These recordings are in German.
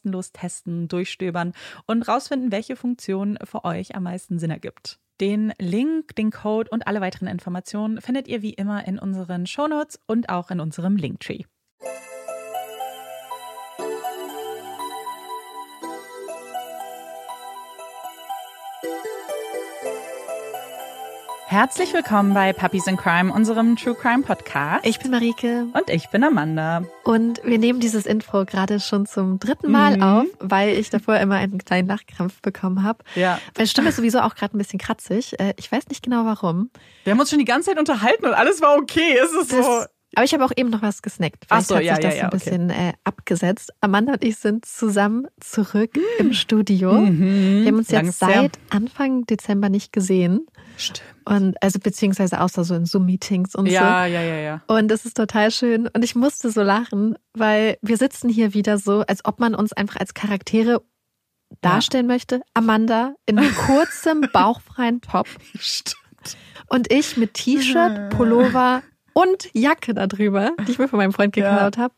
kostenlos testen, durchstöbern und rausfinden, welche Funktion für euch am meisten Sinn ergibt. Den Link, den Code und alle weiteren Informationen findet ihr wie immer in unseren Shownotes und auch in unserem Linktree. Herzlich willkommen bei Puppies in Crime, unserem True Crime Podcast. Ich bin Marike. Und ich bin Amanda. Und wir nehmen dieses Intro gerade schon zum dritten Mal mhm. auf, weil ich davor immer einen kleinen Lachkrampf bekommen habe. Ja. Meine Stimme ist sowieso auch gerade ein bisschen kratzig. Äh, ich weiß nicht genau warum. Wir haben uns schon die ganze Zeit unterhalten und alles war okay. Es ist das, so. Aber ich habe auch eben noch was gesnackt. Vielleicht Ach so, hat ja, sich das ja, ja, ein bisschen okay. äh, abgesetzt. Amanda und ich sind zusammen zurück im Studio. Mhm. Wir haben uns jetzt seit Anfang Dezember nicht gesehen. Stimmt. Und also beziehungsweise außer so in Zoom-Meetings und ja, so. Ja, ja, ja. Und das ist total schön. Und ich musste so lachen, weil wir sitzen hier wieder so, als ob man uns einfach als Charaktere darstellen ja. möchte. Amanda in einem kurzem, bauchfreien Top. Stimmt. Und ich mit T-Shirt, Pullover und Jacke darüber, die ich mir von meinem Freund geklaut ja. habe.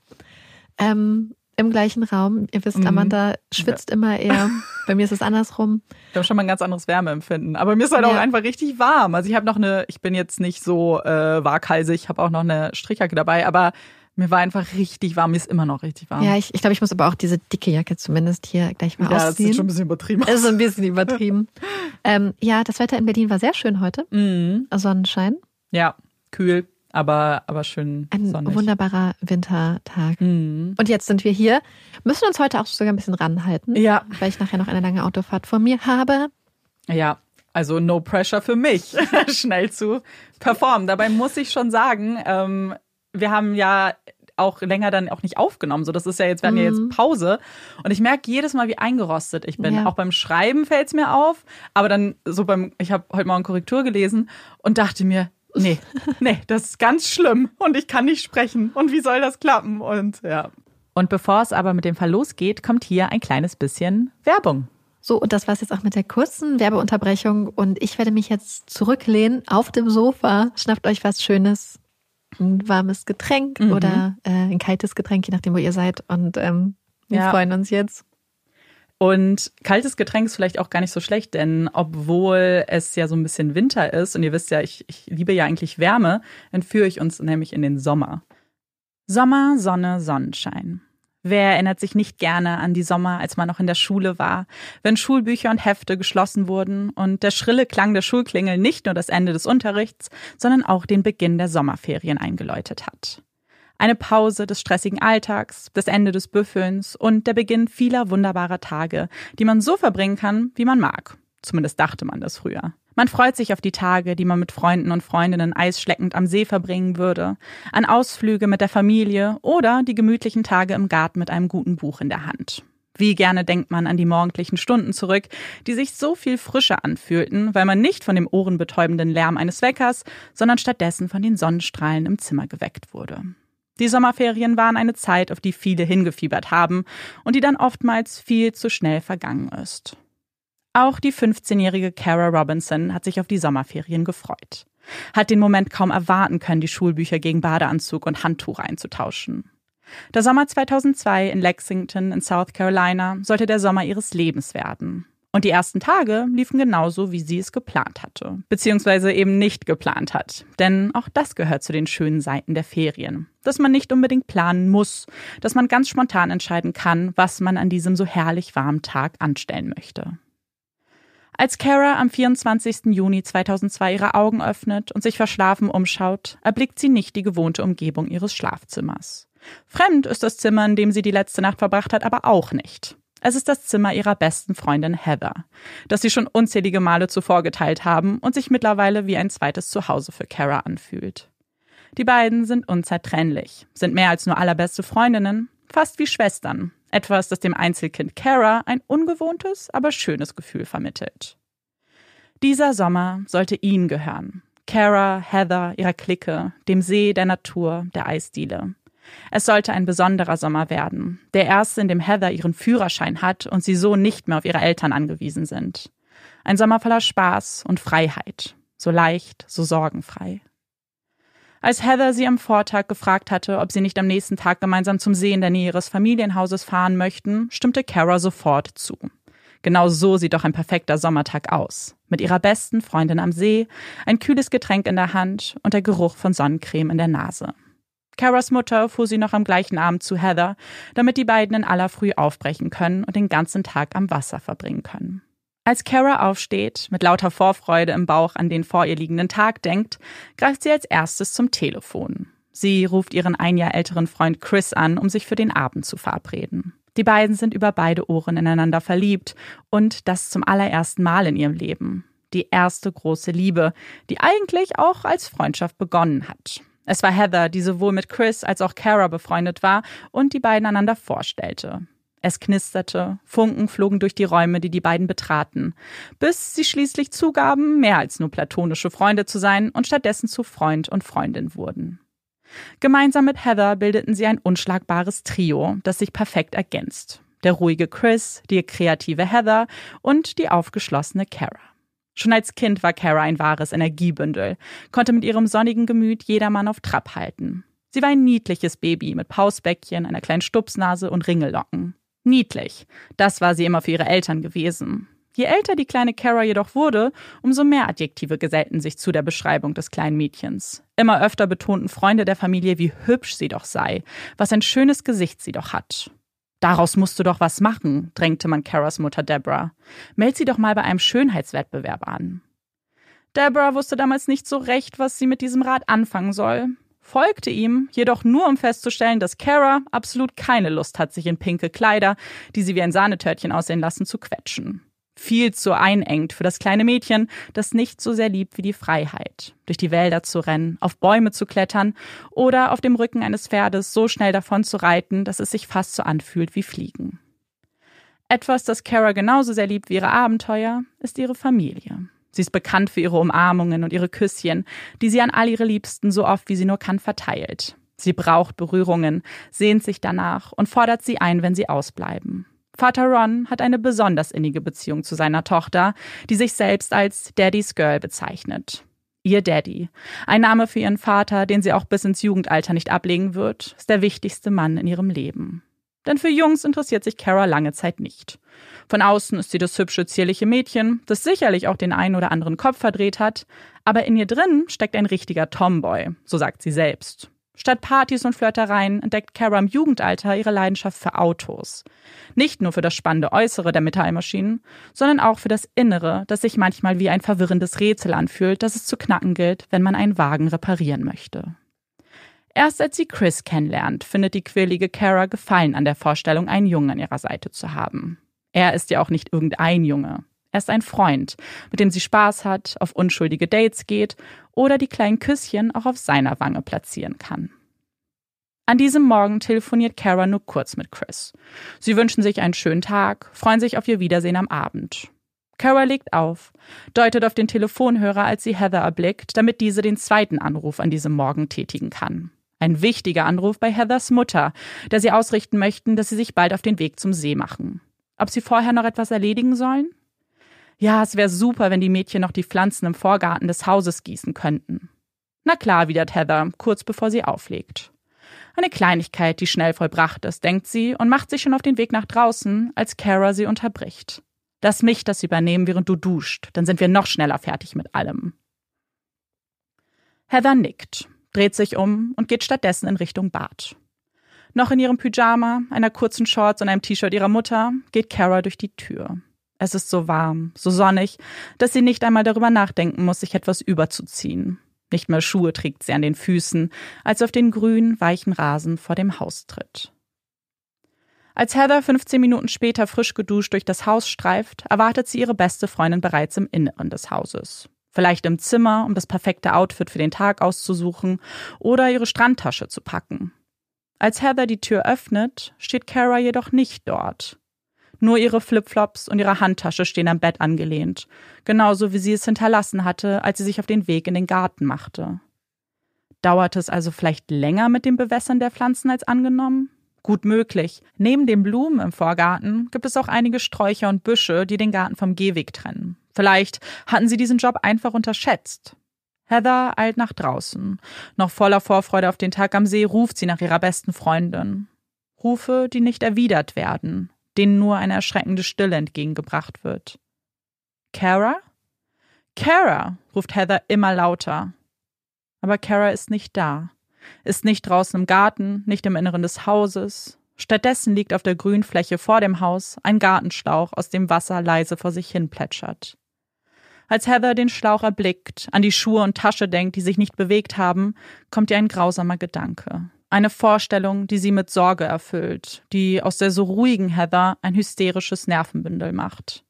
Ähm, im gleichen Raum. Ihr wisst, mhm. Amanda schwitzt ja. immer eher. Bei mir ist es andersrum. Ich habe schon mal ein ganz anderes Wärmeempfinden. Aber mir ist halt ja. auch einfach richtig warm. Also ich habe noch eine, ich bin jetzt nicht so äh, waghalsig, ich habe auch noch eine Strichjacke dabei, aber mir war einfach richtig warm. Mir ist immer noch richtig warm. Ja, ich, ich glaube, ich muss aber auch diese dicke Jacke zumindest hier gleich mal ja, ausziehen. Ja, das ist schon ein bisschen übertrieben. Das ist ein bisschen übertrieben. ähm, ja, das Wetter in Berlin war sehr schön heute. Mhm. Sonnenschein. Ja, kühl. Aber, aber schön Ein sonnig. wunderbarer Wintertag. Mhm. Und jetzt sind wir hier, müssen uns heute auch sogar ein bisschen ranhalten, Ja, weil ich nachher noch eine lange Autofahrt vor mir habe. ja. Also no pressure für mich, schnell zu performen. Dabei muss ich schon sagen, ähm, wir haben ja auch länger dann auch nicht aufgenommen. So, das ist ja jetzt, wir hatten ja Mhm. jetzt Pause. Und ich merke jedes Mal, wie eingerostet ich bin. Ja. Auch beim Schreiben fällt es mir auf. Aber dann so beim, ich habe heute Morgen Korrektur gelesen und dachte mir, nee, nee, das ist ganz schlimm und ich kann nicht sprechen. Und wie soll das klappen? Und ja. Und bevor es aber mit dem Fall losgeht, kommt hier ein kleines bisschen Werbung. So, und das war's jetzt auch mit der kurzen Werbeunterbrechung. Und ich werde mich jetzt zurücklehnen auf dem Sofa. Schnappt euch was Schönes, ein warmes Getränk Mhm. oder äh, ein kaltes Getränk, je nachdem, wo ihr seid. Und ähm, wir Ja. freuen uns jetzt. Und kaltes Getränk ist vielleicht auch gar nicht so schlecht, denn obwohl es ja so ein bisschen Winter ist und ihr wisst ja, ich, ich liebe ja eigentlich Wärme, entführe ich uns nämlich in den Sommer. Sommer, Sonne, Sonnenschein. Wer erinnert sich nicht gerne an die Sommer, als man noch in der Schule war, wenn Schulbücher und Hefte geschlossen wurden und der schrille Klang der Schulklingel nicht nur das Ende des Unterrichts, sondern auch den Beginn der Sommerferien eingeläutet hat. Eine Pause des stressigen Alltags, das Ende des Büffelns und der Beginn vieler wunderbarer Tage, die man so verbringen kann, wie man mag. Zumindest dachte man das früher. Man freut sich auf die Tage, die man mit Freunden und Freundinnen eisschleckend am See verbringen würde, an Ausflüge mit der Familie oder die gemütlichen Tage im Garten mit einem guten Buch in der Hand. Wie gerne denkt man an die morgendlichen Stunden zurück, die sich so viel frischer anfühlten, weil man nicht von dem ohrenbetäubenden Lärm eines Weckers, sondern stattdessen von den Sonnenstrahlen im Zimmer geweckt wurde. Die Sommerferien waren eine Zeit, auf die viele hingefiebert haben und die dann oftmals viel zu schnell vergangen ist. Auch die 15-jährige Cara Robinson hat sich auf die Sommerferien gefreut. Hat den Moment kaum erwarten können, die Schulbücher gegen Badeanzug und Handtuch einzutauschen. Der Sommer 2002 in Lexington in South Carolina sollte der Sommer ihres Lebens werden. Und die ersten Tage liefen genauso, wie sie es geplant hatte. Beziehungsweise eben nicht geplant hat. Denn auch das gehört zu den schönen Seiten der Ferien. Dass man nicht unbedingt planen muss. Dass man ganz spontan entscheiden kann, was man an diesem so herrlich warmen Tag anstellen möchte. Als Kara am 24. Juni 2002 ihre Augen öffnet und sich verschlafen umschaut, erblickt sie nicht die gewohnte Umgebung ihres Schlafzimmers. Fremd ist das Zimmer, in dem sie die letzte Nacht verbracht hat, aber auch nicht. Es ist das Zimmer ihrer besten Freundin Heather, das sie schon unzählige Male zuvor geteilt haben und sich mittlerweile wie ein zweites Zuhause für Kara anfühlt. Die beiden sind unzertrennlich, sind mehr als nur allerbeste Freundinnen, fast wie Schwestern, etwas, das dem Einzelkind Kara ein ungewohntes, aber schönes Gefühl vermittelt. Dieser Sommer sollte ihnen gehören. Kara, Heather, ihrer Clique, dem See, der Natur, der Eisdiele. Es sollte ein besonderer Sommer werden, der erste, in dem Heather ihren Führerschein hat und sie so nicht mehr auf ihre Eltern angewiesen sind. Ein Sommer voller Spaß und Freiheit, so leicht, so sorgenfrei. Als Heather sie am Vortag gefragt hatte, ob sie nicht am nächsten Tag gemeinsam zum See in der Nähe ihres Familienhauses fahren möchten, stimmte Kara sofort zu. Genau so sieht doch ein perfekter Sommertag aus. Mit ihrer besten Freundin am See, ein kühles Getränk in der Hand und der Geruch von Sonnencreme in der Nase. Caras Mutter fuhr sie noch am gleichen Abend zu Heather, damit die beiden in aller Früh aufbrechen können und den ganzen Tag am Wasser verbringen können. Als Kara aufsteht, mit lauter Vorfreude im Bauch an den vor ihr liegenden Tag denkt, greift sie als erstes zum Telefon. Sie ruft ihren ein Jahr älteren Freund Chris an, um sich für den Abend zu verabreden. Die beiden sind über beide Ohren ineinander verliebt und das zum allerersten Mal in ihrem Leben. Die erste große Liebe, die eigentlich auch als Freundschaft begonnen hat. Es war Heather, die sowohl mit Chris als auch Kara befreundet war und die beiden einander vorstellte. Es knisterte, Funken flogen durch die Räume, die die beiden betraten, bis sie schließlich zugaben, mehr als nur platonische Freunde zu sein und stattdessen zu Freund und Freundin wurden. Gemeinsam mit Heather bildeten sie ein unschlagbares Trio, das sich perfekt ergänzt. Der ruhige Chris, die kreative Heather und die aufgeschlossene Kara. Schon als Kind war Kara ein wahres Energiebündel, konnte mit ihrem sonnigen Gemüt jedermann auf Trab halten. Sie war ein niedliches Baby mit Pausbäckchen, einer kleinen Stupsnase und Ringellocken. Niedlich. Das war sie immer für ihre Eltern gewesen. Je älter die kleine Kara jedoch wurde, umso mehr Adjektive gesellten sich zu der Beschreibung des kleinen Mädchens. Immer öfter betonten Freunde der Familie, wie hübsch sie doch sei, was ein schönes Gesicht sie doch hat. Daraus musst du doch was machen, drängte man Caras Mutter Deborah. Meld sie doch mal bei einem Schönheitswettbewerb an. Deborah wusste damals nicht so recht, was sie mit diesem Rat anfangen soll. folgte ihm, jedoch nur um festzustellen, dass Kara absolut keine Lust hat, sich in pinke Kleider, die sie wie ein Sahnetörtchen aussehen lassen, zu quetschen. Viel zu einengt für das kleine Mädchen, das nicht so sehr liebt wie die Freiheit. Durch die Wälder zu rennen, auf Bäume zu klettern oder auf dem Rücken eines Pferdes so schnell davon zu reiten, dass es sich fast so anfühlt wie Fliegen. Etwas, das Kara genauso sehr liebt wie ihre Abenteuer, ist ihre Familie. Sie ist bekannt für ihre Umarmungen und ihre Küsschen, die sie an all ihre Liebsten so oft wie sie nur kann verteilt. Sie braucht Berührungen, sehnt sich danach und fordert sie ein, wenn sie ausbleiben. Vater Ron hat eine besonders innige Beziehung zu seiner Tochter, die sich selbst als Daddy's Girl bezeichnet. Ihr Daddy, ein Name für ihren Vater, den sie auch bis ins Jugendalter nicht ablegen wird, ist der wichtigste Mann in ihrem Leben. Denn für Jungs interessiert sich Kara lange Zeit nicht. Von außen ist sie das hübsche, zierliche Mädchen, das sicherlich auch den einen oder anderen Kopf verdreht hat, aber in ihr drin steckt ein richtiger Tomboy, so sagt sie selbst. Statt Partys und Flirtereien entdeckt Kara im Jugendalter ihre Leidenschaft für Autos. Nicht nur für das spannende Äußere der Metallmaschinen, sondern auch für das Innere, das sich manchmal wie ein verwirrendes Rätsel anfühlt, das es zu knacken gilt, wenn man einen Wagen reparieren möchte. Erst als sie Chris kennenlernt, findet die quirlige Kara Gefallen an der Vorstellung, einen Jungen an ihrer Seite zu haben. Er ist ja auch nicht irgendein Junge. Er ist ein Freund, mit dem sie Spaß hat, auf unschuldige Dates geht oder die kleinen Küsschen auch auf seiner Wange platzieren kann. An diesem Morgen telefoniert Kara nur kurz mit Chris. Sie wünschen sich einen schönen Tag, freuen sich auf ihr Wiedersehen am Abend. Kara legt auf, deutet auf den Telefonhörer, als sie Heather erblickt, damit diese den zweiten Anruf an diesem Morgen tätigen kann. Ein wichtiger Anruf bei Heathers Mutter, der sie ausrichten möchten, dass sie sich bald auf den Weg zum See machen. Ob sie vorher noch etwas erledigen sollen? Ja, es wäre super, wenn die Mädchen noch die Pflanzen im Vorgarten des Hauses gießen könnten. Na klar, widert Heather, kurz bevor sie auflegt. Eine Kleinigkeit, die schnell vollbracht ist, denkt sie und macht sich schon auf den Weg nach draußen, als Kara sie unterbricht. Lass mich das übernehmen, während du duscht, dann sind wir noch schneller fertig mit allem. Heather nickt, dreht sich um und geht stattdessen in Richtung Bad. Noch in ihrem Pyjama, einer kurzen Shorts und einem T-Shirt ihrer Mutter geht Kara durch die Tür. Es ist so warm, so sonnig, dass sie nicht einmal darüber nachdenken muss, sich etwas überzuziehen. Nicht mehr Schuhe trägt sie an den Füßen, als auf den grünen, weichen Rasen vor dem Haus tritt. Als Heather 15 Minuten später frisch geduscht durch das Haus streift, erwartet sie ihre beste Freundin bereits im Inneren des Hauses. Vielleicht im Zimmer, um das perfekte Outfit für den Tag auszusuchen oder ihre Strandtasche zu packen. Als Heather die Tür öffnet, steht Kara jedoch nicht dort. Nur ihre Flipflops und ihre Handtasche stehen am Bett angelehnt, genauso wie sie es hinterlassen hatte, als sie sich auf den Weg in den Garten machte. Dauerte es also vielleicht länger mit dem Bewässern der Pflanzen als angenommen? Gut möglich. Neben den Blumen im Vorgarten gibt es auch einige Sträucher und Büsche, die den Garten vom Gehweg trennen. Vielleicht hatten sie diesen Job einfach unterschätzt. Heather eilt nach draußen. Noch voller Vorfreude auf den Tag am See ruft sie nach ihrer besten Freundin. Rufe, die nicht erwidert werden, denen nur eine erschreckende Stille entgegengebracht wird. Kara? Kara, ruft Heather immer lauter. Aber Kara ist nicht da, ist nicht draußen im Garten, nicht im Inneren des Hauses. Stattdessen liegt auf der Grünfläche vor dem Haus ein Gartenschlauch, aus dem Wasser leise vor sich hin plätschert. Als Heather den Schlauch erblickt, an die Schuhe und Tasche denkt, die sich nicht bewegt haben, kommt ihr ein grausamer Gedanke. Eine Vorstellung, die sie mit Sorge erfüllt, die aus der so ruhigen Heather ein hysterisches Nervenbündel macht.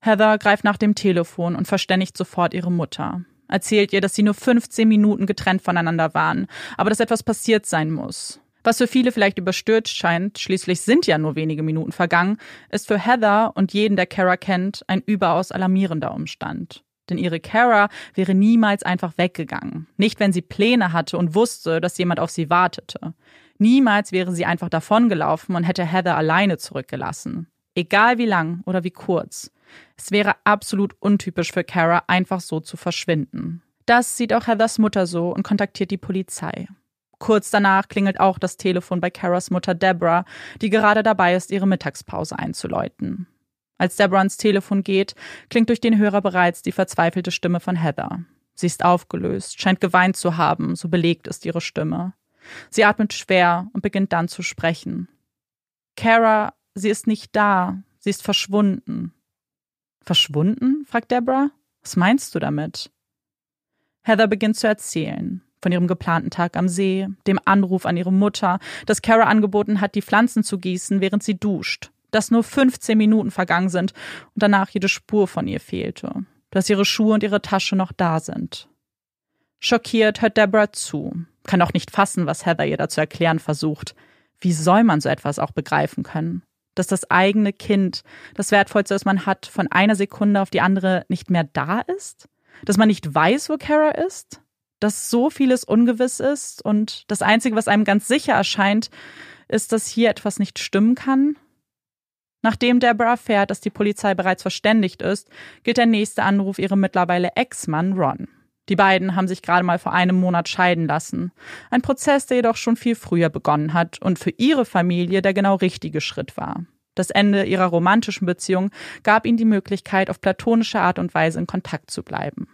Heather greift nach dem Telefon und verständigt sofort ihre Mutter. Erzählt ihr, dass sie nur 15 Minuten getrennt voneinander waren, aber dass etwas passiert sein muss. Was für viele vielleicht überstürzt scheint, schließlich sind ja nur wenige Minuten vergangen, ist für Heather und jeden, der Kara kennt, ein überaus alarmierender Umstand. Denn ihre Kara wäre niemals einfach weggegangen. Nicht, wenn sie Pläne hatte und wusste, dass jemand auf sie wartete. Niemals wäre sie einfach davongelaufen und hätte Heather alleine zurückgelassen. Egal wie lang oder wie kurz. Es wäre absolut untypisch für Kara, einfach so zu verschwinden. Das sieht auch Heathers Mutter so und kontaktiert die Polizei. Kurz danach klingelt auch das Telefon bei Caras Mutter Deborah, die gerade dabei ist, ihre Mittagspause einzuläuten. Als Deborah ans Telefon geht, klingt durch den Hörer bereits die verzweifelte Stimme von Heather. Sie ist aufgelöst, scheint geweint zu haben, so belegt ist ihre Stimme. Sie atmet schwer und beginnt dann zu sprechen. Kara, sie ist nicht da, sie ist verschwunden. Verschwunden? fragt Deborah. Was meinst du damit? Heather beginnt zu erzählen. von ihrem geplanten Tag am See, dem Anruf an ihre Mutter, dass Kara angeboten hat, die Pflanzen zu gießen, während sie duscht, dass nur 15 Minuten vergangen sind und danach jede Spur von ihr fehlte, dass ihre Schuhe und ihre Tasche noch da sind. Schockiert hört Deborah zu, kann auch nicht fassen, was Heather ihr dazu erklären versucht. Wie soll man so etwas auch begreifen können? Dass das eigene Kind, das Wertvollste, das man hat, von einer Sekunde auf die andere nicht mehr da ist? Dass man nicht weiß, wo Kara ist? Dass so vieles ungewiss ist und das Einzige, was einem ganz sicher erscheint, ist, dass hier etwas nicht stimmen kann? Nachdem Deborah erfährt, dass die Polizei bereits verständigt ist, gilt der nächste Anruf ihrem mittlerweile Ex-Mann Ron. Die beiden haben sich gerade mal vor einem Monat scheiden lassen. Ein Prozess, der jedoch schon viel früher begonnen hat und für ihre Familie der genau richtige Schritt war. Das Ende ihrer romantischen Beziehung gab ihnen die Möglichkeit, auf platonische Art und Weise in Kontakt zu bleiben.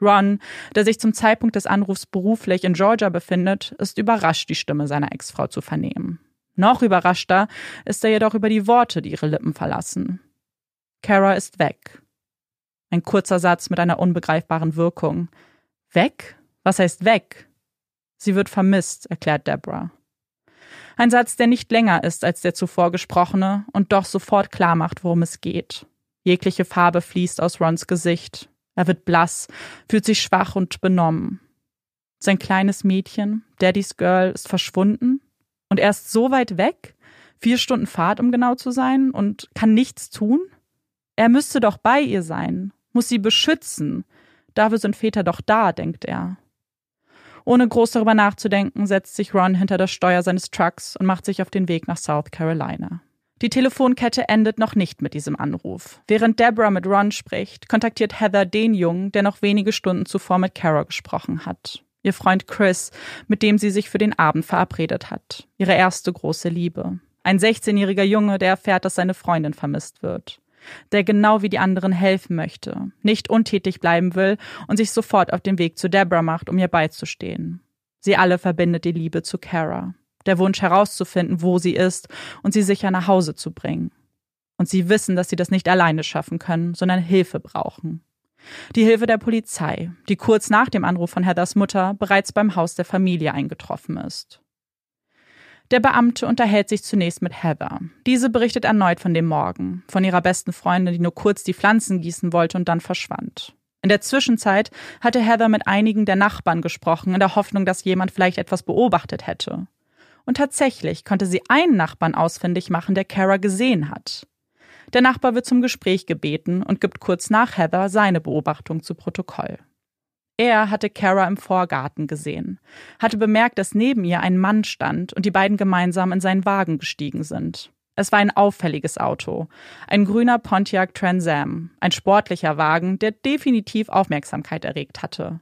Ron, der sich zum Zeitpunkt des Anrufs beruflich in Georgia befindet, ist überrascht, die Stimme seiner Ex-Frau zu vernehmen. Noch überraschter ist er jedoch über die Worte, die ihre Lippen verlassen. Kara ist weg. Ein kurzer Satz mit einer unbegreifbaren Wirkung. Weg? Was heißt weg? Sie wird vermisst, erklärt Deborah. Ein Satz, der nicht länger ist als der zuvor gesprochene und doch sofort klar macht, worum es geht. Jegliche Farbe fließt aus Rons Gesicht. Er wird blass, fühlt sich schwach und benommen. Sein kleines Mädchen, Daddy's Girl, ist verschwunden und er ist so weit weg, vier Stunden Fahrt, um genau zu sein, und kann nichts tun? Er müsste doch bei ihr sein muss sie beschützen. Dafür sind Väter doch da, denkt er. Ohne groß darüber nachzudenken, setzt sich Ron hinter das Steuer seines Trucks und macht sich auf den Weg nach South Carolina. Die Telefonkette endet noch nicht mit diesem Anruf. Während Deborah mit Ron spricht, kontaktiert Heather den Jungen, der noch wenige Stunden zuvor mit Kara gesprochen hat. Ihr Freund Chris, mit dem sie sich für den Abend verabredet hat. Ihre erste große Liebe. Ein 16-jähriger Junge, der erfährt, dass seine Freundin vermisst wird der genau wie die anderen helfen möchte, nicht untätig bleiben will und sich sofort auf den Weg zu Deborah macht, um ihr beizustehen. Sie alle verbindet die Liebe zu Kara, der Wunsch herauszufinden, wo sie ist und sie sicher nach Hause zu bringen. Und sie wissen, dass sie das nicht alleine schaffen können, sondern Hilfe brauchen. Die Hilfe der Polizei, die kurz nach dem Anruf von Heathers Mutter bereits beim Haus der Familie eingetroffen ist. Der Beamte unterhält sich zunächst mit Heather. Diese berichtet erneut von dem Morgen, von ihrer besten Freundin, die nur kurz die Pflanzen gießen wollte und dann verschwand. In der Zwischenzeit hatte Heather mit einigen der Nachbarn gesprochen, in der Hoffnung, dass jemand vielleicht etwas beobachtet hätte. Und tatsächlich konnte sie einen Nachbarn ausfindig machen, der Kara gesehen hat. Der Nachbar wird zum Gespräch gebeten und gibt kurz nach Heather seine Beobachtung zu Protokoll. Er hatte Kara im Vorgarten gesehen, hatte bemerkt, dass neben ihr ein Mann stand und die beiden gemeinsam in seinen Wagen gestiegen sind. Es war ein auffälliges Auto, ein grüner Pontiac Trans Am, ein sportlicher Wagen, der definitiv Aufmerksamkeit erregt hatte.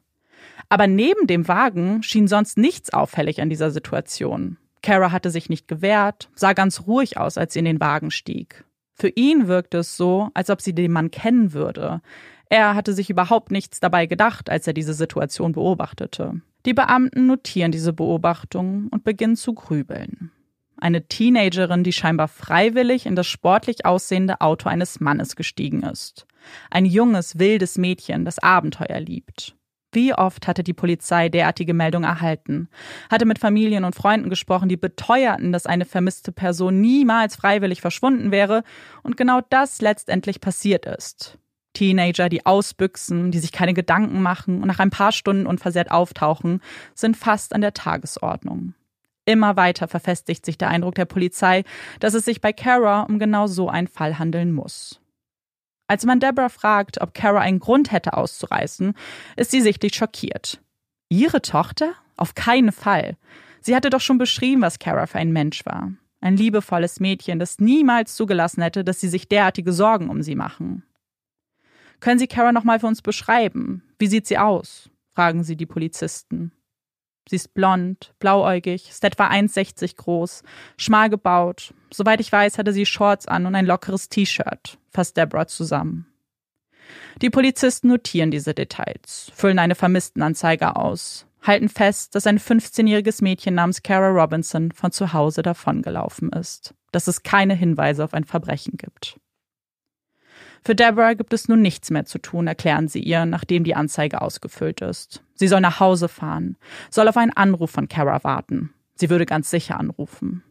Aber neben dem Wagen schien sonst nichts auffällig an dieser Situation. Kara hatte sich nicht gewehrt, sah ganz ruhig aus, als sie in den Wagen stieg. Für ihn wirkte es so, als ob sie den Mann kennen würde. Er hatte sich überhaupt nichts dabei gedacht, als er diese Situation beobachtete. Die Beamten notieren diese Beobachtung und beginnen zu grübeln. Eine Teenagerin, die scheinbar freiwillig in das sportlich aussehende Auto eines Mannes gestiegen ist. Ein junges, wildes Mädchen, das Abenteuer liebt. Wie oft hatte die Polizei derartige Meldungen erhalten? Hatte mit Familien und Freunden gesprochen, die beteuerten, dass eine vermisste Person niemals freiwillig verschwunden wäre und genau das letztendlich passiert ist. Teenager, die ausbüchsen, die sich keine Gedanken machen und nach ein paar Stunden unversehrt auftauchen, sind fast an der Tagesordnung. Immer weiter verfestigt sich der Eindruck der Polizei, dass es sich bei Kara um genau so einen Fall handeln muss. Als man Deborah fragt, ob Kara einen Grund hätte auszureißen, ist sie sichtlich schockiert. Ihre Tochter? Auf keinen Fall. Sie hatte doch schon beschrieben, was Kara für ein Mensch war. Ein liebevolles Mädchen, das niemals zugelassen hätte, dass sie sich derartige Sorgen um sie machen. Können Sie Kara nochmal für uns beschreiben? Wie sieht sie aus? fragen sie die Polizisten. Sie ist blond, blauäugig, ist etwa 1,60 groß, schmal gebaut. Soweit ich weiß, hatte sie Shorts an und ein lockeres T-Shirt, fasst Deborah zusammen. Die Polizisten notieren diese Details, füllen eine Vermisstenanzeige aus, halten fest, dass ein 15-jähriges Mädchen namens Kara Robinson von zu Hause davongelaufen ist, dass es keine Hinweise auf ein Verbrechen gibt. Für Deborah gibt es nun nichts mehr zu tun, erklären sie ihr, nachdem die Anzeige ausgefüllt ist. Sie soll nach Hause fahren, soll auf einen Anruf von Kara warten. Sie würde ganz sicher anrufen.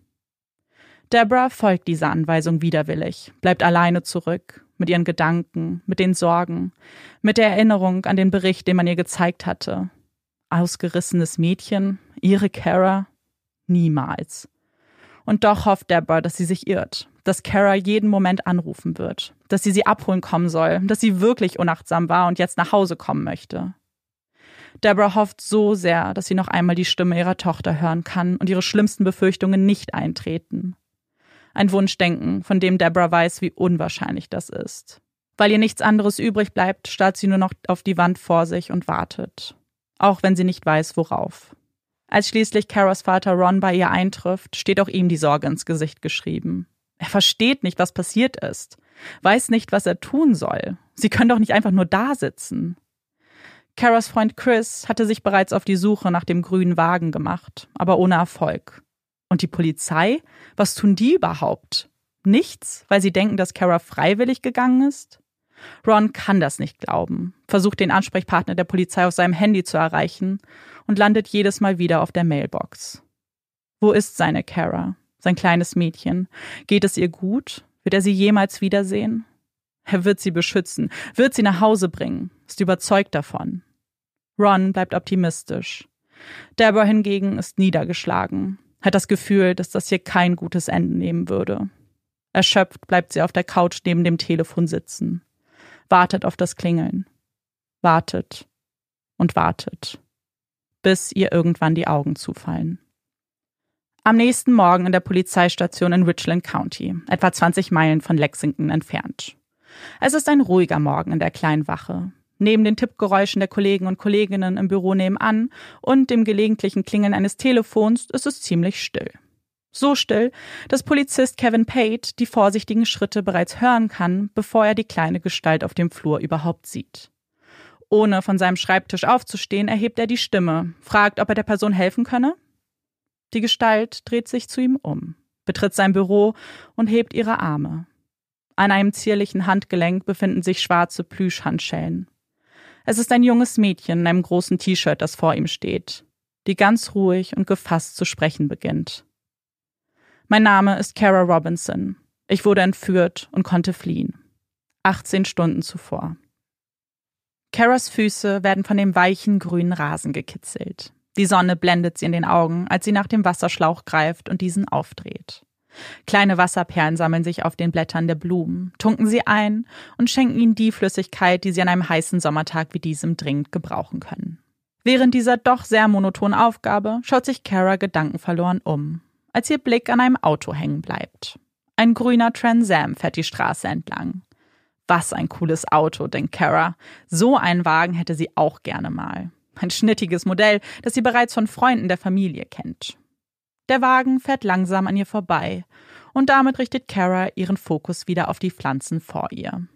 Deborah folgt dieser Anweisung widerwillig, bleibt alleine zurück, mit ihren Gedanken, mit den Sorgen, mit der Erinnerung an den Bericht, den man ihr gezeigt hatte. Ausgerissenes Mädchen, ihre Kara? Niemals. Und doch hofft Deborah, dass sie sich irrt, dass Kara jeden Moment anrufen wird, dass sie sie abholen kommen soll, dass sie wirklich unachtsam war und jetzt nach Hause kommen möchte. Deborah hofft so sehr, dass sie noch einmal die Stimme ihrer Tochter hören kann und ihre schlimmsten Befürchtungen nicht eintreten. Ein Wunschdenken, von dem Deborah weiß, wie unwahrscheinlich das ist. Weil ihr nichts anderes übrig bleibt, starrt sie nur noch auf die Wand vor sich und wartet. Auch wenn sie nicht weiß, worauf. Als schließlich Caras Vater Ron bei ihr eintrifft, steht auch ihm die Sorge ins Gesicht geschrieben. Er versteht nicht, was passiert ist, weiß nicht, was er tun soll. Sie können doch nicht einfach nur da sitzen. Caras Freund Chris hatte sich bereits auf die Suche nach dem grünen Wagen gemacht, aber ohne Erfolg. Und die Polizei? Was tun die überhaupt? Nichts, weil sie denken, dass Kara freiwillig gegangen ist? Ron kann das nicht glauben, versucht den Ansprechpartner der Polizei auf seinem Handy zu erreichen und landet jedes Mal wieder auf der Mailbox. Wo ist seine Kara, sein kleines Mädchen? Geht es ihr gut? Wird er sie jemals wiedersehen? Er wird sie beschützen, wird sie nach Hause bringen, ist überzeugt davon. Ron bleibt optimistisch. Deborah hingegen ist niedergeschlagen, hat das Gefühl, dass das hier kein gutes Ende nehmen würde. Erschöpft bleibt sie auf der Couch neben dem Telefon sitzen, wartet auf das Klingeln, wartet und wartet, bis ihr irgendwann die Augen zufallen. Am nächsten Morgen in der Polizeistation in Richland County, etwa 20 Meilen von Lexington entfernt. Es ist ein ruhiger Morgen in der kleinen Wache. Neben den Tippgeräuschen der Kollegen und Kolleginnen im Büro nebenan und dem gelegentlichen Klingeln eines Telefons ist es ziemlich still. So still, dass Polizist Kevin Pate die vorsichtigen Schritte bereits hören kann, bevor er die kleine Gestalt auf dem Flur überhaupt sieht. Ohne von seinem Schreibtisch aufzustehen, erhebt er die Stimme, fragt, ob er der Person helfen könne. Die Gestalt dreht sich zu ihm um, betritt sein Büro und hebt ihre Arme. An einem zierlichen Handgelenk befinden sich schwarze Plüschhandschellen. Es ist ein junges Mädchen in einem großen T-Shirt, das vor ihm steht, die ganz ruhig und gefasst zu sprechen beginnt. Mein Name ist Kara Robinson. Ich wurde entführt und konnte fliehen. 18 Stunden zuvor. Karas Füße werden von dem weichen grünen Rasen gekitzelt. Die Sonne blendet sie in den Augen, als sie nach dem Wasserschlauch greift und diesen aufdreht. Kleine Wasserperlen sammeln sich auf den Blättern der Blumen, tunken sie ein und schenken ihnen die Flüssigkeit, die sie an einem heißen Sommertag wie diesem dringend gebrauchen können. Während dieser doch sehr monotonen Aufgabe schaut sich Kara gedankenverloren um, als ihr Blick an einem Auto hängen bleibt. Ein grüner Trans Am fährt die Straße entlang. Was ein cooles Auto, denkt Kara. So einen Wagen hätte sie auch gerne mal. Ein schnittiges Modell, das sie bereits von Freunden der Familie kennt. Der Wagen fährt langsam an ihr vorbei und damit richtet Kara ihren Fokus wieder auf die Pflanzen vor ihr.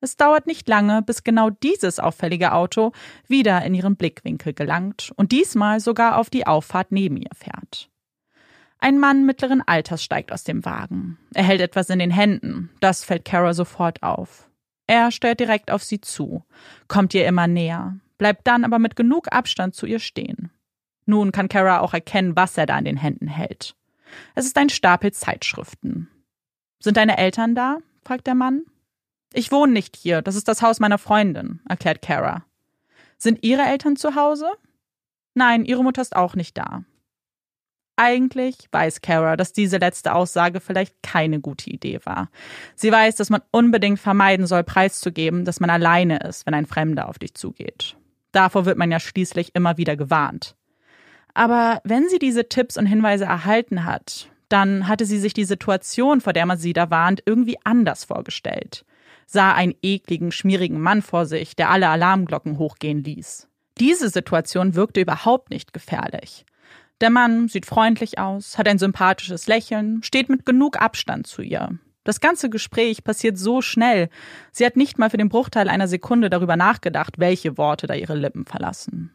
Es dauert nicht lange, bis genau dieses auffällige Auto wieder in ihren Blickwinkel gelangt und diesmal sogar auf die Auffahrt neben ihr fährt. Ein Mann mittleren Alters steigt aus dem Wagen. Er hält etwas in den Händen. Das fällt Kara sofort auf. Er steuert direkt auf sie zu, kommt ihr immer näher, bleibt dann aber mit genug Abstand zu ihr stehen. Nun kann Kara auch erkennen, was er da in den Händen hält. Es ist ein Stapel Zeitschriften. Sind deine Eltern da? fragt der Mann. Ich wohne nicht hier, das ist das Haus meiner Freundin, erklärt Kara. Sind ihre Eltern zu Hause? Nein, ihre Mutter ist auch nicht da. Eigentlich weiß Kara, dass diese letzte Aussage vielleicht keine gute Idee war. Sie weiß, dass man unbedingt vermeiden soll, preiszugeben, dass man alleine ist, wenn ein Fremder auf dich zugeht. Davor wird man ja schließlich immer wieder gewarnt. Aber wenn sie diese Tipps und Hinweise erhalten hat, dann hatte sie sich die Situation, vor der man sie da warnt, irgendwie anders vorgestellt. Sah einen ekligen, schmierigen Mann vor sich, der alle Alarmglocken hochgehen ließ. Diese Situation wirkte überhaupt nicht gefährlich. Der Mann sieht freundlich aus, hat ein sympathisches Lächeln, steht mit genug Abstand zu ihr. Das ganze Gespräch passiert so schnell. Sie hat nicht mal für den Bruchteil einer Sekunde darüber nachgedacht, welche Worte da ihre Lippen verlassen.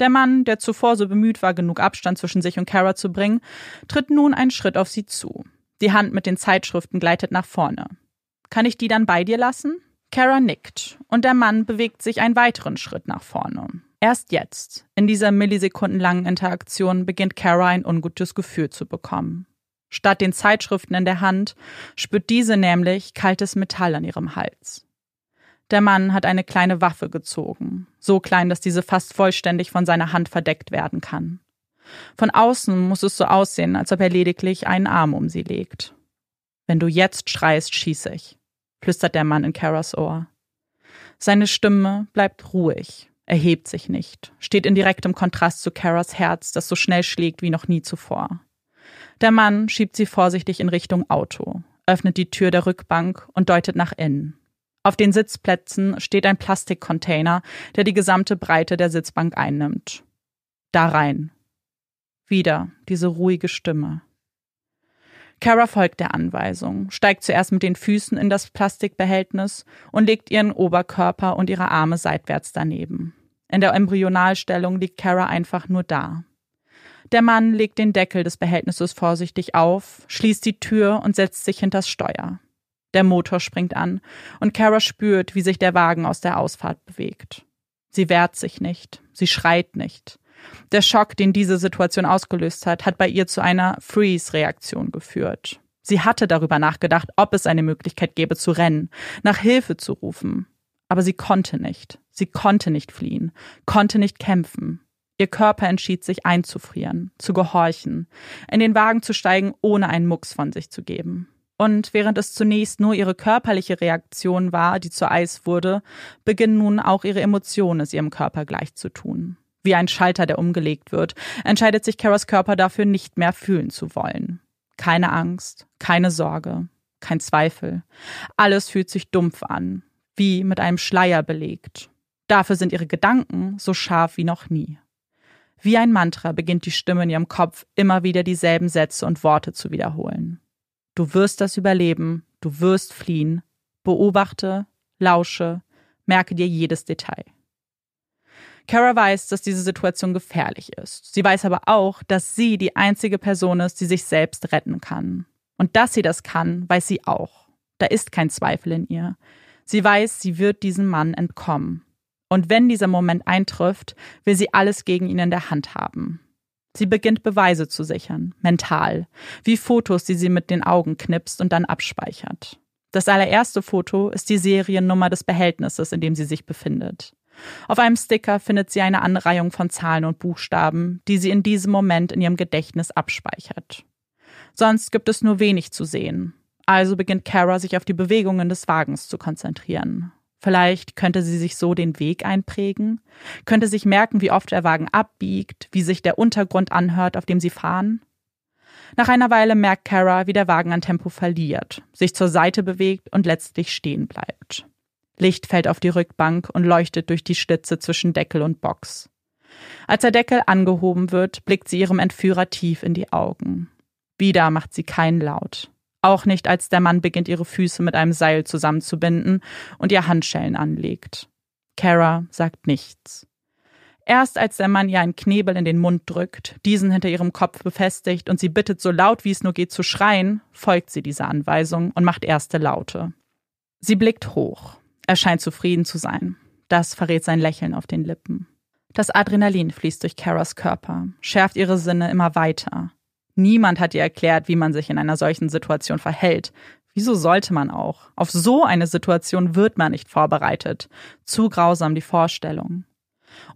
Der Mann, der zuvor so bemüht war, genug Abstand zwischen sich und Kara zu bringen, tritt nun einen Schritt auf sie zu. Die Hand mit den Zeitschriften gleitet nach vorne. Kann ich die dann bei dir lassen? Kara nickt und der Mann bewegt sich einen weiteren Schritt nach vorne. Erst jetzt, in dieser millisekundenlangen Interaktion, beginnt Kara ein ungutes Gefühl zu bekommen. Statt den Zeitschriften in der Hand spürt diese nämlich kaltes Metall an ihrem Hals. Der Mann hat eine kleine Waffe gezogen, so klein, dass diese fast vollständig von seiner Hand verdeckt werden kann. Von außen muss es so aussehen, als ob er lediglich einen Arm um sie legt. Wenn du jetzt schreist, schieße ich, flüstert der Mann in Karas Ohr. Seine Stimme bleibt ruhig, erhebt sich nicht, steht in direktem Kontrast zu Karas Herz, das so schnell schlägt wie noch nie zuvor. Der Mann schiebt sie vorsichtig in Richtung Auto, öffnet die Tür der Rückbank und deutet nach innen. Auf den Sitzplätzen steht ein Plastikcontainer, der die gesamte Breite der Sitzbank einnimmt. Da rein. Wieder diese ruhige Stimme. Kara folgt der Anweisung, steigt zuerst mit den Füßen in das Plastikbehältnis und legt ihren Oberkörper und ihre Arme seitwärts daneben. In der Embryonalstellung liegt Kara einfach nur da. Der Mann legt den Deckel des Behältnisses vorsichtig auf, schließt die Tür und setzt sich hinters Steuer. Der Motor springt an und Kara spürt, wie sich der Wagen aus der Ausfahrt bewegt. Sie wehrt sich nicht, sie schreit nicht. Der Schock, den diese Situation ausgelöst hat, hat bei ihr zu einer Freeze-Reaktion geführt. Sie hatte darüber nachgedacht, ob es eine Möglichkeit gäbe zu rennen, nach Hilfe zu rufen. Aber sie konnte nicht. Sie konnte nicht fliehen, konnte nicht kämpfen. Ihr Körper entschied sich einzufrieren, zu gehorchen, in den Wagen zu steigen, ohne einen Mucks von sich zu geben. Und während es zunächst nur ihre körperliche Reaktion war, die zu Eis wurde, beginnen nun auch ihre Emotionen es ihrem Körper gleich zu tun. Wie ein Schalter, der umgelegt wird, entscheidet sich Karas Körper dafür, nicht mehr fühlen zu wollen. Keine Angst, keine Sorge, kein Zweifel. Alles fühlt sich dumpf an, wie mit einem Schleier belegt. Dafür sind ihre Gedanken so scharf wie noch nie. Wie ein Mantra beginnt die Stimme in ihrem Kopf immer wieder dieselben Sätze und Worte zu wiederholen. Du wirst das überleben, du wirst fliehen. Beobachte, lausche, merke dir jedes Detail. Kara weiß, dass diese Situation gefährlich ist. Sie weiß aber auch, dass sie die einzige Person ist, die sich selbst retten kann. Und dass sie das kann, weiß sie auch. Da ist kein Zweifel in ihr. Sie weiß, sie wird diesem Mann entkommen. Und wenn dieser Moment eintrifft, will sie alles gegen ihn in der Hand haben. Sie beginnt Beweise zu sichern, mental, wie Fotos, die sie mit den Augen knipst und dann abspeichert. Das allererste Foto ist die Seriennummer des Behältnisses, in dem sie sich befindet. Auf einem Sticker findet sie eine Anreihung von Zahlen und Buchstaben, die sie in diesem Moment in ihrem Gedächtnis abspeichert. Sonst gibt es nur wenig zu sehen. Also beginnt Kara sich auf die Bewegungen des Wagens zu konzentrieren. Vielleicht könnte sie sich so den Weg einprägen, könnte sich merken, wie oft der Wagen abbiegt, wie sich der Untergrund anhört, auf dem sie fahren. Nach einer Weile merkt Kara, wie der Wagen an Tempo verliert, sich zur Seite bewegt und letztlich stehen bleibt. Licht fällt auf die Rückbank und leuchtet durch die Schlitze zwischen Deckel und Box. Als der Deckel angehoben wird, blickt sie ihrem Entführer tief in die Augen. Wieder macht sie keinen Laut. Auch nicht, als der Mann beginnt, ihre Füße mit einem Seil zusammenzubinden und ihr Handschellen anlegt. Kara sagt nichts. Erst als der Mann ihr einen Knebel in den Mund drückt, diesen hinter ihrem Kopf befestigt und sie bittet, so laut wie es nur geht zu schreien, folgt sie dieser Anweisung und macht erste Laute. Sie blickt hoch. Er scheint zufrieden zu sein. Das verrät sein Lächeln auf den Lippen. Das Adrenalin fließt durch Karas Körper, schärft ihre Sinne immer weiter. Niemand hat ihr erklärt, wie man sich in einer solchen Situation verhält. Wieso sollte man auch? Auf so eine Situation wird man nicht vorbereitet. Zu grausam die Vorstellung.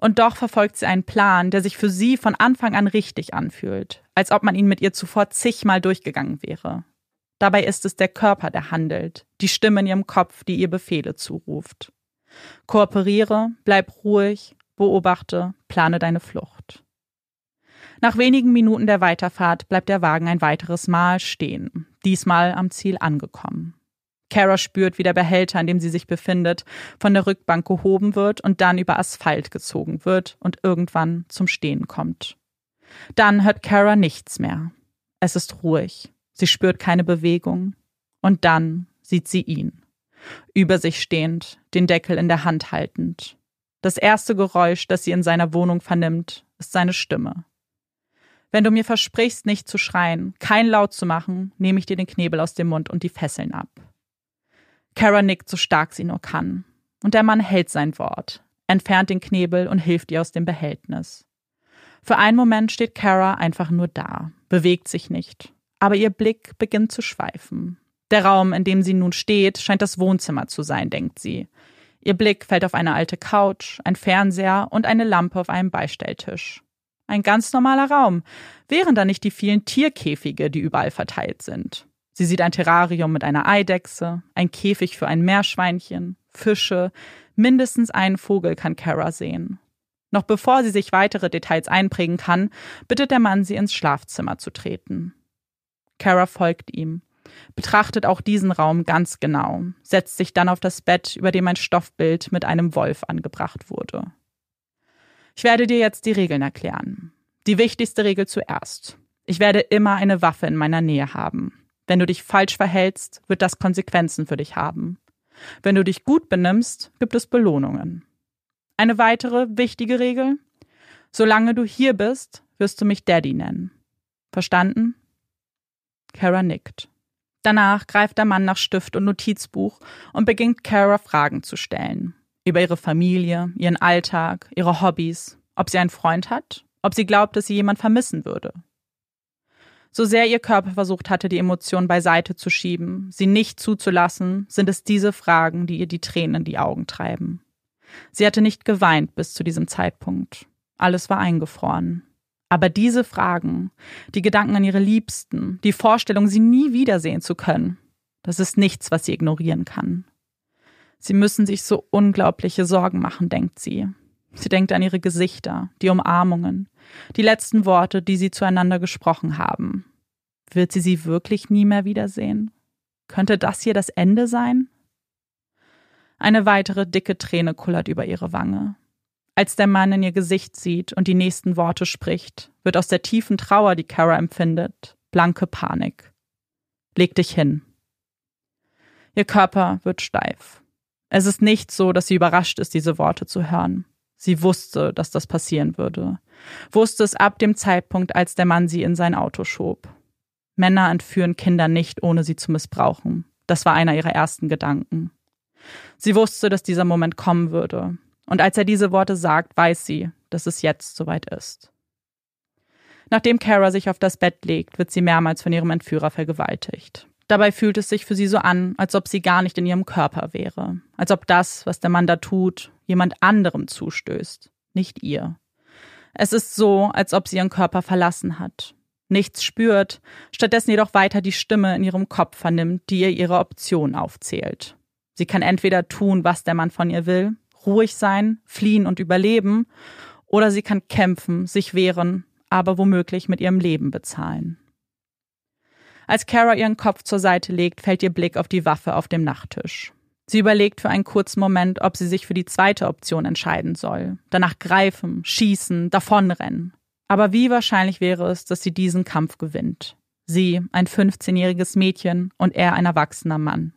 Und doch verfolgt sie einen Plan, der sich für sie von Anfang an richtig anfühlt, als ob man ihn mit ihr zuvor zigmal durchgegangen wäre. Dabei ist es der Körper, der handelt, die Stimme in ihrem Kopf, die ihr Befehle zuruft. Kooperiere, bleib ruhig, beobachte, plane deine Flucht. Nach wenigen Minuten der Weiterfahrt bleibt der Wagen ein weiteres Mal stehen, diesmal am Ziel angekommen. Kara spürt, wie der Behälter, an dem sie sich befindet, von der Rückbank gehoben wird und dann über Asphalt gezogen wird und irgendwann zum Stehen kommt. Dann hört Kara nichts mehr. Es ist ruhig. Sie spürt keine Bewegung. Und dann sieht sie ihn. Über sich stehend, den Deckel in der Hand haltend. Das erste Geräusch, das sie in seiner Wohnung vernimmt, ist seine Stimme. Wenn du mir versprichst, nicht zu schreien, kein Laut zu machen, nehme ich dir den Knebel aus dem Mund und die Fesseln ab. Kara nickt so stark sie nur kann. Und der Mann hält sein Wort. entfernt den Knebel und hilft ihr aus dem Behältnis. Für einen Moment steht Kara einfach nur da, bewegt sich nicht, aber ihr Blick beginnt zu schweifen. Der Raum, in dem sie nun steht, scheint das Wohnzimmer zu sein, denkt sie. Ihr Blick fällt auf eine alte Couch, ein Fernseher und eine Lampe auf einem Beistelltisch. Ein ganz normaler Raum, wären da nicht die vielen Tierkäfige, die überall verteilt sind. Sie sieht ein Terrarium mit einer Eidechse, ein Käfig für ein Meerschweinchen, Fische, mindestens einen Vogel kann Kara sehen. Noch bevor sie sich weitere Details einprägen kann, bittet der Mann sie ins Schlafzimmer zu treten. Kara folgt ihm, betrachtet auch diesen Raum ganz genau, setzt sich dann auf das Bett, über dem ein Stoffbild mit einem Wolf angebracht wurde. Ich werde dir jetzt die Regeln erklären. Die wichtigste Regel zuerst. Ich werde immer eine Waffe in meiner Nähe haben. Wenn du dich falsch verhältst, wird das Konsequenzen für dich haben. Wenn du dich gut benimmst, gibt es Belohnungen. Eine weitere wichtige Regel? Solange du hier bist, wirst du mich Daddy nennen. Verstanden? Kara nickt. Danach greift der Mann nach Stift und Notizbuch und beginnt Kara Fragen zu stellen. Über ihre Familie, ihren Alltag, ihre Hobbys, ob sie einen Freund hat, ob sie glaubt, dass sie jemand vermissen würde. So sehr ihr Körper versucht hatte, die Emotionen beiseite zu schieben, sie nicht zuzulassen, sind es diese Fragen, die ihr die Tränen in die Augen treiben. Sie hatte nicht geweint bis zu diesem Zeitpunkt. Alles war eingefroren. Aber diese Fragen, die Gedanken an ihre Liebsten, die Vorstellung, sie nie wiedersehen zu können, das ist nichts, was sie ignorieren kann. Sie müssen sich so unglaubliche Sorgen machen, denkt sie. Sie denkt an ihre Gesichter, die Umarmungen, die letzten Worte, die sie zueinander gesprochen haben. Wird sie sie wirklich nie mehr wiedersehen? Könnte das hier das Ende sein? Eine weitere dicke Träne kullert über ihre Wange. Als der Mann in ihr Gesicht sieht und die nächsten Worte spricht, wird aus der tiefen Trauer, die Kara empfindet, blanke Panik. Leg dich hin. Ihr Körper wird steif. Es ist nicht so, dass sie überrascht ist, diese Worte zu hören. Sie wusste, dass das passieren würde. Wusste es ab dem Zeitpunkt, als der Mann sie in sein Auto schob. Männer entführen Kinder nicht, ohne sie zu missbrauchen. Das war einer ihrer ersten Gedanken. Sie wusste, dass dieser Moment kommen würde. Und als er diese Worte sagt, weiß sie, dass es jetzt soweit ist. Nachdem Kara sich auf das Bett legt, wird sie mehrmals von ihrem Entführer vergewaltigt. Dabei fühlt es sich für sie so an, als ob sie gar nicht in ihrem Körper wäre, als ob das, was der Mann da tut, jemand anderem zustößt, nicht ihr. Es ist so, als ob sie ihren Körper verlassen hat, nichts spürt, stattdessen jedoch weiter die Stimme in ihrem Kopf vernimmt, die ihr ihre Option aufzählt. Sie kann entweder tun, was der Mann von ihr will, ruhig sein, fliehen und überleben, oder sie kann kämpfen, sich wehren, aber womöglich mit ihrem Leben bezahlen. Als Kara ihren Kopf zur Seite legt, fällt ihr Blick auf die Waffe auf dem Nachttisch. Sie überlegt für einen kurzen Moment, ob sie sich für die zweite Option entscheiden soll. Danach greifen, schießen, davonrennen. Aber wie wahrscheinlich wäre es, dass sie diesen Kampf gewinnt? Sie, ein 15-jähriges Mädchen und er ein erwachsener Mann.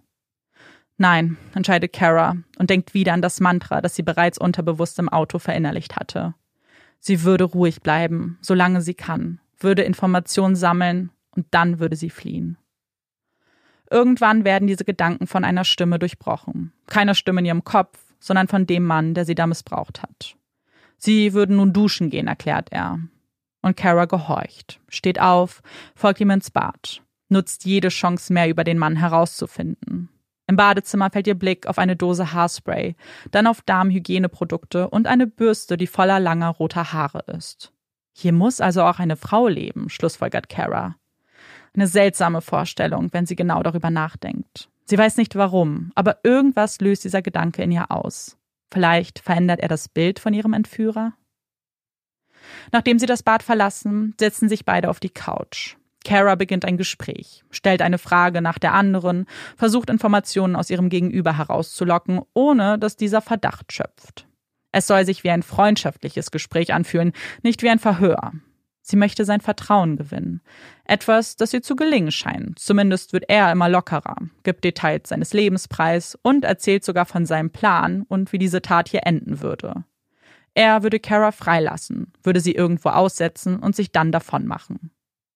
Nein, entscheidet Kara und denkt wieder an das Mantra, das sie bereits unterbewusst im Auto verinnerlicht hatte. Sie würde ruhig bleiben, solange sie kann, würde Informationen sammeln und dann würde sie fliehen. Irgendwann werden diese Gedanken von einer Stimme durchbrochen. Keiner Stimme in ihrem Kopf, sondern von dem Mann, der sie da missbraucht hat. Sie würden nun duschen gehen, erklärt er. Und Kara gehorcht, steht auf, folgt ihm ins Bad, nutzt jede Chance mehr über den Mann herauszufinden. Im Badezimmer fällt ihr Blick auf eine Dose Haarspray, dann auf Darmhygieneprodukte und eine Bürste, die voller langer roter Haare ist. Hier muss also auch eine Frau leben, schlussfolgert Kara. Eine seltsame Vorstellung, wenn sie genau darüber nachdenkt. Sie weiß nicht warum, aber irgendwas löst dieser Gedanke in ihr aus. Vielleicht verändert er das Bild von ihrem Entführer? Nachdem sie das Bad verlassen, setzen sich beide auf die Couch. Kara beginnt ein Gespräch, stellt eine Frage nach der anderen, versucht Informationen aus ihrem Gegenüber herauszulocken, ohne dass dieser Verdacht schöpft. Es soll sich wie ein freundschaftliches Gespräch anfühlen, nicht wie ein Verhör. Sie möchte sein Vertrauen gewinnen. Etwas, das ihr zu gelingen scheint. Zumindest wird er immer lockerer, gibt Details seines Lebens preis und erzählt sogar von seinem Plan und wie diese Tat hier enden würde. Er würde Kara freilassen, würde sie irgendwo aussetzen und sich dann davon machen.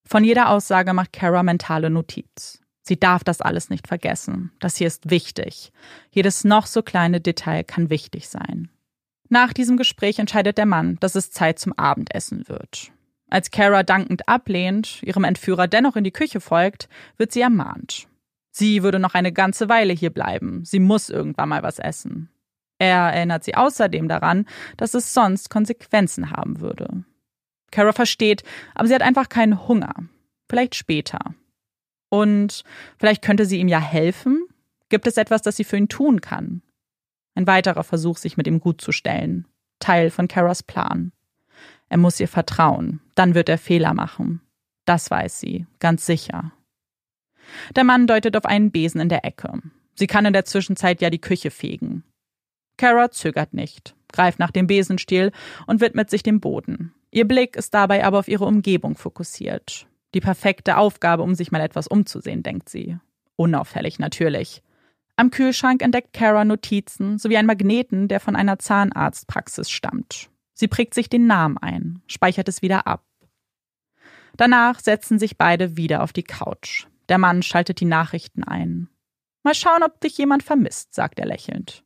Von jeder Aussage macht Kara mentale Notiz. Sie darf das alles nicht vergessen. Das hier ist wichtig. Jedes noch so kleine Detail kann wichtig sein. Nach diesem Gespräch entscheidet der Mann, dass es Zeit zum Abendessen wird. Als Kara dankend ablehnt, ihrem Entführer dennoch in die Küche folgt, wird sie ermahnt. Sie würde noch eine ganze Weile hier bleiben. Sie muss irgendwann mal was essen. Er erinnert sie außerdem daran, dass es sonst Konsequenzen haben würde. Kara versteht, aber sie hat einfach keinen Hunger. Vielleicht später. Und vielleicht könnte sie ihm ja helfen? Gibt es etwas, das sie für ihn tun kann? Ein weiterer Versuch, sich mit ihm gut zu stellen. Teil von Karas Plan. Er muss ihr vertrauen, dann wird er Fehler machen. Das weiß sie, ganz sicher. Der Mann deutet auf einen Besen in der Ecke. Sie kann in der Zwischenzeit ja die Küche fegen. Kara zögert nicht, greift nach dem Besenstiel und widmet sich dem Boden. Ihr Blick ist dabei aber auf ihre Umgebung fokussiert. Die perfekte Aufgabe, um sich mal etwas umzusehen, denkt sie. Unauffällig natürlich. Am Kühlschrank entdeckt Kara Notizen sowie einen Magneten, der von einer Zahnarztpraxis stammt. Sie prägt sich den Namen ein, speichert es wieder ab. Danach setzen sich beide wieder auf die Couch. Der Mann schaltet die Nachrichten ein. Mal schauen, ob dich jemand vermisst, sagt er lächelnd.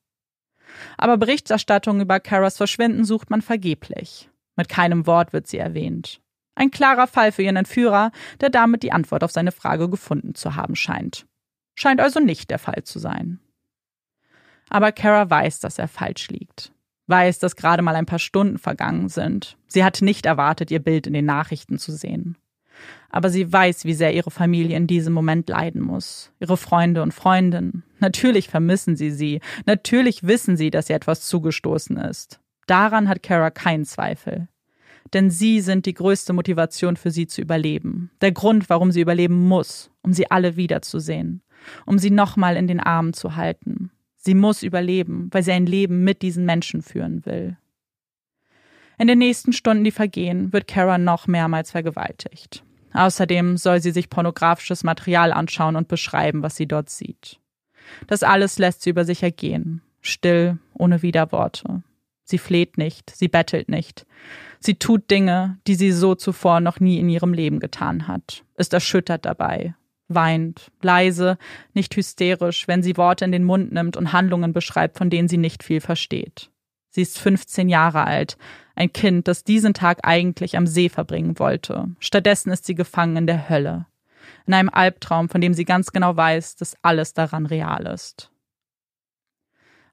Aber Berichterstattung über Karas Verschwinden sucht man vergeblich. Mit keinem Wort wird sie erwähnt. Ein klarer Fall für ihren Entführer, der damit die Antwort auf seine Frage gefunden zu haben scheint. Scheint also nicht der Fall zu sein. Aber Kara weiß, dass er falsch liegt. Weiß, dass gerade mal ein paar Stunden vergangen sind. Sie hat nicht erwartet, ihr Bild in den Nachrichten zu sehen. Aber sie weiß, wie sehr ihre Familie in diesem Moment leiden muss. Ihre Freunde und Freundinnen. Natürlich vermissen sie sie. Natürlich wissen sie, dass ihr etwas zugestoßen ist. Daran hat Kara keinen Zweifel. Denn sie sind die größte Motivation für sie zu überleben. Der Grund, warum sie überleben muss, um sie alle wiederzusehen um sie nochmal in den Armen zu halten. Sie muss überleben, weil sie ein Leben mit diesen Menschen führen will. In den nächsten Stunden, die vergehen, wird Kara noch mehrmals vergewaltigt. Außerdem soll sie sich pornografisches Material anschauen und beschreiben, was sie dort sieht. Das alles lässt sie über sich ergehen, still, ohne Widerworte. Sie fleht nicht, sie bettelt nicht. Sie tut Dinge, die sie so zuvor noch nie in ihrem Leben getan hat, ist erschüttert dabei, weint, leise, nicht hysterisch, wenn sie Worte in den Mund nimmt und Handlungen beschreibt, von denen sie nicht viel versteht. Sie ist 15 Jahre alt, ein Kind, das diesen Tag eigentlich am See verbringen wollte. Stattdessen ist sie gefangen in der Hölle. In einem Albtraum, von dem sie ganz genau weiß, dass alles daran real ist.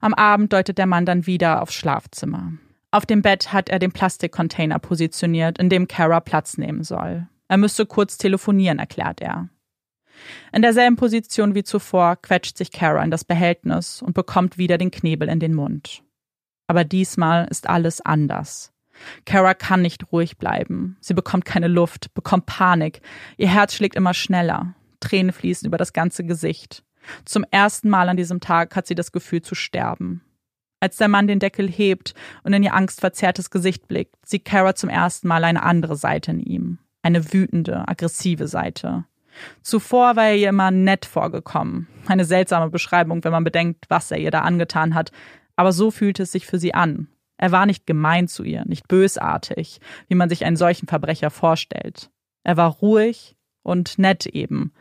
Am Abend deutet der Mann dann wieder aufs Schlafzimmer. Auf dem Bett hat er den Plastikcontainer positioniert, in dem Kara Platz nehmen soll. Er müsste kurz telefonieren, erklärt er. In derselben Position wie zuvor quetscht sich Kara in das Behältnis und bekommt wieder den Knebel in den Mund. Aber diesmal ist alles anders. Kara kann nicht ruhig bleiben. Sie bekommt keine Luft, bekommt Panik. Ihr Herz schlägt immer schneller. Tränen fließen über das ganze Gesicht. Zum ersten Mal an diesem Tag hat sie das Gefühl zu sterben. Als der Mann den Deckel hebt und in ihr angstverzerrtes Gesicht blickt, sieht Kara zum ersten Mal eine andere Seite in ihm. Eine wütende, aggressive Seite. Zuvor war er ihr immer nett vorgekommen. Eine seltsame Beschreibung, wenn man bedenkt, was er ihr da angetan hat. Aber so fühlte es sich für sie an. Er war nicht gemein zu ihr, nicht bösartig, wie man sich einen solchen Verbrecher vorstellt. Er war ruhig und nett eben.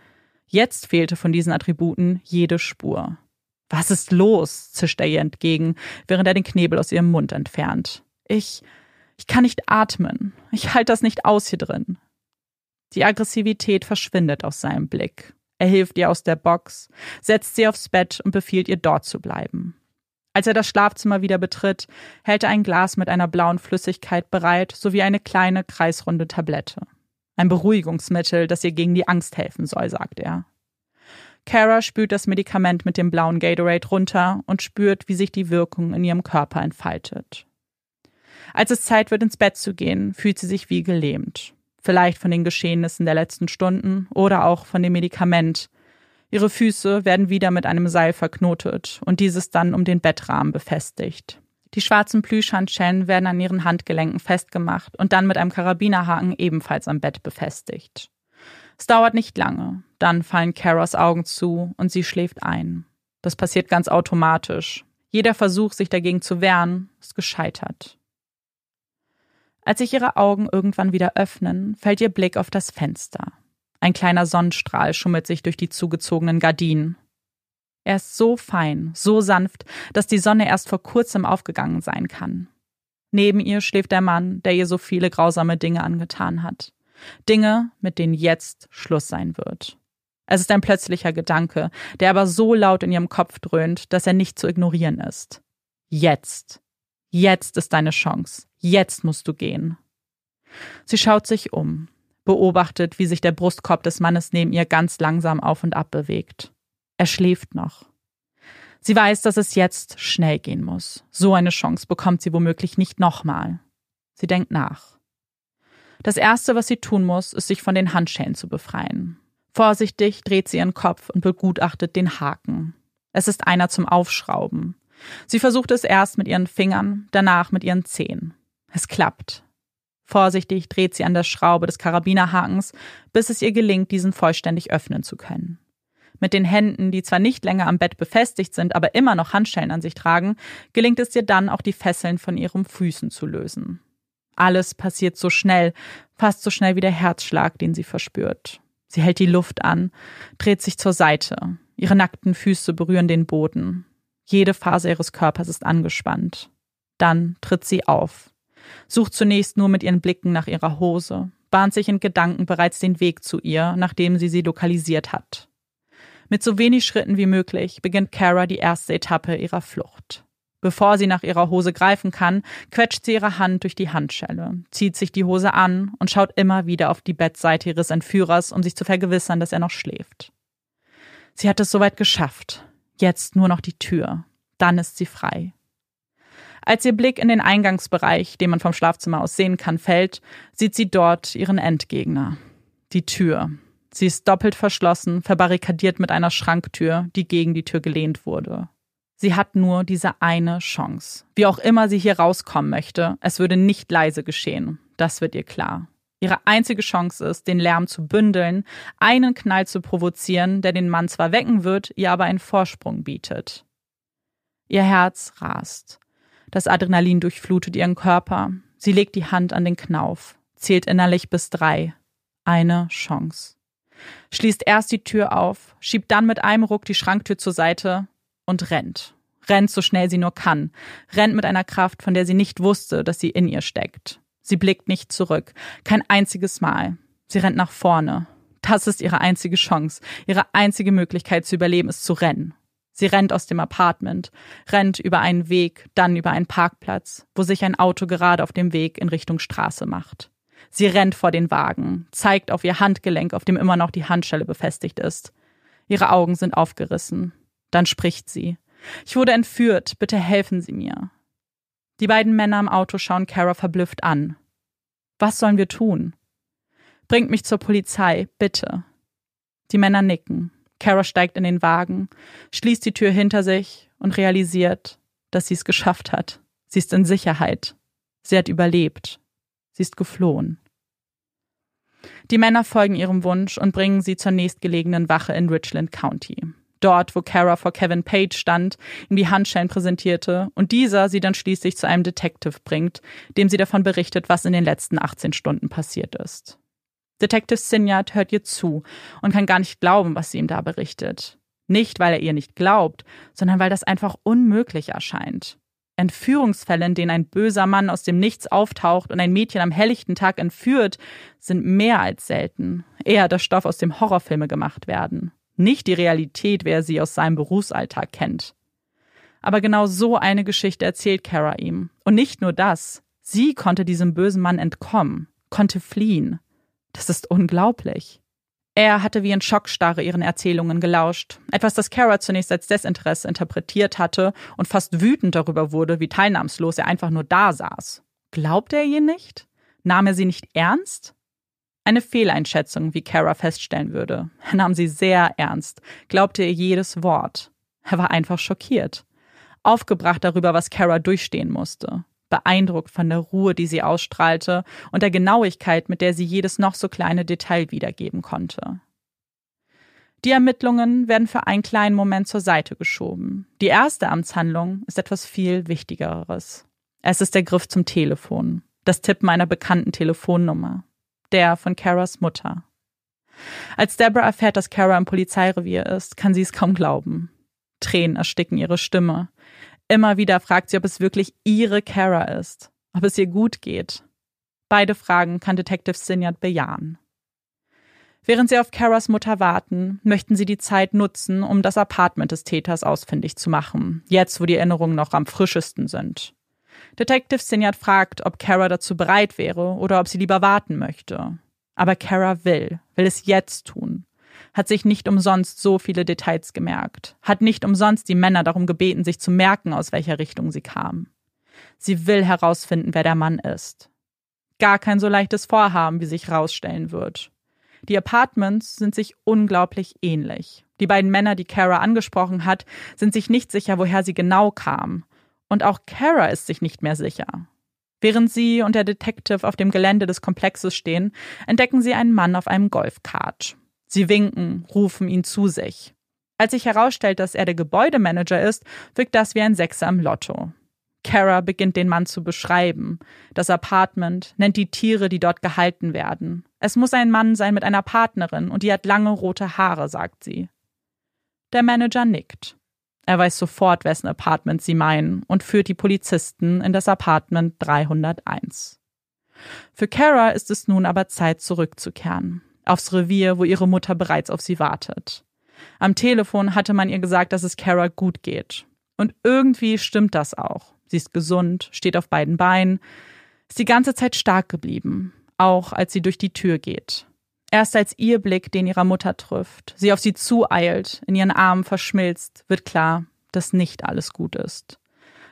Jetzt fehlte von diesen Attributen jede Spur. Was ist los? zischt er ihr entgegen, während er den Knebel aus ihrem Mund entfernt. Ich, ich kann nicht atmen. Ich halte das nicht aus hier drin. Die Aggressivität verschwindet aus seinem Blick. Er hilft ihr aus der Box, setzt sie aufs Bett und befiehlt ihr dort zu bleiben. Als er das Schlafzimmer wieder betritt, hält er ein Glas mit einer blauen Flüssigkeit bereit sowie eine kleine kreisrunde Tablette. Ein Beruhigungsmittel, das ihr gegen die Angst helfen soll, sagt er. Kara spült das Medikament mit dem blauen Gatorade runter und spürt, wie sich die Wirkung in ihrem Körper entfaltet. Als es Zeit wird, ins Bett zu gehen, fühlt sie sich wie gelähmt vielleicht von den Geschehnissen der letzten Stunden oder auch von dem Medikament. Ihre Füße werden wieder mit einem Seil verknotet und dieses dann um den Bettrahmen befestigt. Die schwarzen Plüschhandschellen werden an ihren Handgelenken festgemacht und dann mit einem Karabinerhaken ebenfalls am Bett befestigt. Es dauert nicht lange, dann fallen Caras Augen zu und sie schläft ein. Das passiert ganz automatisch. Jeder Versuch, sich dagegen zu wehren, ist gescheitert. Als sich ihre Augen irgendwann wieder öffnen, fällt ihr Blick auf das Fenster. Ein kleiner Sonnenstrahl schummelt sich durch die zugezogenen Gardinen. Er ist so fein, so sanft, dass die Sonne erst vor kurzem aufgegangen sein kann. Neben ihr schläft der Mann, der ihr so viele grausame Dinge angetan hat. Dinge, mit denen jetzt Schluss sein wird. Es ist ein plötzlicher Gedanke, der aber so laut in ihrem Kopf dröhnt, dass er nicht zu ignorieren ist. Jetzt. Jetzt ist deine Chance. Jetzt musst du gehen. Sie schaut sich um, beobachtet, wie sich der Brustkorb des Mannes neben ihr ganz langsam auf und ab bewegt. Er schläft noch. Sie weiß, dass es jetzt schnell gehen muss. So eine Chance bekommt sie womöglich nicht nochmal. Sie denkt nach. Das Erste, was sie tun muss, ist, sich von den Handschellen zu befreien. Vorsichtig dreht sie ihren Kopf und begutachtet den Haken. Es ist einer zum Aufschrauben. Sie versucht es erst mit ihren Fingern, danach mit ihren Zehen. Es klappt. Vorsichtig dreht sie an der Schraube des Karabinerhakens, bis es ihr gelingt, diesen vollständig öffnen zu können. Mit den Händen, die zwar nicht länger am Bett befestigt sind, aber immer noch Handschellen an sich tragen, gelingt es ihr dann auch die Fesseln von ihren Füßen zu lösen. Alles passiert so schnell, fast so schnell wie der Herzschlag, den sie verspürt. Sie hält die Luft an, dreht sich zur Seite. Ihre nackten Füße berühren den Boden. Jede Phase ihres Körpers ist angespannt. Dann tritt sie auf, sucht zunächst nur mit ihren Blicken nach ihrer Hose, bahnt sich in Gedanken bereits den Weg zu ihr, nachdem sie sie lokalisiert hat. Mit so wenig Schritten wie möglich beginnt Kara die erste Etappe ihrer Flucht. Bevor sie nach ihrer Hose greifen kann, quetscht sie ihre Hand durch die Handschelle, zieht sich die Hose an und schaut immer wieder auf die Bettseite ihres Entführers, um sich zu vergewissern, dass er noch schläft. Sie hat es soweit geschafft. Jetzt nur noch die Tür. Dann ist sie frei. Als ihr Blick in den Eingangsbereich, den man vom Schlafzimmer aus sehen kann, fällt, sieht sie dort ihren Endgegner. Die Tür. Sie ist doppelt verschlossen, verbarrikadiert mit einer Schranktür, die gegen die Tür gelehnt wurde. Sie hat nur diese eine Chance. Wie auch immer sie hier rauskommen möchte, es würde nicht leise geschehen. Das wird ihr klar. Ihre einzige Chance ist, den Lärm zu bündeln, einen Knall zu provozieren, der den Mann zwar wecken wird, ihr aber einen Vorsprung bietet. Ihr Herz rast. Das Adrenalin durchflutet ihren Körper. Sie legt die Hand an den Knauf, zählt innerlich bis drei. Eine Chance. Schließt erst die Tür auf, schiebt dann mit einem Ruck die Schranktür zur Seite und rennt. Rennt so schnell sie nur kann. Rennt mit einer Kraft, von der sie nicht wusste, dass sie in ihr steckt. Sie blickt nicht zurück. Kein einziges Mal. Sie rennt nach vorne. Das ist ihre einzige Chance. Ihre einzige Möglichkeit zu überleben ist zu rennen. Sie rennt aus dem Apartment, rennt über einen Weg, dann über einen Parkplatz, wo sich ein Auto gerade auf dem Weg in Richtung Straße macht. Sie rennt vor den Wagen, zeigt auf ihr Handgelenk, auf dem immer noch die Handschelle befestigt ist. Ihre Augen sind aufgerissen. Dann spricht sie. Ich wurde entführt, bitte helfen Sie mir. Die beiden Männer im Auto schauen Kara verblüfft an. Was sollen wir tun? Bringt mich zur Polizei, bitte. Die Männer nicken. Kara steigt in den Wagen, schließt die Tür hinter sich und realisiert, dass sie es geschafft hat. Sie ist in Sicherheit. Sie hat überlebt. Sie ist geflohen. Die Männer folgen ihrem Wunsch und bringen sie zur nächstgelegenen Wache in Richland County dort, wo Kara vor Kevin Page stand, ihm die Handschellen präsentierte und dieser sie dann schließlich zu einem Detective bringt, dem sie davon berichtet, was in den letzten 18 Stunden passiert ist. Detective Sinyard hört ihr zu und kann gar nicht glauben, was sie ihm da berichtet. Nicht, weil er ihr nicht glaubt, sondern weil das einfach unmöglich erscheint. Entführungsfälle, in denen ein böser Mann aus dem Nichts auftaucht und ein Mädchen am helllichten Tag entführt, sind mehr als selten. Eher der Stoff, aus dem Horrorfilme gemacht werden nicht die Realität, wer sie aus seinem Berufsalltag kennt. Aber genau so eine Geschichte erzählt Kara ihm. Und nicht nur das. Sie konnte diesem bösen Mann entkommen, konnte fliehen. Das ist unglaublich. Er hatte wie in Schockstarre ihren Erzählungen gelauscht, etwas, das Kara zunächst als Desinteresse interpretiert hatte und fast wütend darüber wurde, wie teilnahmslos er einfach nur da saß. Glaubte er ihr nicht? Nahm er sie nicht ernst? Eine Fehleinschätzung, wie Kara feststellen würde. Er nahm sie sehr ernst, glaubte ihr jedes Wort. Er war einfach schockiert. Aufgebracht darüber, was Kara durchstehen musste. Beeindruckt von der Ruhe, die sie ausstrahlte und der Genauigkeit, mit der sie jedes noch so kleine Detail wiedergeben konnte. Die Ermittlungen werden für einen kleinen Moment zur Seite geschoben. Die erste Amtshandlung ist etwas viel Wichtigeres. Es ist der Griff zum Telefon, das Tippen einer bekannten Telefonnummer der von Caras Mutter. Als Deborah erfährt, dass Kara im Polizeirevier ist, kann sie es kaum glauben. Tränen ersticken ihre Stimme. Immer wieder fragt sie, ob es wirklich ihre Kara ist, ob es ihr gut geht. Beide Fragen kann Detective Sinyard bejahen. Während sie auf Karas Mutter warten, möchten sie die Zeit nutzen, um das Apartment des Täters ausfindig zu machen, jetzt wo die Erinnerungen noch am frischesten sind. Detective Sinyard fragt, ob Kara dazu bereit wäre oder ob sie lieber warten möchte. Aber Kara will, will es jetzt tun. Hat sich nicht umsonst so viele Details gemerkt, hat nicht umsonst die Männer darum gebeten, sich zu merken, aus welcher Richtung sie kamen. Sie will herausfinden, wer der Mann ist. Gar kein so leichtes Vorhaben, wie sich herausstellen wird. Die Apartments sind sich unglaublich ähnlich. Die beiden Männer, die Kara angesprochen hat, sind sich nicht sicher, woher sie genau kamen. Und auch Kara ist sich nicht mehr sicher. Während sie und der Detective auf dem Gelände des Komplexes stehen, entdecken sie einen Mann auf einem Golfkart. Sie winken, rufen ihn zu sich. Als sich herausstellt, dass er der Gebäudemanager ist, wirkt das wie ein Sechser im Lotto. Kara beginnt den Mann zu beschreiben. Das Apartment nennt die Tiere, die dort gehalten werden. Es muss ein Mann sein mit einer Partnerin und die hat lange rote Haare, sagt sie. Der Manager nickt. Er weiß sofort, wessen Apartment sie meinen und führt die Polizisten in das Apartment 301. Für Kara ist es nun aber Zeit zurückzukehren. Aufs Revier, wo ihre Mutter bereits auf sie wartet. Am Telefon hatte man ihr gesagt, dass es Kara gut geht. Und irgendwie stimmt das auch. Sie ist gesund, steht auf beiden Beinen, ist die ganze Zeit stark geblieben, auch als sie durch die Tür geht. Erst als ihr Blick den ihrer Mutter trifft, sie auf sie zueilt, in ihren Armen verschmilzt, wird klar, dass nicht alles gut ist.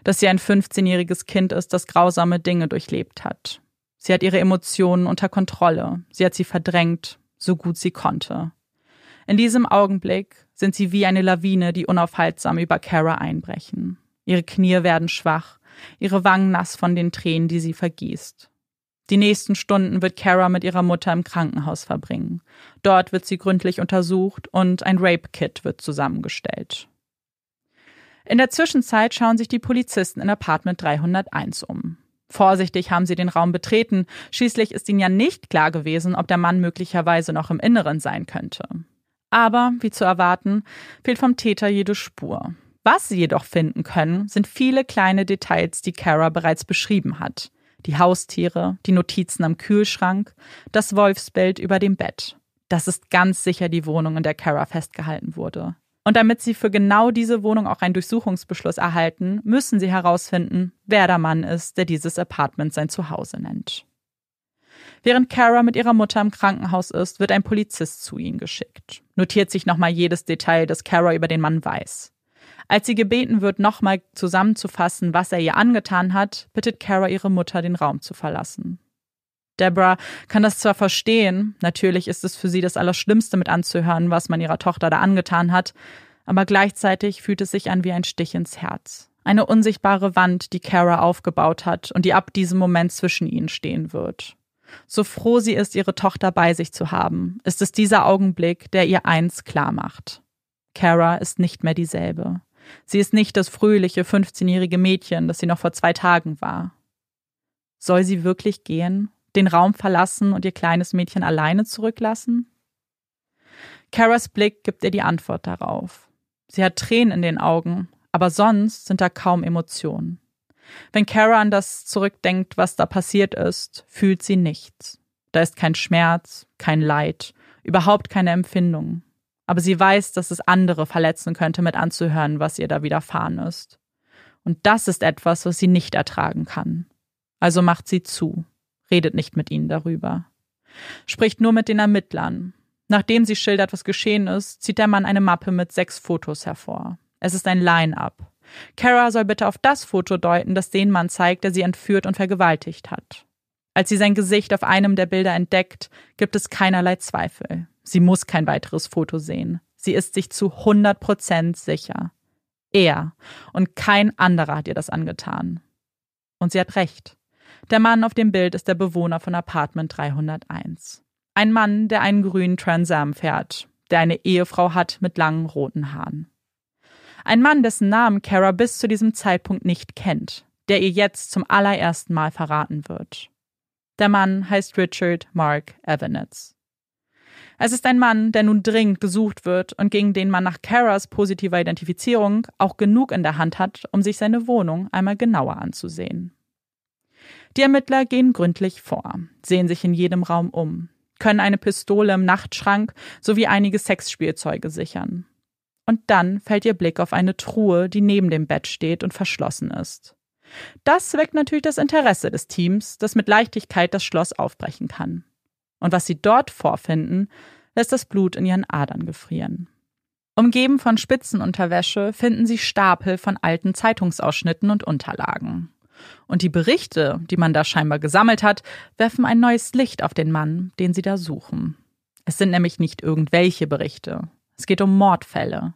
Dass sie ein 15-jähriges Kind ist, das grausame Dinge durchlebt hat. Sie hat ihre Emotionen unter Kontrolle. Sie hat sie verdrängt, so gut sie konnte. In diesem Augenblick sind sie wie eine Lawine, die unaufhaltsam über Kara einbrechen. Ihre Knie werden schwach, ihre Wangen nass von den Tränen, die sie vergießt. Die nächsten Stunden wird Kara mit ihrer Mutter im Krankenhaus verbringen. Dort wird sie gründlich untersucht und ein Rape-Kit wird zusammengestellt. In der Zwischenzeit schauen sich die Polizisten in Apartment 301 um. Vorsichtig haben sie den Raum betreten, schließlich ist ihnen ja nicht klar gewesen, ob der Mann möglicherweise noch im Inneren sein könnte. Aber, wie zu erwarten, fehlt vom Täter jede Spur. Was sie jedoch finden können, sind viele kleine Details, die Kara bereits beschrieben hat. Die Haustiere, die Notizen am Kühlschrank, das Wolfsbild über dem Bett. Das ist ganz sicher die Wohnung, in der Kara festgehalten wurde. Und damit sie für genau diese Wohnung auch einen Durchsuchungsbeschluss erhalten, müssen sie herausfinden, wer der Mann ist, der dieses Apartment sein Zuhause nennt. Während Kara mit ihrer Mutter im Krankenhaus ist, wird ein Polizist zu ihnen geschickt, notiert sich nochmal jedes Detail, das Kara über den Mann weiß. Als sie gebeten wird, nochmal zusammenzufassen, was er ihr angetan hat, bittet Kara ihre Mutter, den Raum zu verlassen. Deborah kann das zwar verstehen, natürlich ist es für sie das Allerschlimmste mit anzuhören, was man ihrer Tochter da angetan hat, aber gleichzeitig fühlt es sich an wie ein Stich ins Herz. Eine unsichtbare Wand, die Kara aufgebaut hat und die ab diesem Moment zwischen ihnen stehen wird. So froh sie ist, ihre Tochter bei sich zu haben, ist es dieser Augenblick, der ihr eins klar macht. Kara ist nicht mehr dieselbe. Sie ist nicht das fröhliche 15-jährige Mädchen, das sie noch vor zwei Tagen war. Soll sie wirklich gehen, den Raum verlassen und ihr kleines Mädchen alleine zurücklassen? Karas Blick gibt ihr die Antwort darauf. Sie hat Tränen in den Augen, aber sonst sind da kaum Emotionen. Wenn Kara an das zurückdenkt, was da passiert ist, fühlt sie nichts. Da ist kein Schmerz, kein Leid, überhaupt keine Empfindung aber sie weiß, dass es andere verletzen könnte, mit anzuhören, was ihr da widerfahren ist. Und das ist etwas, was sie nicht ertragen kann. Also macht sie zu, redet nicht mit ihnen darüber. Spricht nur mit den Ermittlern. Nachdem sie schildert, was geschehen ist, zieht der Mann eine Mappe mit sechs Fotos hervor. Es ist ein Line-up. Kara soll bitte auf das Foto deuten, das den Mann zeigt, der sie entführt und vergewaltigt hat. Als sie sein Gesicht auf einem der Bilder entdeckt, gibt es keinerlei Zweifel. Sie muss kein weiteres Foto sehen. Sie ist sich zu 100 Prozent sicher. Er und kein anderer hat ihr das angetan. Und sie hat recht. Der Mann auf dem Bild ist der Bewohner von Apartment 301. Ein Mann, der einen grünen Transam fährt, der eine Ehefrau hat mit langen roten Haaren. Ein Mann, dessen Namen Kara bis zu diesem Zeitpunkt nicht kennt, der ihr jetzt zum allerersten Mal verraten wird. Der Mann heißt Richard Mark Evanitz. Es ist ein Mann, der nun dringend gesucht wird und gegen den man nach Karas positiver Identifizierung auch genug in der Hand hat, um sich seine Wohnung einmal genauer anzusehen. Die Ermittler gehen gründlich vor, sehen sich in jedem Raum um, können eine Pistole im Nachtschrank sowie einige Sexspielzeuge sichern. Und dann fällt ihr Blick auf eine Truhe, die neben dem Bett steht und verschlossen ist. Das weckt natürlich das Interesse des Teams, das mit Leichtigkeit das Schloss aufbrechen kann. Und was sie dort vorfinden, lässt das Blut in ihren Adern gefrieren. Umgeben von Spitzenunterwäsche finden sie Stapel von alten Zeitungsausschnitten und Unterlagen. Und die Berichte, die man da scheinbar gesammelt hat, werfen ein neues Licht auf den Mann, den sie da suchen. Es sind nämlich nicht irgendwelche Berichte. Es geht um Mordfälle.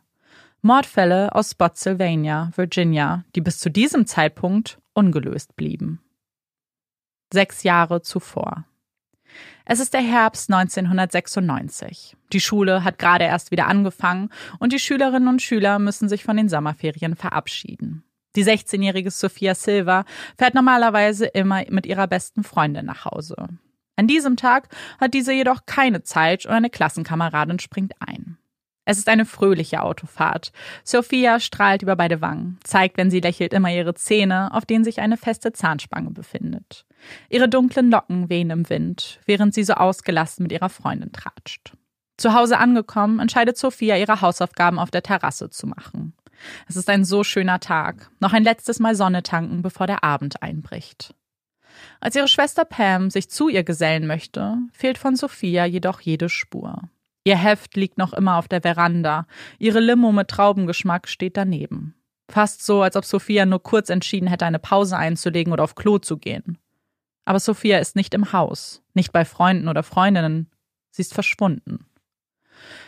Mordfälle aus Spotsylvania, Virginia, die bis zu diesem Zeitpunkt ungelöst blieben. Sechs Jahre zuvor. Es ist der Herbst 1996. Die Schule hat gerade erst wieder angefangen und die Schülerinnen und Schüler müssen sich von den Sommerferien verabschieden. Die 16-jährige Sophia Silva fährt normalerweise immer mit ihrer besten Freundin nach Hause. An diesem Tag hat diese jedoch keine Zeit und eine Klassenkameradin springt ein. Es ist eine fröhliche Autofahrt. Sophia strahlt über beide Wangen, zeigt, wenn sie lächelt, immer ihre Zähne, auf denen sich eine feste Zahnspange befindet. Ihre dunklen Locken wehen im Wind, während sie so ausgelassen mit ihrer Freundin tratscht. Zu Hause angekommen, entscheidet Sophia, ihre Hausaufgaben auf der Terrasse zu machen. Es ist ein so schöner Tag. Noch ein letztes Mal Sonne tanken, bevor der Abend einbricht. Als ihre Schwester Pam sich zu ihr gesellen möchte, fehlt von Sophia jedoch jede Spur. Ihr Heft liegt noch immer auf der Veranda. Ihre Limo mit Traubengeschmack steht daneben. Fast so, als ob Sophia nur kurz entschieden hätte, eine Pause einzulegen oder auf Klo zu gehen. Aber Sophia ist nicht im Haus, nicht bei Freunden oder Freundinnen. Sie ist verschwunden.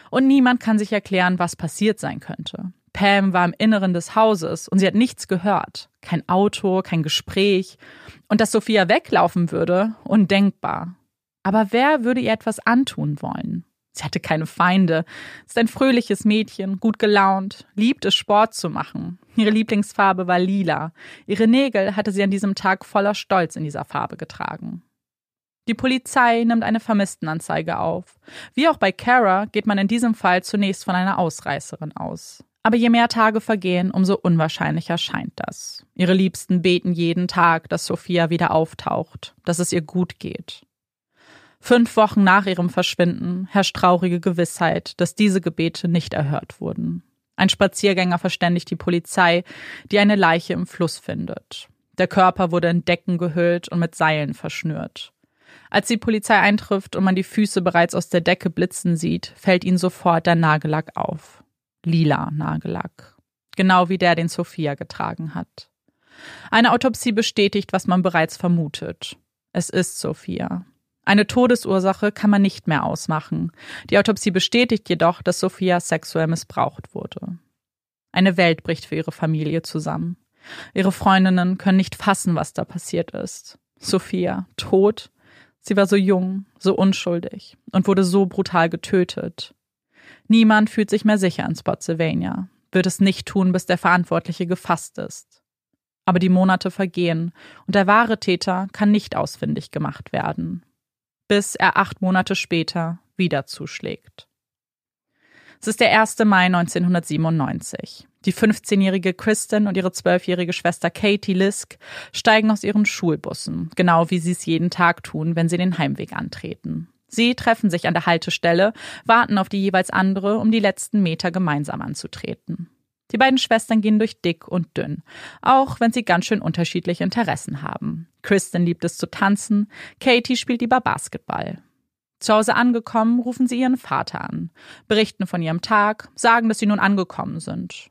Und niemand kann sich erklären, was passiert sein könnte. Pam war im Inneren des Hauses und sie hat nichts gehört. Kein Auto, kein Gespräch. Und dass Sophia weglaufen würde, undenkbar. Aber wer würde ihr etwas antun wollen? Sie hatte keine Feinde, ist ein fröhliches Mädchen, gut gelaunt, liebt es Sport zu machen. Ihre Lieblingsfarbe war lila. Ihre Nägel hatte sie an diesem Tag voller Stolz in dieser Farbe getragen. Die Polizei nimmt eine Vermisstenanzeige auf. Wie auch bei Kara geht man in diesem Fall zunächst von einer Ausreißerin aus. Aber je mehr Tage vergehen, umso unwahrscheinlicher scheint das. Ihre Liebsten beten jeden Tag, dass Sophia wieder auftaucht, dass es ihr gut geht. Fünf Wochen nach ihrem Verschwinden herrscht traurige Gewissheit, dass diese Gebete nicht erhört wurden. Ein Spaziergänger verständigt die Polizei, die eine Leiche im Fluss findet. Der Körper wurde in Decken gehüllt und mit Seilen verschnürt. Als die Polizei eintrifft und man die Füße bereits aus der Decke blitzen sieht, fällt ihnen sofort der Nagellack auf. Lila Nagellack. Genau wie der, den Sophia getragen hat. Eine Autopsie bestätigt, was man bereits vermutet. Es ist Sophia. Eine Todesursache kann man nicht mehr ausmachen. Die Autopsie bestätigt jedoch, dass Sophia sexuell missbraucht wurde. Eine Welt bricht für ihre Familie zusammen. Ihre Freundinnen können nicht fassen, was da passiert ist. Sophia, tot. Sie war so jung, so unschuldig und wurde so brutal getötet. Niemand fühlt sich mehr sicher in Spotsylvania, wird es nicht tun, bis der Verantwortliche gefasst ist. Aber die Monate vergehen und der wahre Täter kann nicht ausfindig gemacht werden bis er acht Monate später wieder zuschlägt. Es ist der 1. Mai 1997. Die 15-jährige Kristen und ihre 12-jährige Schwester Katie Lisk steigen aus ihren Schulbussen, genau wie sie es jeden Tag tun, wenn sie den Heimweg antreten. Sie treffen sich an der Haltestelle, warten auf die jeweils andere, um die letzten Meter gemeinsam anzutreten. Die beiden Schwestern gehen durch dick und dünn, auch wenn sie ganz schön unterschiedliche Interessen haben. Kristen liebt es zu tanzen, Katie spielt lieber Basketball. Zu Hause angekommen, rufen sie ihren Vater an, berichten von ihrem Tag, sagen, dass sie nun angekommen sind.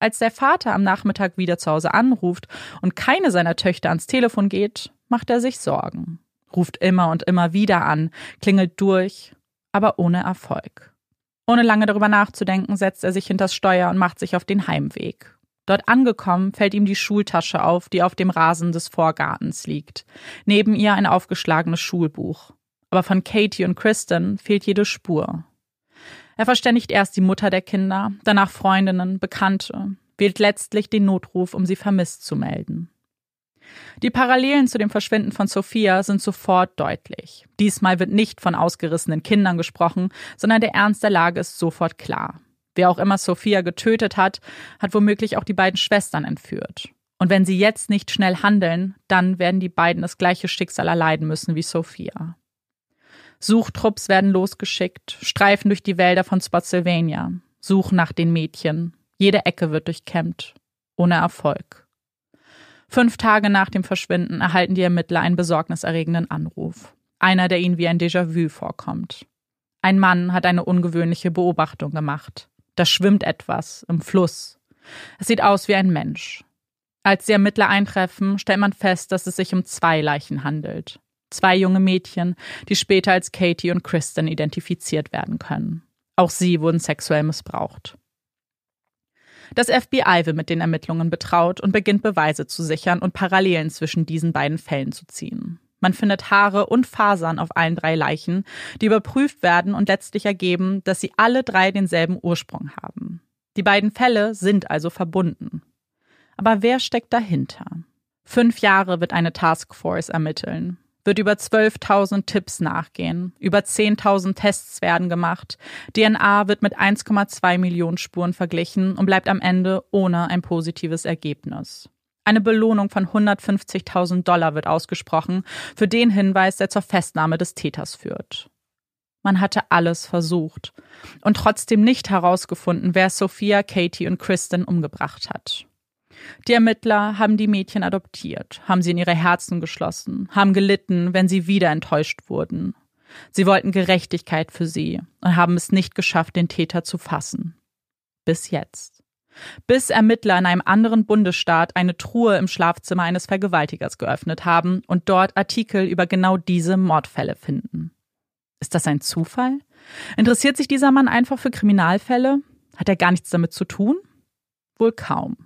Als der Vater am Nachmittag wieder zu Hause anruft und keine seiner Töchter ans Telefon geht, macht er sich Sorgen. Ruft immer und immer wieder an, klingelt durch, aber ohne Erfolg. Ohne lange darüber nachzudenken, setzt er sich hinters Steuer und macht sich auf den Heimweg. Dort angekommen, fällt ihm die Schultasche auf, die auf dem Rasen des Vorgartens liegt. Neben ihr ein aufgeschlagenes Schulbuch. Aber von Katie und Kristen fehlt jede Spur. Er verständigt erst die Mutter der Kinder, danach Freundinnen, Bekannte, wählt letztlich den Notruf, um sie vermisst zu melden. Die Parallelen zu dem Verschwinden von Sophia sind sofort deutlich. Diesmal wird nicht von ausgerissenen Kindern gesprochen, sondern der Ernst der Lage ist sofort klar. Wer auch immer Sophia getötet hat, hat womöglich auch die beiden Schwestern entführt. Und wenn sie jetzt nicht schnell handeln, dann werden die beiden das gleiche Schicksal erleiden müssen wie Sophia. Suchtrupps werden losgeschickt, streifen durch die Wälder von Spotsylvania, suchen nach den Mädchen. Jede Ecke wird durchkämmt. Ohne Erfolg. Fünf Tage nach dem Verschwinden erhalten die Ermittler einen besorgniserregenden Anruf. Einer, der ihnen wie ein Déjà-vu vorkommt. Ein Mann hat eine ungewöhnliche Beobachtung gemacht. Da schwimmt etwas im Fluss. Es sieht aus wie ein Mensch. Als die Ermittler eintreffen, stellt man fest, dass es sich um zwei Leichen handelt. Zwei junge Mädchen, die später als Katie und Kristen identifiziert werden können. Auch sie wurden sexuell missbraucht. Das FBI wird mit den Ermittlungen betraut und beginnt Beweise zu sichern und Parallelen zwischen diesen beiden Fällen zu ziehen. Man findet Haare und Fasern auf allen drei Leichen, die überprüft werden und letztlich ergeben, dass sie alle drei denselben Ursprung haben. Die beiden Fälle sind also verbunden. Aber wer steckt dahinter? Fünf Jahre wird eine Taskforce ermitteln, wird über 12.000 Tipps nachgehen, über 10.000 Tests werden gemacht, DNA wird mit 1,2 Millionen Spuren verglichen und bleibt am Ende ohne ein positives Ergebnis. Eine Belohnung von 150.000 Dollar wird ausgesprochen für den Hinweis, der zur Festnahme des Täters führt. Man hatte alles versucht und trotzdem nicht herausgefunden, wer Sophia, Katie und Kristen umgebracht hat. Die Ermittler haben die Mädchen adoptiert, haben sie in ihre Herzen geschlossen, haben gelitten, wenn sie wieder enttäuscht wurden. Sie wollten Gerechtigkeit für sie und haben es nicht geschafft, den Täter zu fassen. Bis jetzt. Bis Ermittler in einem anderen Bundesstaat eine Truhe im Schlafzimmer eines Vergewaltigers geöffnet haben und dort Artikel über genau diese Mordfälle finden. Ist das ein Zufall? Interessiert sich dieser Mann einfach für Kriminalfälle? Hat er gar nichts damit zu tun? Wohl kaum.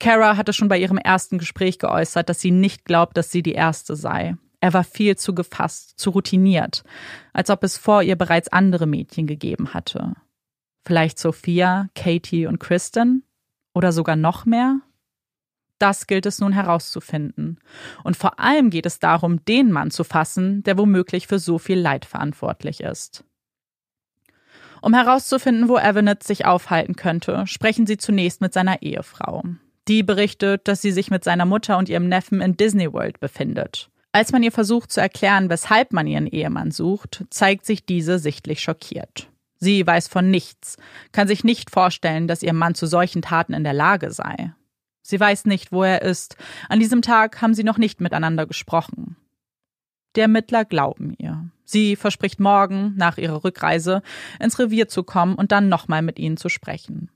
Kara hatte schon bei ihrem ersten Gespräch geäußert, dass sie nicht glaubt, dass sie die Erste sei. Er war viel zu gefasst, zu routiniert, als ob es vor ihr bereits andere Mädchen gegeben hatte. Vielleicht Sophia, Katie und Kristen? Oder sogar noch mehr? Das gilt es nun herauszufinden. Und vor allem geht es darum, den Mann zu fassen, der womöglich für so viel Leid verantwortlich ist. Um herauszufinden, wo Evanet sich aufhalten könnte, sprechen sie zunächst mit seiner Ehefrau. Die berichtet, dass sie sich mit seiner Mutter und ihrem Neffen in Disney World befindet. Als man ihr versucht zu erklären, weshalb man ihren Ehemann sucht, zeigt sich diese sichtlich schockiert. Sie weiß von nichts, kann sich nicht vorstellen, dass ihr Mann zu solchen Taten in der Lage sei. Sie weiß nicht, wo er ist. An diesem Tag haben sie noch nicht miteinander gesprochen. Die Ermittler glauben ihr. Sie verspricht morgen, nach ihrer Rückreise, ins Revier zu kommen und dann nochmal mit ihnen zu sprechen.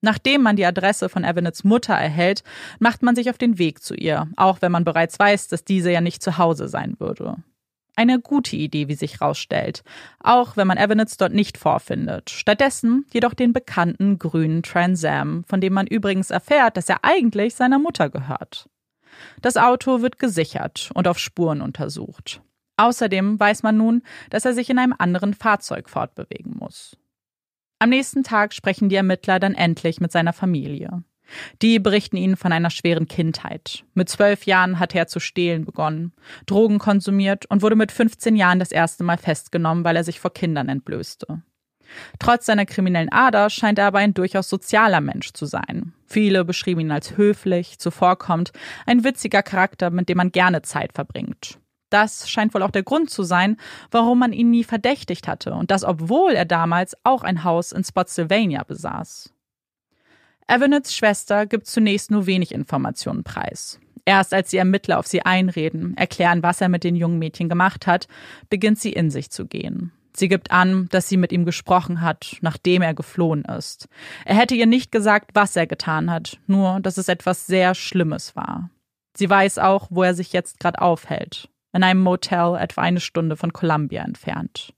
Nachdem man die Adresse von Evanets Mutter erhält, macht man sich auf den Weg zu ihr, auch wenn man bereits weiß, dass diese ja nicht zu Hause sein würde. Eine gute Idee, wie sich rausstellt, auch wenn man Evanets dort nicht vorfindet. Stattdessen jedoch den bekannten grünen Trans Am, von dem man übrigens erfährt, dass er eigentlich seiner Mutter gehört. Das Auto wird gesichert und auf Spuren untersucht. Außerdem weiß man nun, dass er sich in einem anderen Fahrzeug fortbewegen muss. Am nächsten Tag sprechen die Ermittler dann endlich mit seiner Familie. Die berichten ihnen von einer schweren Kindheit. Mit zwölf Jahren hat er zu stehlen begonnen, Drogen konsumiert und wurde mit 15 Jahren das erste Mal festgenommen, weil er sich vor Kindern entblößte. Trotz seiner kriminellen Ader scheint er aber ein durchaus sozialer Mensch zu sein. Viele beschrieben ihn als höflich, zuvorkommt, ein witziger Charakter, mit dem man gerne Zeit verbringt. Das scheint wohl auch der Grund zu sein, warum man ihn nie verdächtigt hatte, und das obwohl er damals auch ein Haus in Spotsylvania besaß. Evanets Schwester gibt zunächst nur wenig Informationen preis. Erst als die Ermittler auf sie einreden, erklären, was er mit den jungen Mädchen gemacht hat, beginnt sie in sich zu gehen. Sie gibt an, dass sie mit ihm gesprochen hat, nachdem er geflohen ist. Er hätte ihr nicht gesagt, was er getan hat, nur dass es etwas sehr Schlimmes war. Sie weiß auch, wo er sich jetzt gerade aufhält, in einem Motel etwa eine Stunde von Columbia entfernt.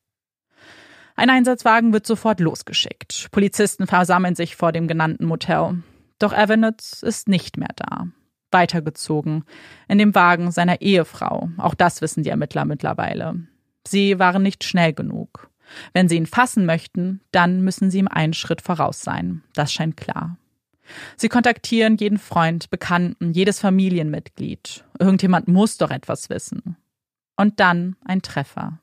Ein Einsatzwagen wird sofort losgeschickt. Polizisten versammeln sich vor dem genannten Motel. Doch Evanitz ist nicht mehr da. Weitergezogen. In dem Wagen seiner Ehefrau. Auch das wissen die Ermittler mittlerweile. Sie waren nicht schnell genug. Wenn sie ihn fassen möchten, dann müssen sie ihm einen Schritt voraus sein. Das scheint klar. Sie kontaktieren jeden Freund, Bekannten, jedes Familienmitglied. Irgendjemand muss doch etwas wissen. Und dann ein Treffer.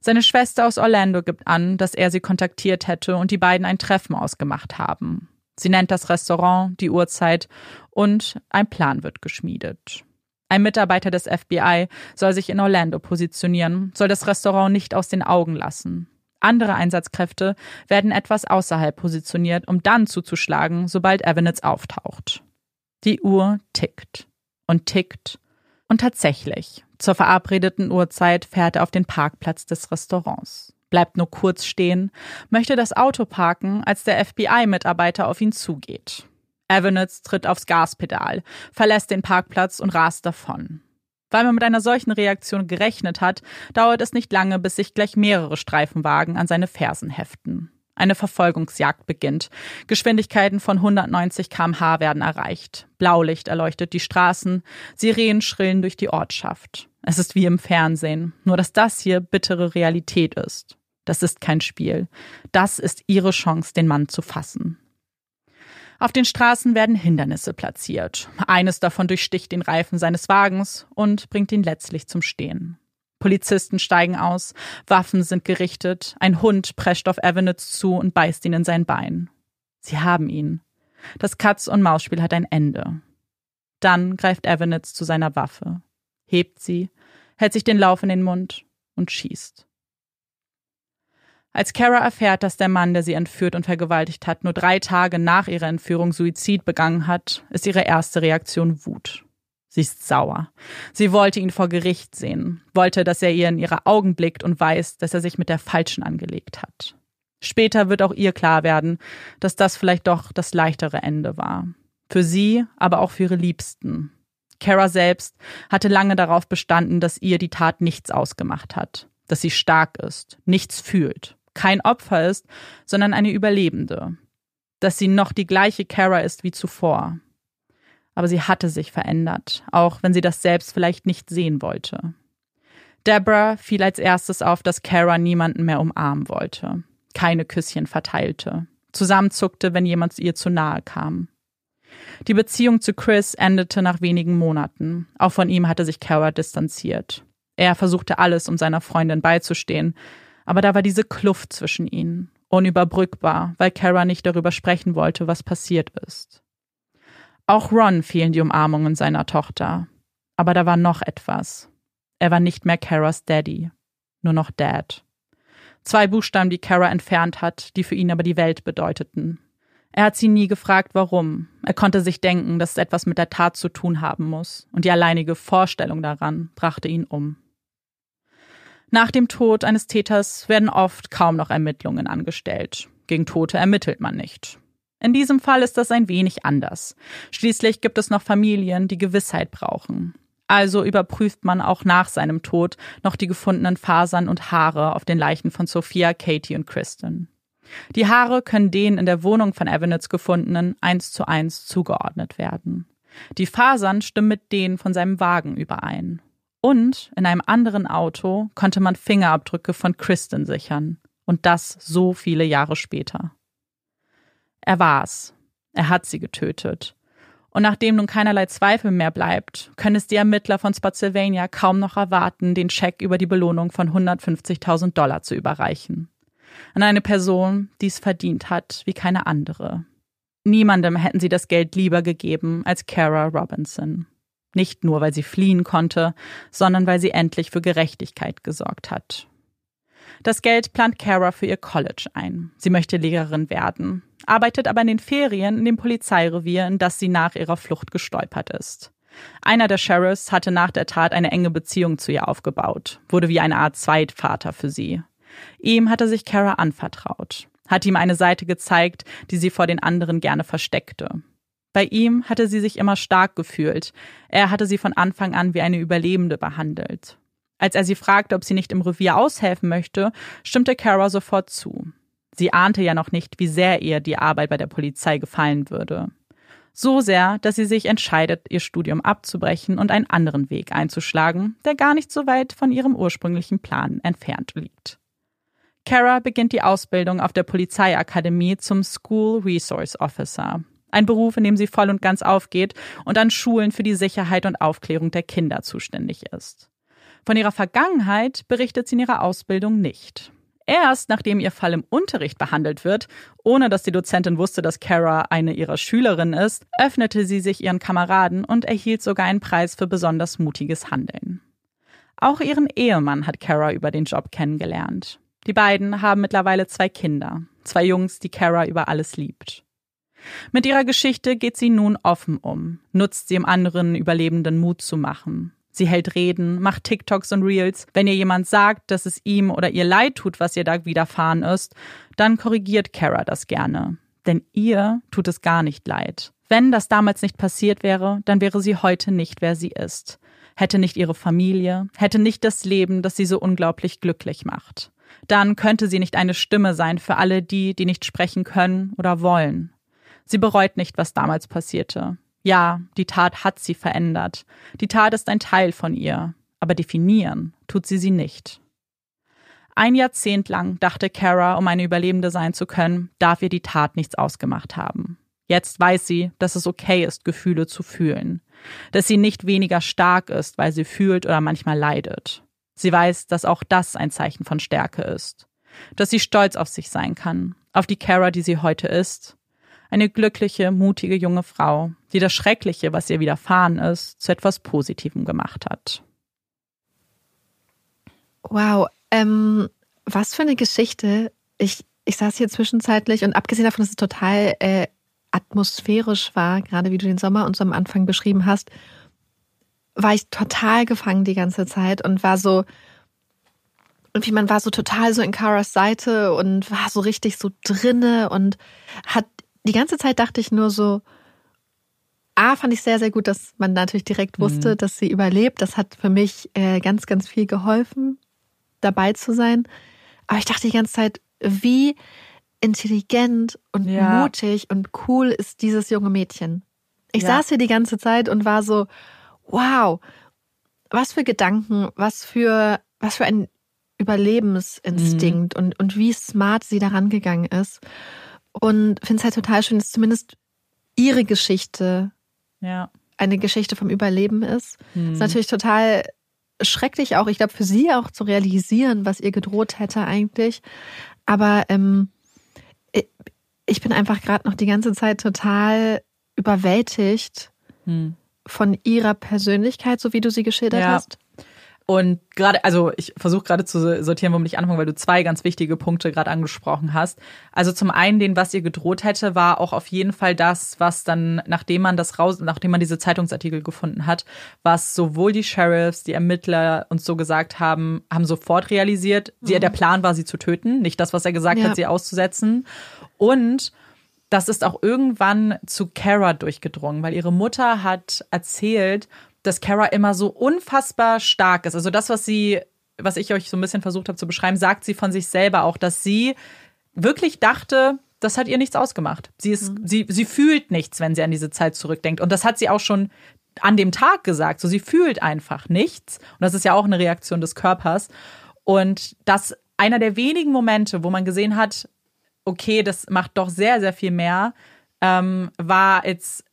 Seine Schwester aus Orlando gibt an, dass er sie kontaktiert hätte und die beiden ein Treffen ausgemacht haben. Sie nennt das Restaurant, die Uhrzeit und ein Plan wird geschmiedet. Ein Mitarbeiter des FBI soll sich in Orlando positionieren, soll das Restaurant nicht aus den Augen lassen. Andere Einsatzkräfte werden etwas außerhalb positioniert, um dann zuzuschlagen, sobald Evanitz auftaucht. Die Uhr tickt und tickt und tatsächlich, zur verabredeten Uhrzeit fährt er auf den Parkplatz des Restaurants, bleibt nur kurz stehen, möchte das Auto parken, als der FBI-Mitarbeiter auf ihn zugeht. Evanitz tritt aufs Gaspedal, verlässt den Parkplatz und rast davon. Weil man mit einer solchen Reaktion gerechnet hat, dauert es nicht lange, bis sich gleich mehrere Streifenwagen an seine Fersen heften. Eine Verfolgungsjagd beginnt. Geschwindigkeiten von 190 kmh werden erreicht. Blaulicht erleuchtet die Straßen, Sirenen schrillen durch die Ortschaft. Es ist wie im Fernsehen, nur dass das hier bittere Realität ist. Das ist kein Spiel. Das ist ihre Chance, den Mann zu fassen. Auf den Straßen werden Hindernisse platziert. Eines davon durchsticht den Reifen seines Wagens und bringt ihn letztlich zum Stehen. Polizisten steigen aus, Waffen sind gerichtet, ein Hund prescht auf Evanitz zu und beißt ihn in sein Bein. Sie haben ihn. Das Katz- und Mausspiel hat ein Ende. Dann greift Evanitz zu seiner Waffe, hebt sie, hält sich den Lauf in den Mund und schießt. Als Kara erfährt, dass der Mann, der sie entführt und vergewaltigt hat, nur drei Tage nach ihrer Entführung Suizid begangen hat, ist ihre erste Reaktion Wut. Sie ist sauer. Sie wollte ihn vor Gericht sehen, wollte, dass er ihr in ihre Augen blickt und weiß, dass er sich mit der Falschen angelegt hat. Später wird auch ihr klar werden, dass das vielleicht doch das leichtere Ende war. Für sie, aber auch für ihre Liebsten. Kara selbst hatte lange darauf bestanden, dass ihr die Tat nichts ausgemacht hat, dass sie stark ist, nichts fühlt, kein Opfer ist, sondern eine Überlebende, dass sie noch die gleiche Kara ist wie zuvor, aber sie hatte sich verändert, auch wenn sie das selbst vielleicht nicht sehen wollte. Deborah fiel als erstes auf, dass Kara niemanden mehr umarmen wollte, keine Küsschen verteilte, zusammenzuckte, wenn jemand ihr zu nahe kam. Die Beziehung zu Chris endete nach wenigen Monaten. Auch von ihm hatte sich Kara distanziert. Er versuchte alles, um seiner Freundin beizustehen, aber da war diese Kluft zwischen ihnen, unüberbrückbar, weil Kara nicht darüber sprechen wollte, was passiert ist. Auch Ron fielen die Umarmungen seiner Tochter. Aber da war noch etwas. Er war nicht mehr Karas Daddy, nur noch Dad. Zwei Buchstaben, die Kara entfernt hat, die für ihn aber die Welt bedeuteten. Er hat sie nie gefragt, warum. Er konnte sich denken, dass es etwas mit der Tat zu tun haben muss, und die alleinige Vorstellung daran brachte ihn um. Nach dem Tod eines Täters werden oft kaum noch Ermittlungen angestellt. Gegen Tote ermittelt man nicht. In diesem Fall ist das ein wenig anders. Schließlich gibt es noch Familien, die Gewissheit brauchen. Also überprüft man auch nach seinem Tod noch die gefundenen Fasern und Haare auf den Leichen von Sophia, Katie und Kristen. Die Haare können denen in der Wohnung von Evanitz gefundenen eins zu eins zugeordnet werden. Die Fasern stimmen mit denen von seinem Wagen überein. Und in einem anderen Auto konnte man Fingerabdrücke von Kristen sichern. Und das so viele Jahre später. Er war's. Er hat sie getötet. Und nachdem nun keinerlei Zweifel mehr bleibt, können es die Ermittler von Spotsylvania kaum noch erwarten, den Scheck über die Belohnung von 150.000 Dollar zu überreichen. An eine Person, die es verdient hat, wie keine andere. Niemandem hätten sie das Geld lieber gegeben als Kara Robinson. Nicht nur, weil sie fliehen konnte, sondern weil sie endlich für Gerechtigkeit gesorgt hat. Das Geld plant Kara für ihr College ein. Sie möchte Lehrerin werden, arbeitet aber in den Ferien in dem Polizeirevier, in das sie nach ihrer Flucht gestolpert ist. Einer der Sheriffs hatte nach der Tat eine enge Beziehung zu ihr aufgebaut, wurde wie eine Art Zweitvater für sie. Ihm hatte sich Kara anvertraut, hat ihm eine Seite gezeigt, die sie vor den anderen gerne versteckte. Bei ihm hatte sie sich immer stark gefühlt. Er hatte sie von Anfang an wie eine Überlebende behandelt. Als er sie fragte, ob sie nicht im Revier aushelfen möchte, stimmte Kara sofort zu. Sie ahnte ja noch nicht, wie sehr ihr die Arbeit bei der Polizei gefallen würde. So sehr, dass sie sich entscheidet, ihr Studium abzubrechen und einen anderen Weg einzuschlagen, der gar nicht so weit von ihrem ursprünglichen Plan entfernt liegt. Kara beginnt die Ausbildung auf der Polizeiakademie zum School Resource Officer, ein Beruf, in dem sie voll und ganz aufgeht und an Schulen für die Sicherheit und Aufklärung der Kinder zuständig ist. Von ihrer Vergangenheit berichtet sie in ihrer Ausbildung nicht. erst nachdem ihr Fall im Unterricht behandelt wird, ohne dass die Dozentin wusste, dass Kara eine ihrer Schülerinnen ist, öffnete sie sich ihren Kameraden und erhielt sogar einen Preis für besonders mutiges Handeln. Auch ihren Ehemann hat Kara über den Job kennengelernt. Die beiden haben mittlerweile zwei Kinder, zwei Jungs, die Kara über alles liebt. Mit ihrer Geschichte geht sie nun offen um, nutzt sie, um anderen Überlebenden Mut zu machen. Sie hält Reden, macht TikToks und Reels. Wenn ihr jemand sagt, dass es ihm oder ihr leid tut, was ihr da widerfahren ist, dann korrigiert Kara das gerne. Denn ihr tut es gar nicht leid. Wenn das damals nicht passiert wäre, dann wäre sie heute nicht, wer sie ist. Hätte nicht ihre Familie, hätte nicht das Leben, das sie so unglaublich glücklich macht. Dann könnte sie nicht eine Stimme sein für alle die, die nicht sprechen können oder wollen. Sie bereut nicht, was damals passierte. Ja, die Tat hat sie verändert. Die Tat ist ein Teil von ihr, aber definieren tut sie sie nicht. Ein Jahrzehnt lang dachte Kara, um eine Überlebende sein zu können, darf ihr die Tat nichts ausgemacht haben. Jetzt weiß sie, dass es okay ist, Gefühle zu fühlen. Dass sie nicht weniger stark ist, weil sie fühlt oder manchmal leidet. Sie weiß, dass auch das ein Zeichen von Stärke ist. Dass sie stolz auf sich sein kann, auf die Kara, die sie heute ist eine glückliche, mutige junge Frau, die das Schreckliche, was ihr widerfahren ist, zu etwas Positivem gemacht hat. Wow, ähm, was für eine Geschichte. Ich, ich saß hier zwischenzeitlich und abgesehen davon, dass es total äh, atmosphärisch war, gerade wie du den Sommer uns am Anfang beschrieben hast, war ich total gefangen die ganze Zeit und war so, irgendwie man war so total so in Karas Seite und war so richtig so drinne und hat die ganze Zeit dachte ich nur so, A, fand ich sehr, sehr gut, dass man natürlich direkt wusste, mhm. dass sie überlebt. Das hat für mich äh, ganz, ganz viel geholfen, dabei zu sein. Aber ich dachte die ganze Zeit, wie intelligent und ja. mutig und cool ist dieses junge Mädchen. Ich ja. saß hier die ganze Zeit und war so, wow, was für Gedanken, was für, was für ein Überlebensinstinkt mhm. und, und wie smart sie daran gegangen ist. Und finde es halt total schön, dass zumindest ihre Geschichte ja. eine Geschichte vom Überleben ist. Hm. Ist natürlich total schrecklich auch, ich glaube, für sie auch zu realisieren, was ihr gedroht hätte eigentlich. Aber ähm, ich bin einfach gerade noch die ganze Zeit total überwältigt hm. von ihrer Persönlichkeit, so wie du sie geschildert ja. hast. Und gerade, also ich versuche gerade zu sortieren, womit ich anfange, weil du zwei ganz wichtige Punkte gerade angesprochen hast. Also zum einen, den, was ihr gedroht hätte, war auch auf jeden Fall das, was dann, nachdem man das raus, nachdem man diese Zeitungsartikel gefunden hat, was sowohl die Sheriffs, die Ermittler uns so gesagt haben, haben sofort realisiert, mhm. sie, der Plan war, sie zu töten, nicht das, was er gesagt ja. hat, sie auszusetzen. Und das ist auch irgendwann zu Kara durchgedrungen, weil ihre Mutter hat erzählt, dass Kara immer so unfassbar stark ist. Also das, was sie, was ich euch so ein bisschen versucht habe zu beschreiben, sagt sie von sich selber auch, dass sie wirklich dachte, das hat ihr nichts ausgemacht. Sie ist, mhm. sie, sie fühlt nichts, wenn sie an diese Zeit zurückdenkt. Und das hat sie auch schon an dem Tag gesagt. So, sie fühlt einfach nichts. Und das ist ja auch eine Reaktion des Körpers. Und das einer der wenigen Momente, wo man gesehen hat, okay, das macht doch sehr, sehr viel mehr, ähm, war jetzt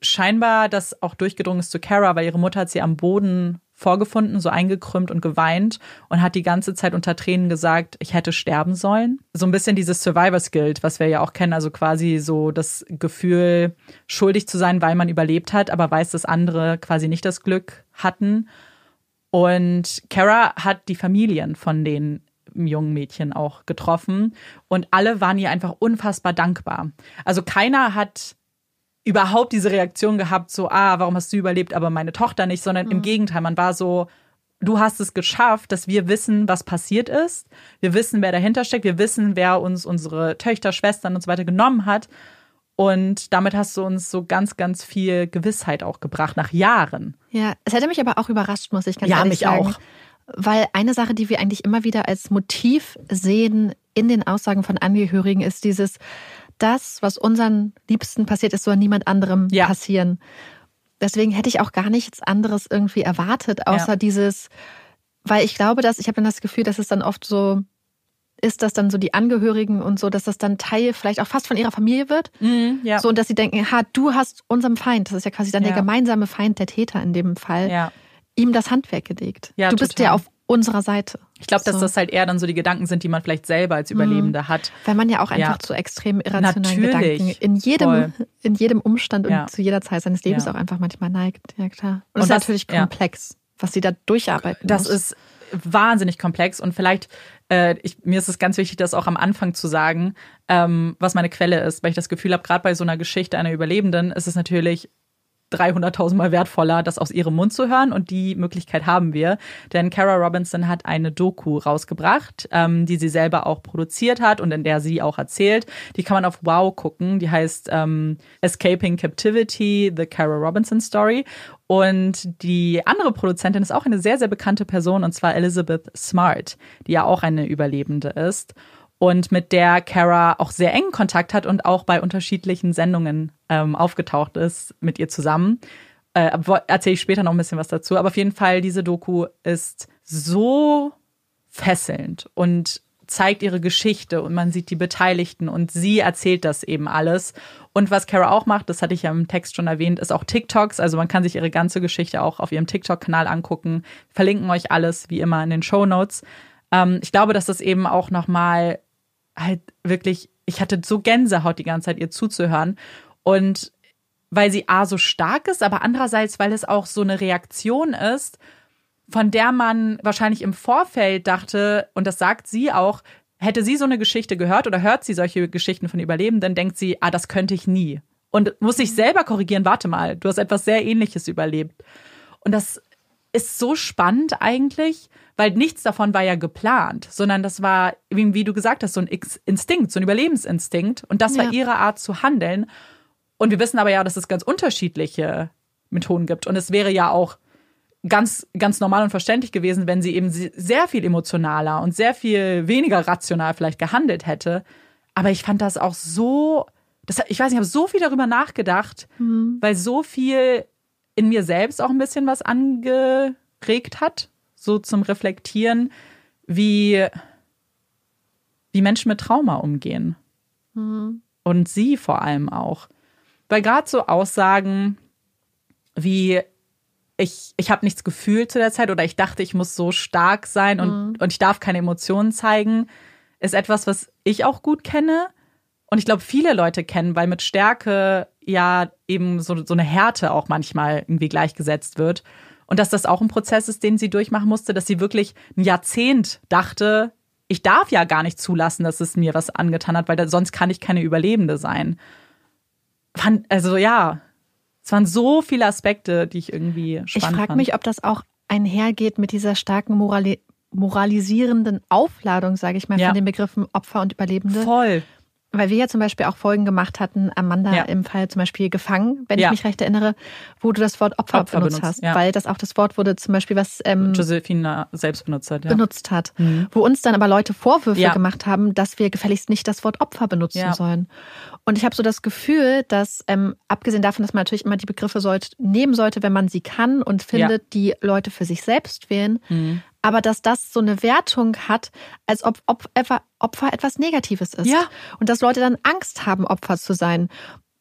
scheinbar das auch durchgedrungen ist zu Kara, weil ihre Mutter hat sie am Boden vorgefunden, so eingekrümmt und geweint und hat die ganze Zeit unter Tränen gesagt, ich hätte sterben sollen. So ein bisschen dieses Survivor's Guilt, was wir ja auch kennen, also quasi so das Gefühl, schuldig zu sein, weil man überlebt hat, aber weiß, dass andere quasi nicht das Glück hatten. Und Kara hat die Familien von den jungen Mädchen auch getroffen und alle waren ihr einfach unfassbar dankbar. Also keiner hat überhaupt diese Reaktion gehabt, so, ah, warum hast du überlebt, aber meine Tochter nicht, sondern mhm. im Gegenteil, man war so, du hast es geschafft, dass wir wissen, was passiert ist. Wir wissen, wer dahinter steckt. Wir wissen, wer uns unsere Töchter, Schwestern und so weiter genommen hat. Und damit hast du uns so ganz, ganz viel Gewissheit auch gebracht, nach Jahren. Ja, es hätte mich aber auch überrascht, muss ich ganz ja, ehrlich sagen. Ja, mich auch. Weil eine Sache, die wir eigentlich immer wieder als Motiv sehen in den Aussagen von Angehörigen, ist dieses, das, was unseren Liebsten passiert ist, soll niemand anderem ja. passieren. Deswegen hätte ich auch gar nichts anderes irgendwie erwartet, außer ja. dieses, weil ich glaube, dass ich habe dann das Gefühl, dass es dann oft so ist, dass dann so die Angehörigen und so, dass das dann Teil vielleicht auch fast von ihrer Familie wird. Mhm, ja. So, und dass sie denken, ha, du hast unserem Feind, das ist ja quasi dann der gemeinsame Feind, der Täter in dem Fall, ja. ihm das Handwerk gelegt. Ja, du bist total. ja auf unserer Seite. Ich glaube, dass So. das halt eher dann so die Gedanken sind, die man vielleicht selber als Überlebende hat. Weil man ja auch einfach Ja. zu extrem irrationalen Natürlich. Gedanken in jedem, Voll. in jedem Umstand Ja. und zu jeder Zeit seines Lebens Ja. auch einfach manchmal neigt. Ja, klar. Und, Und das ist natürlich ja. komplex, was sie da durcharbeiten Das muss. ist wahnsinnig komplex und vielleicht, äh, ich, mir ist es ganz wichtig, das auch am Anfang zu sagen, ähm, was meine Quelle ist, weil ich das Gefühl habe, gerade bei so einer Geschichte einer Überlebenden ist es natürlich 300.000 Mal wertvoller, das aus ihrem Mund zu hören und die Möglichkeit haben wir. Denn Kara Robinson hat eine Doku rausgebracht, ähm, die sie selber auch produziert hat und in der sie auch erzählt. Die kann man auf Wow gucken. Die heißt ähm, Escaping Captivity, The Kara Robinson Story. Und die andere Produzentin ist auch eine sehr, sehr bekannte Person und zwar Elizabeth Smart, die ja auch eine Überlebende ist und mit der Kara auch sehr engen Kontakt hat und auch bei unterschiedlichen Sendungen ähm, aufgetaucht ist mit ihr zusammen. Äh, Erzähle ich später noch ein bisschen was dazu. Aber auf jeden Fall, diese Doku ist so fesselnd und zeigt ihre Geschichte und man sieht die Beteiligten und sie erzählt das eben alles. Und was Kara auch macht, das hatte ich ja im Text schon erwähnt, ist auch TikToks. Also man kann sich ihre ganze Geschichte auch auf ihrem TikTok-Kanal angucken. Verlinken euch alles wie immer in den Show Notes. Ähm, ich glaube, dass das eben auch nochmal halt wirklich, ich hatte so Gänsehaut die ganze Zeit, ihr zuzuhören. Und weil sie A so stark ist, aber andererseits, weil es auch so eine Reaktion ist, von der man wahrscheinlich im Vorfeld dachte, und das sagt sie auch, hätte sie so eine Geschichte gehört oder hört sie solche Geschichten von Überlebenden, denkt sie, ah, das könnte ich nie. Und muss sich selber korrigieren, warte mal, du hast etwas sehr ähnliches überlebt. Und das ist so spannend eigentlich, weil nichts davon war ja geplant, sondern das war, wie, du gesagt hast, so ein Instinkt, so ein Überlebensinstinkt. Und das war Ja. ihre Art zu handeln. Und wir wissen aber ja, dass es ganz unterschiedliche Methoden gibt. Und es wäre ja auch ganz, ganz normal und verständlich gewesen, wenn sie eben se- sehr viel emotionaler und sehr viel weniger rational vielleicht gehandelt hätte. Aber ich fand das auch so, das, ich weiß nicht, ich habe so viel darüber nachgedacht, weil so viel in mir selbst auch ein bisschen was angeregt hat, so zum Reflektieren, wie, wie Menschen mit Trauma umgehen. Und sie vor allem auch. Weil gerade so Aussagen wie ich, ich habe nichts gefühlt zu der Zeit oder ich dachte, ich muss so stark sein und, und ich darf keine Emotionen zeigen, ist etwas, was ich auch gut kenne. Und ich glaube, viele Leute kennen, weil mit Stärke ja eben so, so eine Härte auch manchmal irgendwie gleichgesetzt wird. Und dass das auch ein Prozess ist, den sie durchmachen musste, dass sie wirklich ein Jahrzehnt dachte, ich darf ja gar nicht zulassen, dass es mir was angetan hat, weil da, sonst kann ich keine Überlebende sein. Also ja, es waren so viele Aspekte, die ich irgendwie spannend Ich frage mich, ob das auch einhergeht mit dieser starken Morali moralisierenden Aufladung, sage ich mal, Ja. von den Begriffen Opfer und Überlebende. Voll. Weil wir ja zum Beispiel auch Folgen gemacht hatten, Amanda Ja. im Fall zum Beispiel gefangen, wenn Ja. ich mich recht erinnere, wo du das Wort Opfer, Opfer benutzt, benutzt, hast. ja. Weil das auch das Wort wurde zum Beispiel, was ähm, Josephine selbst benutzt hat. Ja. benutzt hat. Wo uns dann aber Leute Vorwürfe gemacht haben, dass wir gefälligst nicht das Wort Opfer benutzen sollen. Und ich habe so das Gefühl, dass ähm, abgesehen davon, dass man natürlich immer die Begriffe sollte, nehmen sollte, wenn man sie kann und findet, die Leute für sich selbst wählen, Mhm. Aber dass das so eine Wertung hat, als ob Op Opfer, etwas Negatives ist. Ja. Und dass Leute dann Angst haben, Opfer zu sein.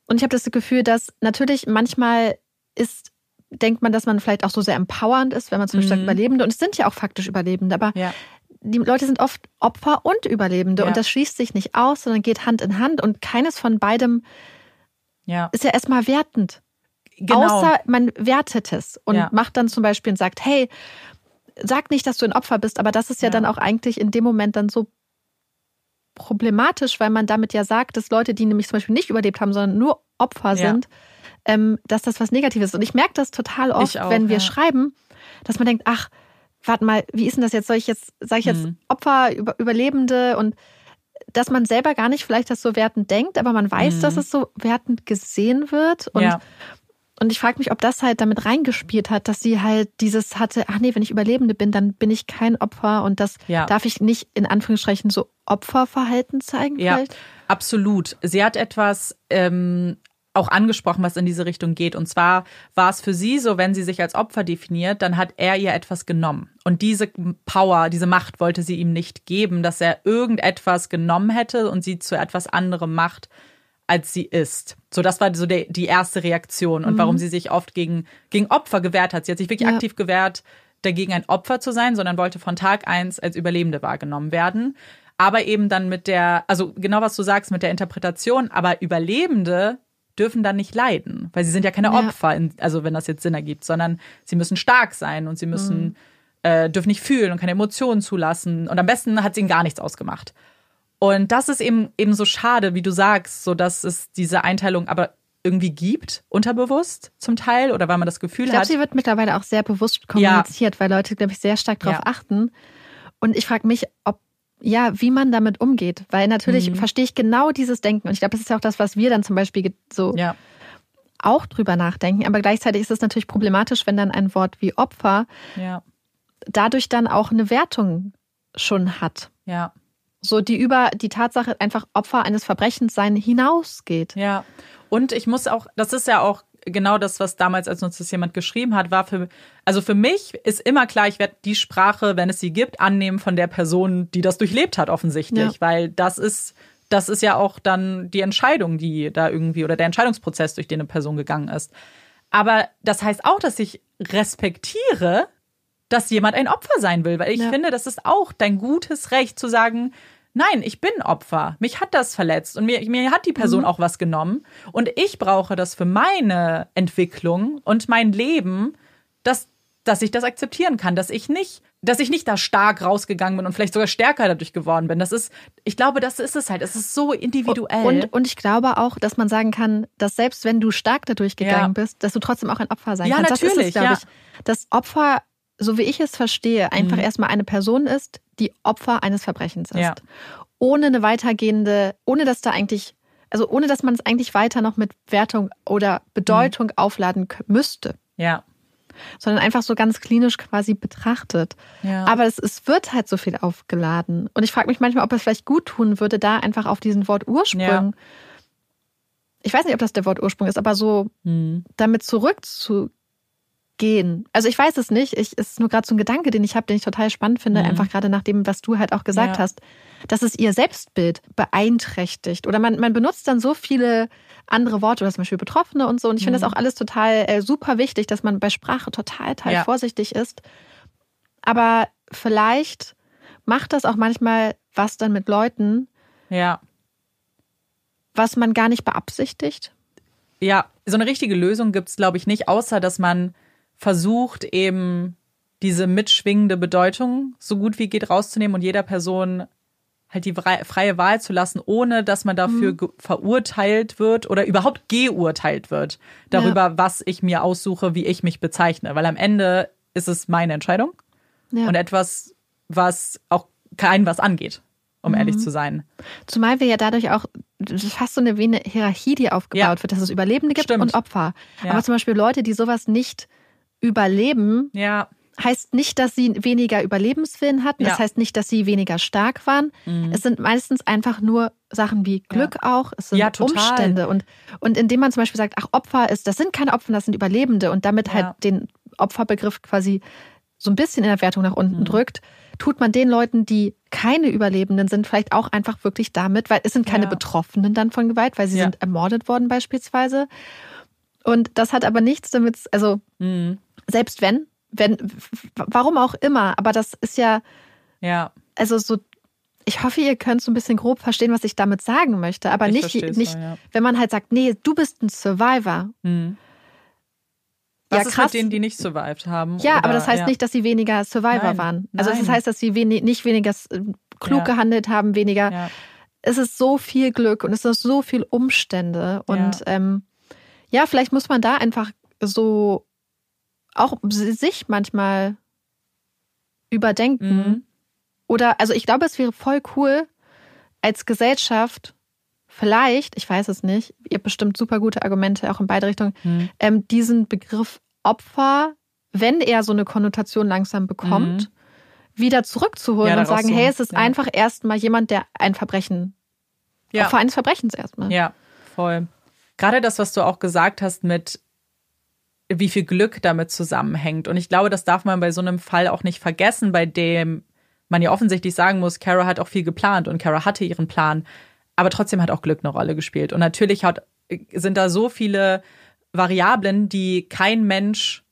Und ich habe das Gefühl, dass natürlich manchmal ist, denkt man, dass man vielleicht auch so sehr empowernd ist, wenn man zum Beispiel sagt Überlebende. Und es sind ja auch faktisch Überlebende, aber Mhm. Ja. die Leute sind oft Opfer und Überlebende Ja. und das schließt sich nicht aus, sondern geht Hand in Hand und keines von beidem ja. ist ja erstmal wertend. Genau. Außer man wertet es und macht dann zum Beispiel und sagt, hey, sag nicht, dass du ein Opfer bist, aber das ist ja, Ja. dann auch eigentlich in dem Moment dann so problematisch, weil man damit ja sagt, dass Leute, die nämlich zum Beispiel nicht überlebt haben, sondern nur Opfer Ja. sind, ähm, dass das was Negatives ist. Und ich merke das total oft, auch, wenn wir ja. schreiben, dass man denkt, ach, warte mal, wie ist denn das jetzt? Soll ich jetzt, sage ich jetzt Mhm. Opfer, Über Überlebende und dass man selber gar nicht vielleicht das so wertend denkt, aber man weiß, Mhm. dass es so wertend gesehen wird. Und, Ja. Und ich frage mich, ob das halt damit reingespielt hat, dass sie halt dieses hatte, ach nee, wenn ich Überlebende bin, dann bin ich kein Opfer und das Ja. darf ich nicht in Anführungsstrichen so Opferverhalten zeigen Ja, vielleicht. absolut. Sie hat etwas ähm, auch angesprochen, was in diese Richtung geht. Und zwar war es für sie so, wenn sie sich als Opfer definiert, dann hat er ihr etwas genommen. Und diese Power, diese Macht wollte sie ihm nicht geben, dass er irgendetwas genommen hätte und sie zu etwas anderem macht, als sie ist. So, das war so der, die erste Reaktion und warum sie sich oft gegen, gegen Opfer gewehrt hat. Sie hat sich wirklich Ja. aktiv gewehrt, dagegen ein Opfer zu sein, sondern wollte von Tag eins als Überlebende wahrgenommen werden. Aber eben dann mit der, also genau was du sagst, mit der Interpretation, aber Überlebende dürfen dann nicht leiden, weil sie sind ja keine Ja. Opfer, in, also wenn das jetzt Sinn ergibt, sondern sie müssen stark sein und sie müssen, äh, dürfen nicht fühlen und keine Emotionen zulassen. Und am besten hat sie ihnen gar nichts ausgemacht. Und das ist eben, eben so schade, wie du sagst, so dass es diese Einteilung aber irgendwie gibt, unterbewusst zum Teil, oder weil man das Gefühl Ich glaube, hat. sie wird mittlerweile auch sehr bewusst kommuniziert, weil Leute, glaube ich, sehr stark darauf Ja. achten. Und ich frage mich, ob ja, wie man damit umgeht, weil natürlich Mhm. verstehe ich genau dieses Denken. Und ich glaube, das ist ja auch das, was wir dann zum Beispiel so ja, auch drüber nachdenken. Aber gleichzeitig ist es natürlich problematisch, wenn dann ein Wort wie Opfer ja, dadurch dann auch eine Wertung schon hat. ja, So die über die Tatsache einfach Opfer eines Verbrechens sein hinausgeht. ja. Und ich muss auch, das ist ja auch genau das, was damals, als uns das jemand geschrieben hat, war für, also für mich ist immer klar, ich werde die Sprache, wenn es sie gibt, annehmen von der Person, die das durchlebt hat, offensichtlich, Ja. weil das ist, das ist ja auch dann die Entscheidung, die da irgendwie oder der Entscheidungsprozess, durch den eine Person gegangen ist. Aber das heißt auch, dass ich respektiere, dass jemand ein Opfer sein will, weil ich Ja. finde, das ist auch dein gutes Recht zu sagen, nein, ich bin Opfer. Mich hat das verletzt und mir, mir hat die Person auch was genommen und ich brauche das für meine Entwicklung und mein Leben, dass dass ich das akzeptieren kann, dass ich nicht, dass ich nicht da stark rausgegangen bin und vielleicht sogar stärker dadurch geworden bin. Das ist, ich glaube, das ist es halt. Es ist so individuell. Und, und ich glaube auch, dass man sagen kann, dass selbst wenn du stark dadurch gegangen Ja. bist, dass du trotzdem auch ein Opfer sein Ja, kannst. Das ist natürlich, es, glaube ja. ich. Das Opfer, so wie ich es verstehe, einfach Mhm. erstmal eine Person ist, die Opfer eines Verbrechens ist. Ja. Ohne eine weitergehende, ohne dass da eigentlich, also ohne dass man es eigentlich weiter noch mit Wertung oder Bedeutung Mhm. aufladen müsste. ja, sondern einfach so ganz klinisch quasi betrachtet. Ja. Aber es, es wird halt so viel aufgeladen. Und ich frage mich manchmal, ob es vielleicht gut tun würde, da einfach auf diesen Wort Ursprung, Ja. ich weiß nicht, ob das der Wort Ursprung ist, aber so Hm. damit zurückzugehen. Also ich weiß es nicht. Ich, es ist nur gerade so ein Gedanke, den ich habe, den ich total spannend finde, Mhm. einfach gerade nach dem, was du halt auch gesagt Ja. hast, dass es ihr Selbstbild beeinträchtigt. Oder man, man benutzt dann so viele andere Worte, oder zum Beispiel Betroffene und so. Und ich finde Mhm. das auch alles total äh, super wichtig, dass man bei Sprache total, total Ja. vorsichtig ist. Aber vielleicht macht das auch manchmal was dann mit Leuten, ja. was man gar nicht beabsichtigt. Ja, so eine richtige Lösung gibt's, glaube ich, nicht, außer dass man versucht, eben diese mitschwingende Bedeutung so gut wie geht rauszunehmen und jeder Person halt die frei- freie Wahl zu lassen, ohne dass man dafür ge- verurteilt wird oder überhaupt geurteilt wird darüber, was ich mir aussuche, wie ich mich bezeichne. Weil am Ende ist es meine Entscheidung Ja. und etwas, was auch kein was angeht, um ehrlich zu sein. Zumal wir ja dadurch auch fast so eine, Hierarchie, die aufgebaut Ja. wird, dass es Überlebende gibt Stimmt. und Opfer. Ja. Aber zum Beispiel Leute, die sowas nicht überleben, Ja, heißt nicht, dass sie weniger Überlebenswillen hatten. Das Ja. heißt nicht, dass sie weniger stark waren. Es sind meistens einfach nur Sachen wie Glück auch. Es sind Ja. Umstände. Und, und indem man zum Beispiel sagt, ach, Opfer ist, das sind keine Opfer, das sind Überlebende und damit Ja. halt den Opferbegriff quasi so ein bisschen in der Wertung nach unten Mhm. drückt, tut man den Leuten, die keine Überlebenden sind, vielleicht auch einfach wirklich damit, weil es sind keine Ja. Betroffenen dann von Gewalt, weil sie Ja. sind ermordet worden beispielsweise. Und das hat aber nichts damit, also mhm. selbst wenn, wenn, warum auch immer, aber das ist ja, ja, also so, ich hoffe, ihr könnt so ein bisschen grob verstehen, was ich damit sagen möchte, aber Ich nicht, nicht so, ja. wenn man halt sagt, nee, du bist ein Survivor. Mhm. Was Ja, ist krass. mit denen, die nicht survived haben? Ja, Oder- aber das heißt ja. nicht, dass sie weniger Survivor Nein, waren. Also das nein. heißt, dass sie wenig, nicht weniger äh, klug Ja. gehandelt haben, weniger. Es ist so viel Glück und es ist so viel Umstände. Und ähm, ja, vielleicht muss man da einfach so auch sich manchmal überdenken. Mhm. Oder, also ich glaube, es wäre voll cool, als Gesellschaft vielleicht, ich weiß es nicht, ihr habt bestimmt super gute Argumente auch in beide Richtungen, Mhm. ähm, diesen Begriff Opfer, wenn er so eine Konnotation langsam bekommt, wieder zurückzuholen Mhm. Ja, und sagen, so, hey, es ist ja. einfach erstmal jemand, der ein Verbrechen, Ja. Opfer eines Verbrechens erstmal. Ja, voll. Gerade das, was du auch gesagt hast mit wie viel Glück damit zusammenhängt. Und ich glaube, das darf man bei so einem Fall auch nicht vergessen, bei dem man ja offensichtlich sagen muss, Kara hat auch viel geplant und Kara hatte ihren Plan. Aber trotzdem hat auch Glück eine Rolle gespielt. Und natürlich hat, sind da so viele Variablen, die kein Mensch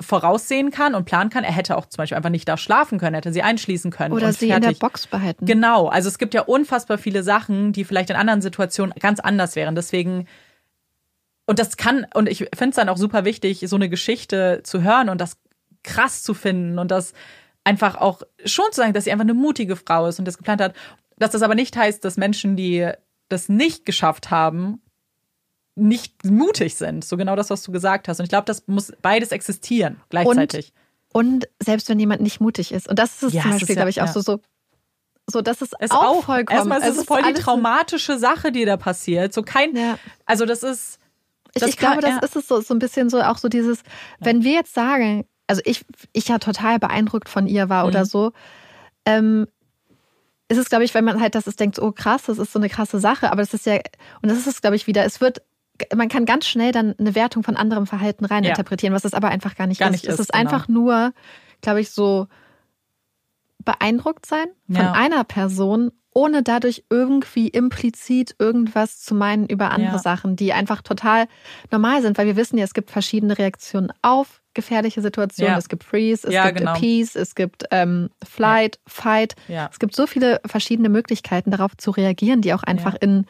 voraussehen kann und planen kann. Er hätte auch zum Beispiel einfach nicht da schlafen können, hätte sie einschließen können. Oder sie fertig. in der Box behalten. Genau, also es gibt ja unfassbar viele Sachen, die vielleicht in anderen Situationen ganz anders wären. Deswegen, und das kann, und ich finde es dann auch super wichtig, so eine Geschichte zu hören und das krass zu finden und das einfach auch schon zu sagen, dass sie einfach eine mutige Frau ist und das geplant hat. Dass das aber nicht heißt, dass Menschen, die das nicht geschafft haben, nicht mutig sind. So genau das, was du gesagt hast. Und ich glaube, das muss beides existieren gleichzeitig. Und, und selbst wenn jemand nicht mutig ist, und das ist es Ja, zum Beispiel, glaube ich, auch ja. so, so, so, das ist es auch, auch vollkommen. Erstmal ist Es es voll die traumatische Sache, die da passiert. So kein, Ja. also das ist. Ich, Das ich glaube, kann- das ja. ist es so, so ein bisschen so, auch so dieses, wenn wir jetzt sagen, also ich, ich ja total beeindruckt von ihr war oder Mhm. so, ähm, ist es, glaube ich, wenn man halt das ist, denkt, so, oh krass, das ist so eine krasse Sache, aber das ist ja, und das ist es, glaube ich, wieder, es wird, man kann ganz schnell dann eine Wertung von anderem Verhalten reininterpretieren, was es aber einfach gar nicht Gar ist. nicht es ist, ist genau. einfach nur, glaube ich, so beeindruckt sein von Ja. einer Person, ohne dadurch irgendwie implizit irgendwas zu meinen über andere Ja. Sachen, die einfach total normal sind, weil wir wissen ja, es gibt verschiedene Reaktionen auf gefährliche Situationen. Ja. Es gibt Freeze, es Ja, gibt genau. Appease, es gibt ähm, Flight, Fight. Ja. Es gibt so viele verschiedene Möglichkeiten, darauf zu reagieren, die auch einfach Ja. in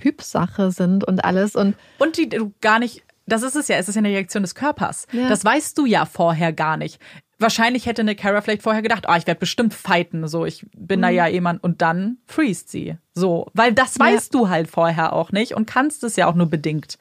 Typsache sind und alles. Und Und die du gar nicht, das ist es ja, es ist ja eine Reaktion des Körpers. Ja. Das weißt du ja vorher gar nicht. Wahrscheinlich hätte eine Kara vielleicht vorher gedacht, oh, ich werde bestimmt fighten, so, ich bin Mhm. da ja jemand und dann freest sie. So, weil das Ja. weißt du halt vorher auch nicht und kannst es ja auch nur bedingt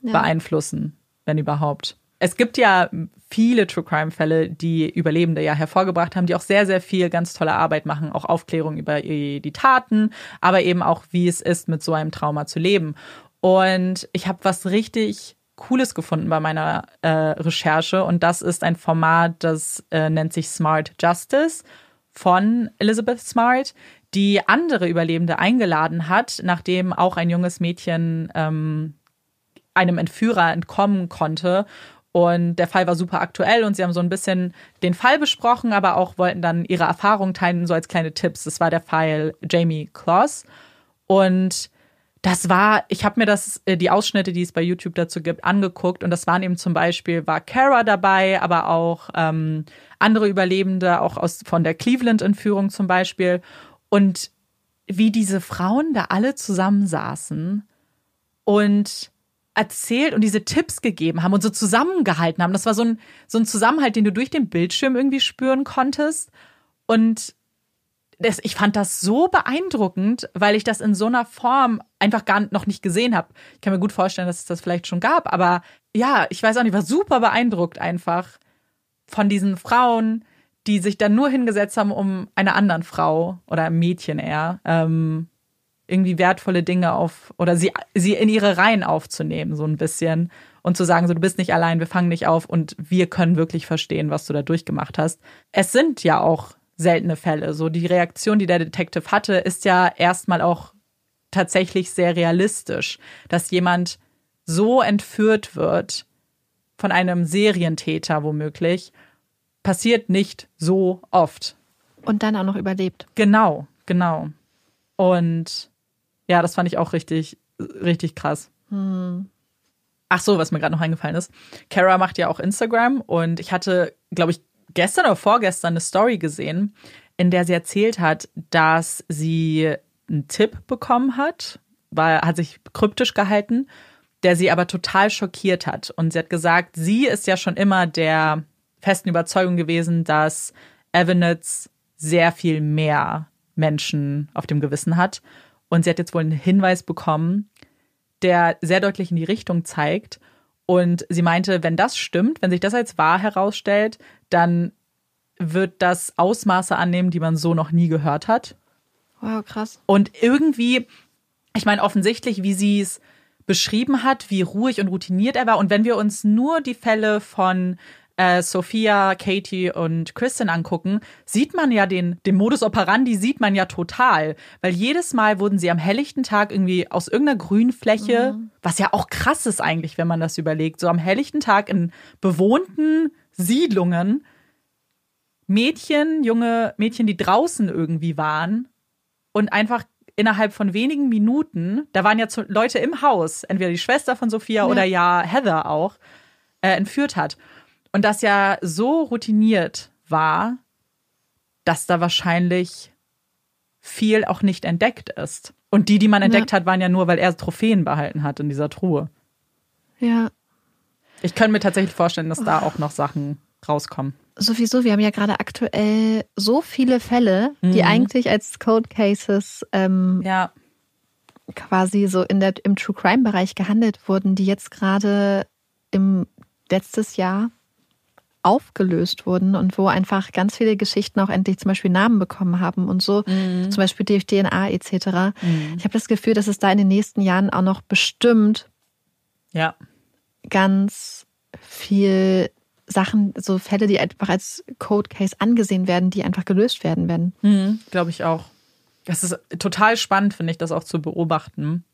Ja. beeinflussen, wenn überhaupt. Es gibt ja viele True Crime Fälle, die Überlebende ja hervorgebracht haben, die auch sehr, sehr viel ganz tolle Arbeit machen, auch Aufklärung über die Taten, aber eben auch, wie es ist, mit so einem Trauma zu leben. Und ich habe was richtig Cooles gefunden bei meiner äh, Recherche und das ist ein Format, das äh, nennt sich Smart Justice von Elizabeth Smart, die andere Überlebende eingeladen hat, nachdem auch ein junges Mädchen ähm, einem Entführer entkommen konnte. Und der Fall war super aktuell und sie haben so ein bisschen den Fall besprochen, aber auch wollten dann ihre Erfahrungen teilen, so als kleine Tipps. Das war der Fall Jamie Kloss. Und das war, ich habe mir das, äh, die Ausschnitte, die es bei YouTube dazu gibt, angeguckt und das waren eben zum Beispiel, war Kara dabei, aber auch ähm, andere Überlebende, auch aus von der Cleveland-Entführung zum Beispiel. Und wie diese Frauen da alle zusammensaßen und erzählt und diese Tipps gegeben haben und so zusammengehalten haben. Das war so ein, so ein Zusammenhalt, den du durch den Bildschirm irgendwie spüren konntest. Und das, ich fand das so beeindruckend, weil ich das in so einer Form einfach gar noch nicht gesehen habe. Ich kann mir gut vorstellen, dass es das vielleicht schon gab, aber ja, ich weiß auch nicht, war super beeindruckt einfach von diesen Frauen, die sich dann nur hingesetzt haben, um einer anderen Frau oder Mädchen eher ähm, irgendwie wertvolle Dinge auf oder sie, sie in ihre Reihen aufzunehmen, so ein bisschen und zu sagen, so du bist nicht allein, wir fangen nicht auf und wir können wirklich verstehen, was du da durchgemacht hast. Es sind ja auch seltene Fälle. So die Reaktion, die der Detective hatte, ist ja erstmal auch tatsächlich sehr realistisch, dass jemand so entführt wird von einem Serientäter womöglich, passiert nicht so oft. Und dann auch noch überlebt. Genau, genau. Und ja, das fand ich auch richtig, richtig krass. Ach so, was mir gerade noch eingefallen ist. Kara macht ja auch Instagram und ich hatte, glaube ich, gestern oder vorgestern eine Story gesehen, in der sie erzählt hat, dass sie einen Tipp bekommen hat, weil hat sich kryptisch gehalten, der sie aber total schockiert hat. Und sie hat gesagt, sie ist ja schon immer der festen Überzeugung gewesen, dass Evanitz sehr viel mehr Menschen auf dem Gewissen hat. Und sie hat jetzt wohl einen Hinweis bekommen, der sehr deutlich in die Richtung zeigt. Und sie meinte, wenn das stimmt, wenn sich das als wahr herausstellt, dann wird das Ausmaße annehmen, die man so noch nie gehört hat. Wow, krass. Und irgendwie, ich meine, offensichtlich, wie sie es beschrieben hat, wie ruhig und routiniert er war. Und wenn wir uns nur die Fälle von äh, Sophia, Katie und Kristen angucken, sieht man ja den, den Modus operandi sieht man ja total. Weil jedes Mal wurden sie am helllichten Tag irgendwie aus irgendeiner Grünfläche, was ja auch krass ist eigentlich, wenn man das überlegt, so am helllichten Tag in bewohnten Siedlungen Mädchen, junge Mädchen, die draußen irgendwie waren und einfach innerhalb von wenigen Minuten, da waren ja Leute im Haus, entweder die Schwester von Sophia Ja. oder ja Heather auch, äh, entführt hat. Und das ja so routiniert war, dass da wahrscheinlich viel auch nicht entdeckt ist. Und die, die man entdeckt ja. hat, waren ja nur, weil er Trophäen behalten hat in dieser Truhe. Ja. Ich könnte mir tatsächlich vorstellen, dass da auch noch Sachen rauskommen. Sowieso, wir haben ja gerade aktuell so viele Fälle, die mhm. eigentlich als Code Cases ähm, ja. quasi so in der, im True Crime Bereich gehandelt wurden, die jetzt gerade im letztes Jahr aufgelöst wurden und wo einfach ganz viele Geschichten auch endlich zum Beispiel Namen bekommen haben und so, mhm. zum Beispiel durch DNA etc. Mhm. Ich habe das Gefühl, dass es da in den nächsten Jahren auch noch bestimmt ja. ganz viel Sachen, so Fälle, die einfach als Code Case angesehen werden, die einfach gelöst werden werden. Mhm, Glaube ich auch. Das ist total spannend, finde ich, das auch zu beobachten.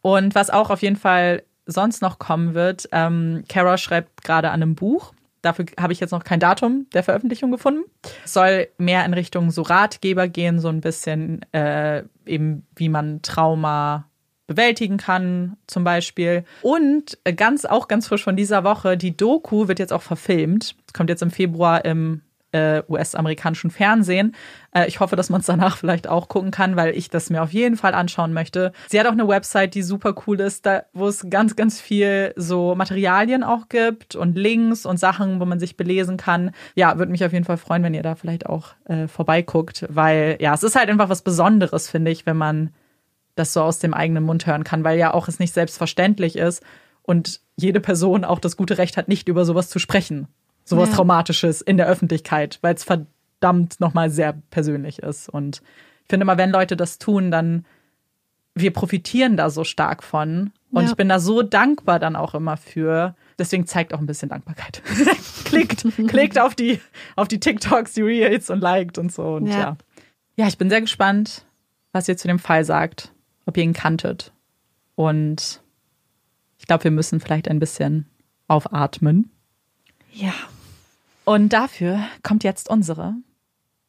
Und was auch auf jeden Fall sonst noch kommen wird, ähm, Kara schreibt gerade an einem Buch Dafür habe ich jetzt noch kein Datum der Veröffentlichung gefunden. Es soll mehr in Richtung so Ratgeber gehen, so ein bisschen äh, eben, wie man Trauma bewältigen kann, zum Beispiel. Und ganz, auch ganz frisch von dieser Woche, die Doku wird jetzt auch verfilmt. Kommt jetzt im Februar im äh, US-amerikanischen Fernsehen. Äh, ich hoffe, dass man es danach vielleicht auch gucken kann, weil ich das mir auf jeden Fall anschauen möchte. Sie hat auch eine Website, die super cool ist, wo es ganz, ganz viel so Materialien auch gibt und Links und Sachen, wo man sich belesen kann. Ja, würde mich auf jeden Fall freuen, wenn ihr da vielleicht auch äh, vorbeiguckt, weil ja, es ist halt einfach was Besonderes, finde ich, wenn man das so aus dem eigenen Mund hören kann, weil ja auch es nicht selbstverständlich ist und jede Person auch das gute Recht hat, nicht über sowas zu sprechen sowas ja. Traumatisches in der Öffentlichkeit, weil es verdammt nochmal sehr persönlich ist. Und ich finde immer, wenn Leute das tun, dann wir profitieren da so stark von. Und ja. ich bin da so dankbar dann auch immer für. Deswegen zeigt auch ein bisschen Dankbarkeit. klickt, klickt auf die, auf die TikToks, die Reels und liked und so. Und ja. ja. Ja, ich bin sehr gespannt, was ihr zu dem Fall sagt, ob ihr ihn kanntet. Und ich glaube, wir müssen vielleicht ein bisschen aufatmen. Ja. Und dafür kommt jetzt unsere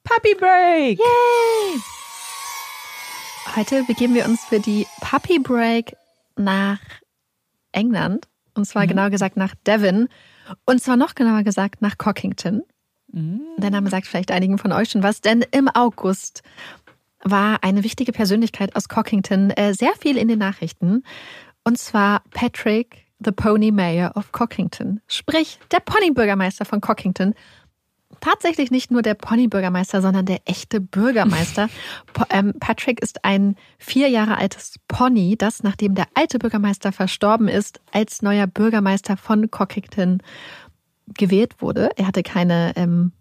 Puppy Break. Yay! Heute begeben wir uns für die Puppy Break nach England. Und zwar mhm. genauer gesagt nach Devon. Und zwar noch genauer gesagt nach Cockington. Mhm. Der Name sagt vielleicht einigen von euch schon was, denn im August war eine wichtige Persönlichkeit aus Cockington äh, sehr viel in den Nachrichten. Und zwar Patrick the Pony Mayor of Cockington, sprich der Ponybürgermeister von Cockington. Tatsächlich nicht nur der Ponybürgermeister, sondern der echte Bürgermeister. Ähm, Patrick ist ein vier Jahre altes Pony, das, nachdem der alte Bürgermeister verstorben ist, als neuer Bürgermeister von Cockington gewählt wurde. Er hatte keine ähm,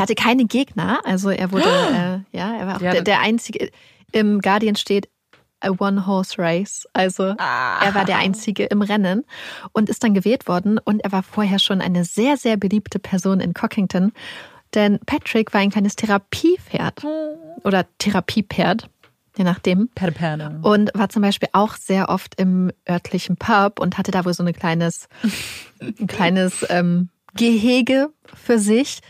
er hatte keine Gegner, also er wurde, äh, ja, er war auch ja, der, der einzige. Im Guardian steht, a One-Horse-Race. Also ah. er war der Einzige im Rennen und ist dann gewählt worden. Und er war vorher schon eine sehr, sehr beliebte Person in Cockington. Denn Patrick war ein kleines Therapiepferd oder Therapiepferd, je nachdem. Perde, Und war zum Beispiel auch sehr oft im örtlichen Pub und hatte da wohl so ein kleines, ein kleines ähm, Gehege für sich.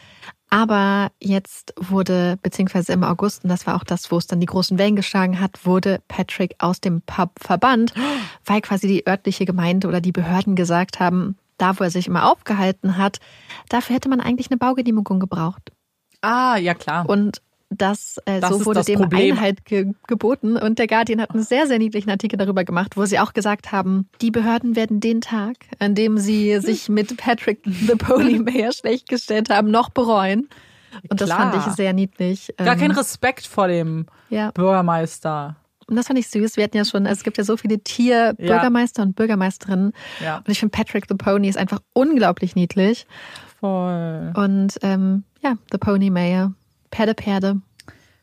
Aber jetzt wurde, beziehungsweise im August, und das war auch das, wo es dann die großen Wellen geschlagen hat, wurde Patrick aus dem Pub verbannt, weil quasi die örtliche Gemeinde oder die Behörden gesagt haben, da wo er sich immer aufgehalten hat, dafür hätte man eigentlich eine Baugenehmigung gebraucht. Ah, ja klar. Und das, äh, das so wurde dem Problem. Einhalt ge geboten. Und der Guardian hat einen sehr, sehr niedlichen Artikel darüber gemacht, wo sie auch gesagt haben, die Behörden werden den Tag, an dem sie sich mit Patrick the Pony Mayor schlecht gestellt haben, noch bereuen. Und Klar. das fand ich sehr niedlich. Gar kein ähm, Respekt vor dem ja. Bürgermeister. Und das fand ich süß. Wir hatten ja schon, es gibt ja so viele Tierbürgermeister ja. und Bürgermeisterinnen. Ja. Und ich finde Patrick the Pony ist einfach unglaublich niedlich. Voll. Und ähm, ja, The Pony Mayor. Perde, Perde.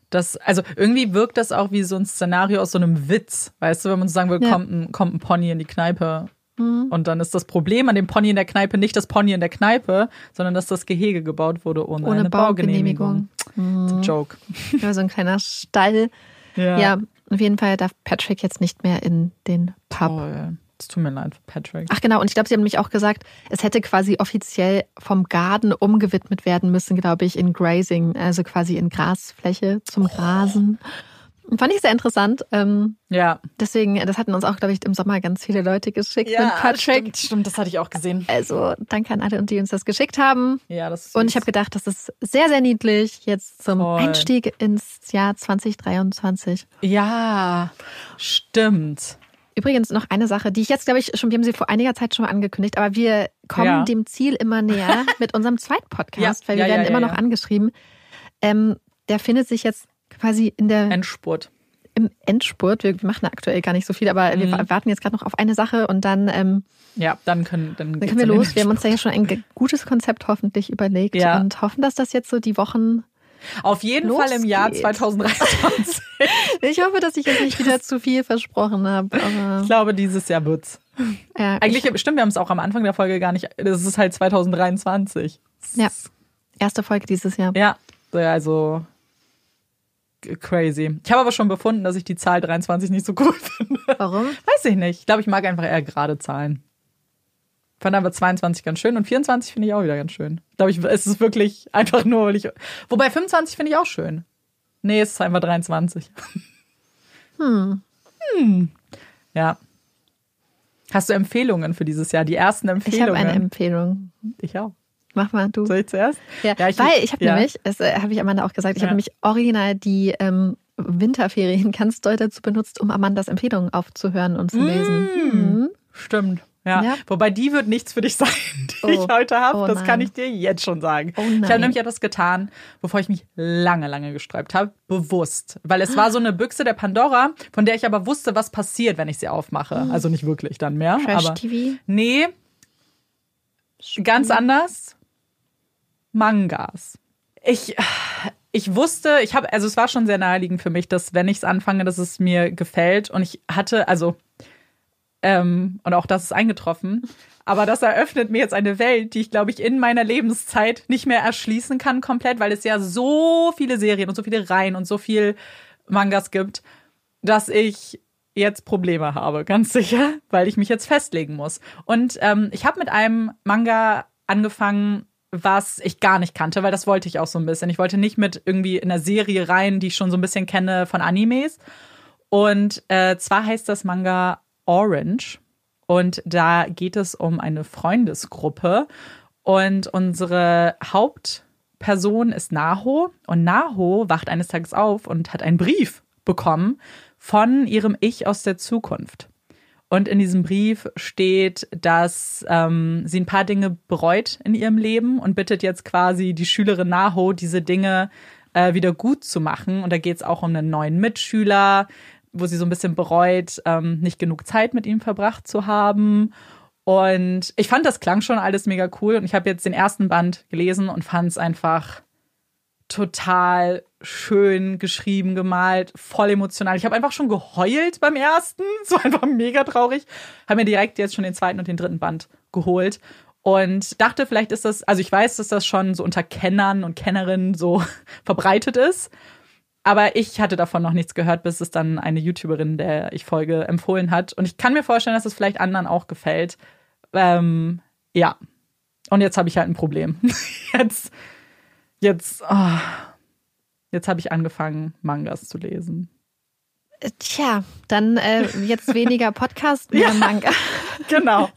Das, also irgendwie wirkt das auch wie so ein Szenario aus so einem Witz. Weißt du, wenn man so sagen will, ja. kommt, ein, kommt ein Pony in die Kneipe. Mhm. Und dann ist das Problem an dem Pony in der Kneipe nicht das Pony in der Kneipe, sondern dass das Gehege gebaut wurde ohne, ohne eine Baugenehmigung. Baugenehmigung. Mhm. Joke. Ja, so ein kleiner Stall. Ja. ja, auf jeden Fall darf Patrick jetzt nicht mehr in den Pub. Toll. Es tut mir leid, Patrick. Ach genau, und ich glaube, Sie haben nämlich auch gesagt, es hätte quasi offiziell vom Garten umgewidmet werden müssen, glaube ich, in Grazing, also quasi in Grasfläche zum oh. Rasen. Fand ich sehr interessant. Ähm, Ja. deswegen, das hatten uns auch, glaube ich, im Sommer ganz viele Leute geschickt mit Patrick. stimmt, stimmt, das hatte ich auch gesehen. Also danke an alle, die uns das geschickt haben. Ja, das ist Und ich habe gedacht, das ist sehr, sehr niedlich jetzt zum Voll. Einstieg ins Jahr 2023. Ja, stimmt. Übrigens noch eine Sache, die ich jetzt, glaube ich, schon, wir haben sie vor einiger Zeit schon mal angekündigt, aber wir kommen Ja. dem Ziel immer näher mit unserem zweiten Podcast, Ja, weil wir ja, werden immer noch angeschrieben. Ähm, der findet sich jetzt quasi in der, Endspurt. im Endspurt. Wir machen aktuell gar nicht so viel, aber Mhm. wir warten jetzt gerade noch auf eine Sache und dann, ähm, Ja, dann können, dann, dann können wir los. Wir haben uns da ja schon ein gutes Konzept hoffentlich überlegt und hoffen, dass das jetzt so die Wochen. Auf jeden Fall im Jahr losgeht. 2023. Ich hoffe, dass ich jetzt nicht wieder zu viel versprochen habe. Ich glaube, dieses Jahr wird's. ja, Eigentlich, stimmt, wir haben es auch am Anfang der Folge gar nicht. Das ist halt 2023. Ja. erste Folge dieses Jahr. Ja, also crazy. Ich habe aber schon befunden, dass ich die Zahl 23 nicht so cool finde. Warum? Weiß ich nicht. Ich glaube, ich mag einfach eher gerade Zahlen. Fand aber 22 ganz schön und 24 finde ich auch wieder ganz schön. Ich glaube, ich, es ist wirklich einfach nur, weil ich. Wobei 25 finde ich auch schön. Nee, es ist einfach 23. Hm. Hm. Ja. Hast du Empfehlungen für dieses Jahr? Die ersten Ich Empfehlungen? habe eine Empfehlung. Ich auch. Mach mal du. Soll ich zuerst? Ja, Ja, ich- weil ich habe ja. nämlich, das äh, habe ich Amanda auch gesagt, ich Ja. habe nämlich original die ähm, Winterferien ganz doll dazu benutzt, um Amandas Empfehlungen aufzuhören und zu lesen. Mhm. Stimmt. Ja. Ja. Wobei die wird nichts für dich sein, die Oh. ich heute habe. Oh das kann nein. ich dir jetzt schon sagen. Oh ich habe nämlich etwas getan, bevor ich mich lange, lange gesträubt habe. Bewusst. Weil es war so eine Büchse der Pandora, von der ich aber wusste, was passiert, wenn ich sie aufmache. Also nicht wirklich dann mehr. aber Trash-TV. Nee. Ganz anders. Mangas. Ich, ich wusste, ich habe, also es war schon sehr naheliegend für mich, dass wenn ich es anfange, dass es mir gefällt. Und ich hatte, also, ähm, und auch das ist eingetroffen. Aber das eröffnet mir jetzt eine Welt, die ich, glaube ich, in meiner Lebenszeit nicht mehr erschließen kann komplett, weil es ja so viele Serien und so viele Reihen und so viel Mangas gibt, dass ich jetzt Probleme habe, ganz sicher, weil ich mich jetzt festlegen muss. Und ähm, ich habe mit einem Manga angefangen, was ich gar nicht kannte, weil das wollte ich auch so ein bisschen. Ich wollte nicht mit irgendwie in einer Serie rein, die ich schon so ein bisschen kenne von Animes. Und äh, zwar heißt das Manga Orange. Und da geht es um eine Freundesgruppe. Und unsere Hauptperson ist Naho. Und Naho wacht eines Tages auf und hat einen Brief bekommen von ihrem Ich aus der Zukunft. Und in diesem Brief steht, dass ähm, sie ein paar Dinge bereut in ihrem Leben und bittet jetzt quasi die Schülerin Naho, diese Dinge äh, wieder gut zu machen. Und da geht es auch um einen neuen Mitschüler, wo sie so ein bisschen bereut, ähm, nicht genug Zeit mit ihm verbracht zu haben. Und ich fand, das klang schon alles mega cool. Und ich habe jetzt den ersten Band gelesen und fand es einfach total schön geschrieben, gemalt, voll emotional. Ich habe einfach schon geheult beim ersten. War einfach mega traurig. Habe mir direkt jetzt schon den zweiten und den dritten Band geholt und dachte, vielleicht ist das, also ich weiß, dass das schon so unter Kennern und Kennerinnen so verbreitet ist. Aber ich hatte davon noch nichts gehört, bis es dann eine YouTuberin, der ich folge, empfohlen hat. Und ich kann mir vorstellen, dass es vielleicht anderen auch gefällt. Ähm, ja. Und jetzt habe ich halt ein Problem. jetzt, jetzt, oh, jetzt habe ich angefangen, Mangas zu lesen. Äh, Tja, dann äh, jetzt weniger Podcast, mehr Manga. Genau.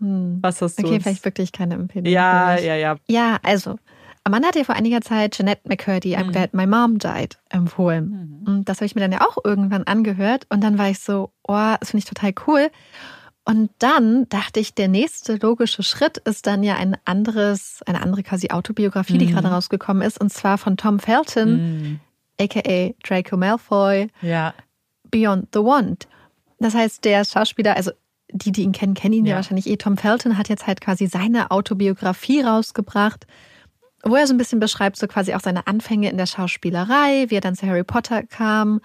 Hm. Was hast du? Okay, vielleicht wirklich keine Empfehlung. Ja, ja, ja. Ja, also, Amanda hat ja vor einiger Zeit Jeanette McCurdy, I'm Glad My Mom Died, empfohlen. Und das habe ich mir dann ja auch irgendwann angehört. Und dann war ich so, oh, das finde ich total cool. Und dann dachte ich, der nächste logische Schritt ist dann ja ein anderes, eine andere quasi Autobiografie, die gerade rausgekommen ist, und zwar von Tom Felton, Mhm. aka Draco Malfoy, Ja. Beyond the Wand. Das heißt, der Schauspieler, also die, die ihn kennen, kennen ihn ja, Ja. wahrscheinlich eh. Tom Felton hat jetzt halt quasi seine Autobiografie rausgebracht, wo er so ein bisschen beschreibt, so quasi auch seine Anfänge in der Schauspielerei, wie er dann zu Harry Potter kam,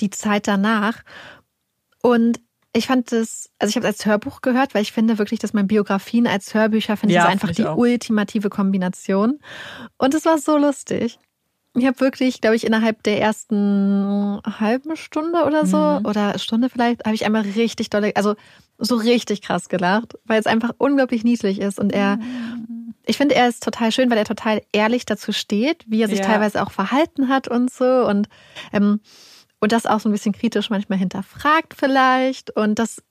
die Zeit danach. Und ich fand das, also ich habe es als Hörbuch gehört, weil ich finde wirklich, dass man Biografien als Hörbücher finde ich Ja, ist einfach ich die auch. ultimative Kombination. Und es war so lustig. Ich habe wirklich, glaube ich, innerhalb der ersten halben Stunde oder so Mhm. oder Stunde vielleicht, habe ich einmal richtig dolle, also so richtig krass gelacht, weil es einfach unglaublich niedlich ist und er ich finde, er ist total schön, weil er total ehrlich dazu steht, wie er sich Ja. teilweise auch verhalten hat und so und ähm, und das auch so ein bisschen kritisch manchmal hinterfragt vielleicht und das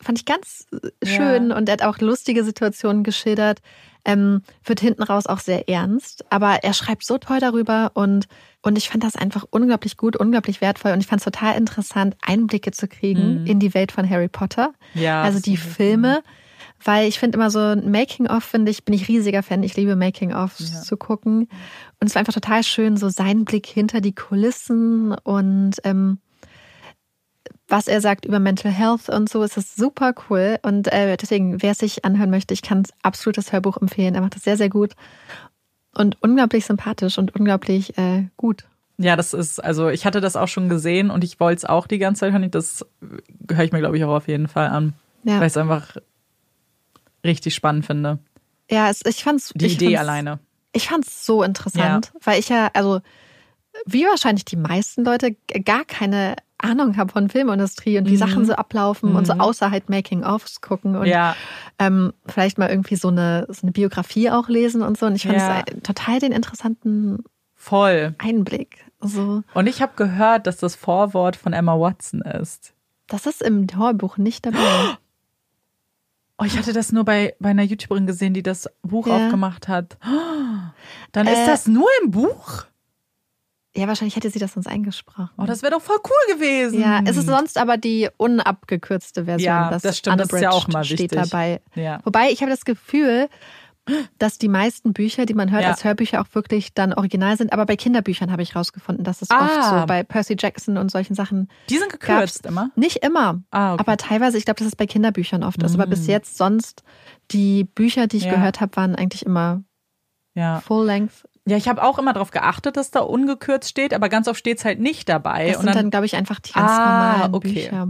fand ich ganz äh, schön Ja. und er hat auch lustige Situationen geschildert. Ähm, wird hinten raus auch sehr ernst, aber er schreibt so toll darüber und und ich fand das einfach unglaublich gut, unglaublich wertvoll und ich fand es total interessant, Einblicke zu kriegen Mhm. in die Welt von Harry Potter. Ja, also die ist wirklich- Filme, weil ich finde immer so ein Making-of, finde ich, bin ich riesiger Fan. Ich liebe Making-ofs Ja. zu gucken. Und es war einfach total schön, so sein Blick hinter die Kulissen und ähm, was er sagt über Mental Health und so, ist das super cool. Und äh, deswegen, wer es sich anhören möchte, ich kann absolut das Hörbuch empfehlen. Er macht das sehr, sehr gut. Und unglaublich sympathisch und unglaublich äh, gut. Ja, das ist, also ich hatte das auch schon gesehen und ich wollte es auch die ganze Zeit hören. Das höre ich mir, glaube ich, auch auf jeden Fall an. Ja, Weil es einfach richtig spannend finde. ja es, ich fand's. Die ich Idee fand's, alleine. Ich fand's so interessant, weil ich ja, also wie wahrscheinlich die meisten Leute gar keine Ahnung habe von Filmindustrie und wie Mhm. Sachen so ablaufen und so Mhm. außer halt Making-ofs gucken und ja, ähm, vielleicht mal irgendwie so eine, so eine Biografie auch lesen und so. Und ich fand es Ja. äh, total den interessanten voll. Einblick. So, Und ich habe gehört, dass das Vorwort von Emma Watson ist. das ist im Hörbuch nicht dabei. Oh, ich hatte das nur bei, bei einer YouTuberin gesehen, die das Buch Ja. aufgemacht hat. Dann ist Äh, das nur im Buch? Ja, wahrscheinlich hätte sie das sonst eingesprochen. Oh, das wäre doch voll cool gewesen. ja, es ist sonst aber die unabgekürzte Version. Ja, das stimmt, das ist ja auch mal steht wichtig. dabei. Ja. Wobei ich habe das Gefühl, dass die meisten Bücher, die man hört Ja. als Hörbücher, auch wirklich dann original sind. Aber bei Kinderbüchern habe ich rausgefunden, dass es Ah. oft so bei Percy Jackson und solchen Sachen Die sind gekürzt immer. nicht immer. Ah, okay. Aber teilweise, ich glaube, dass es bei Kinderbüchern oft ist. Aber bis Mm. jetzt sonst, die Bücher, die ich Ja. gehört habe, waren eigentlich immer ja. Full Length. Ja, ich habe auch immer darauf geachtet, dass da ungekürzt steht, aber ganz oft steht es halt nicht dabei. Das Und sind dann, dann, glaube ich, einfach die ganz Ah, normalen okay. Bücher.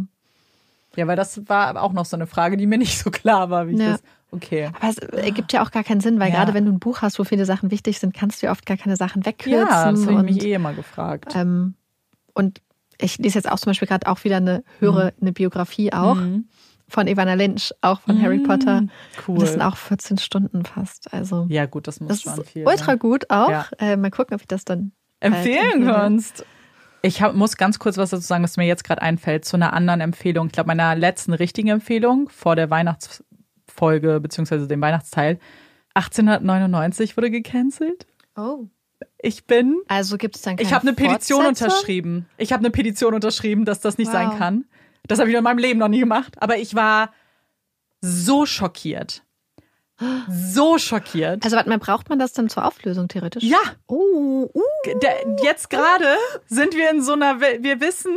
ja, weil das war auch noch so eine Frage, die mir nicht so klar war, wie ich Ja. das. Okay. Aber es ergibt ja auch gar keinen Sinn, weil Ja. gerade wenn du ein Buch hast, wo viele Sachen wichtig sind, kannst du ja oft gar keine Sachen wegkürzen. Ja, das habe ich mich eh immer gefragt. ähm, und ich lese jetzt auch zum Beispiel gerade auch wieder eine, höre eine Biografie auch Mhm. von Ivana Lynch, auch von Harry Mhm. Potter. Cool. Das sind auch 14 Stunden fast. Also ja, gut, das muss das schon ist viel. ultra sein. gut auch. Ja. Äh, mal gucken, ob ich das dann empfehlen empfehle. kannst. Ich hab, muss ganz kurz was dazu sagen, was mir jetzt gerade einfällt, zu einer anderen Empfehlung. Ich glaube, meiner letzten richtigen Empfehlung vor der Weihnachtsfolge beziehungsweise dem Weihnachtsteil. 1899 wurde gecancelt. Oh. Ich bin. Also gibt es dann keine Ich habe eine Petition unterschrieben. Ich habe eine Petition unterschrieben, dass das nicht Wow. sein kann. Das habe ich in meinem Leben noch nie gemacht. Aber ich war so schockiert. So schockiert. Also warte mal, braucht man das dann zur Auflösung theoretisch? ja, Oh, uh. jetzt gerade sind wir in so einer, wir wissen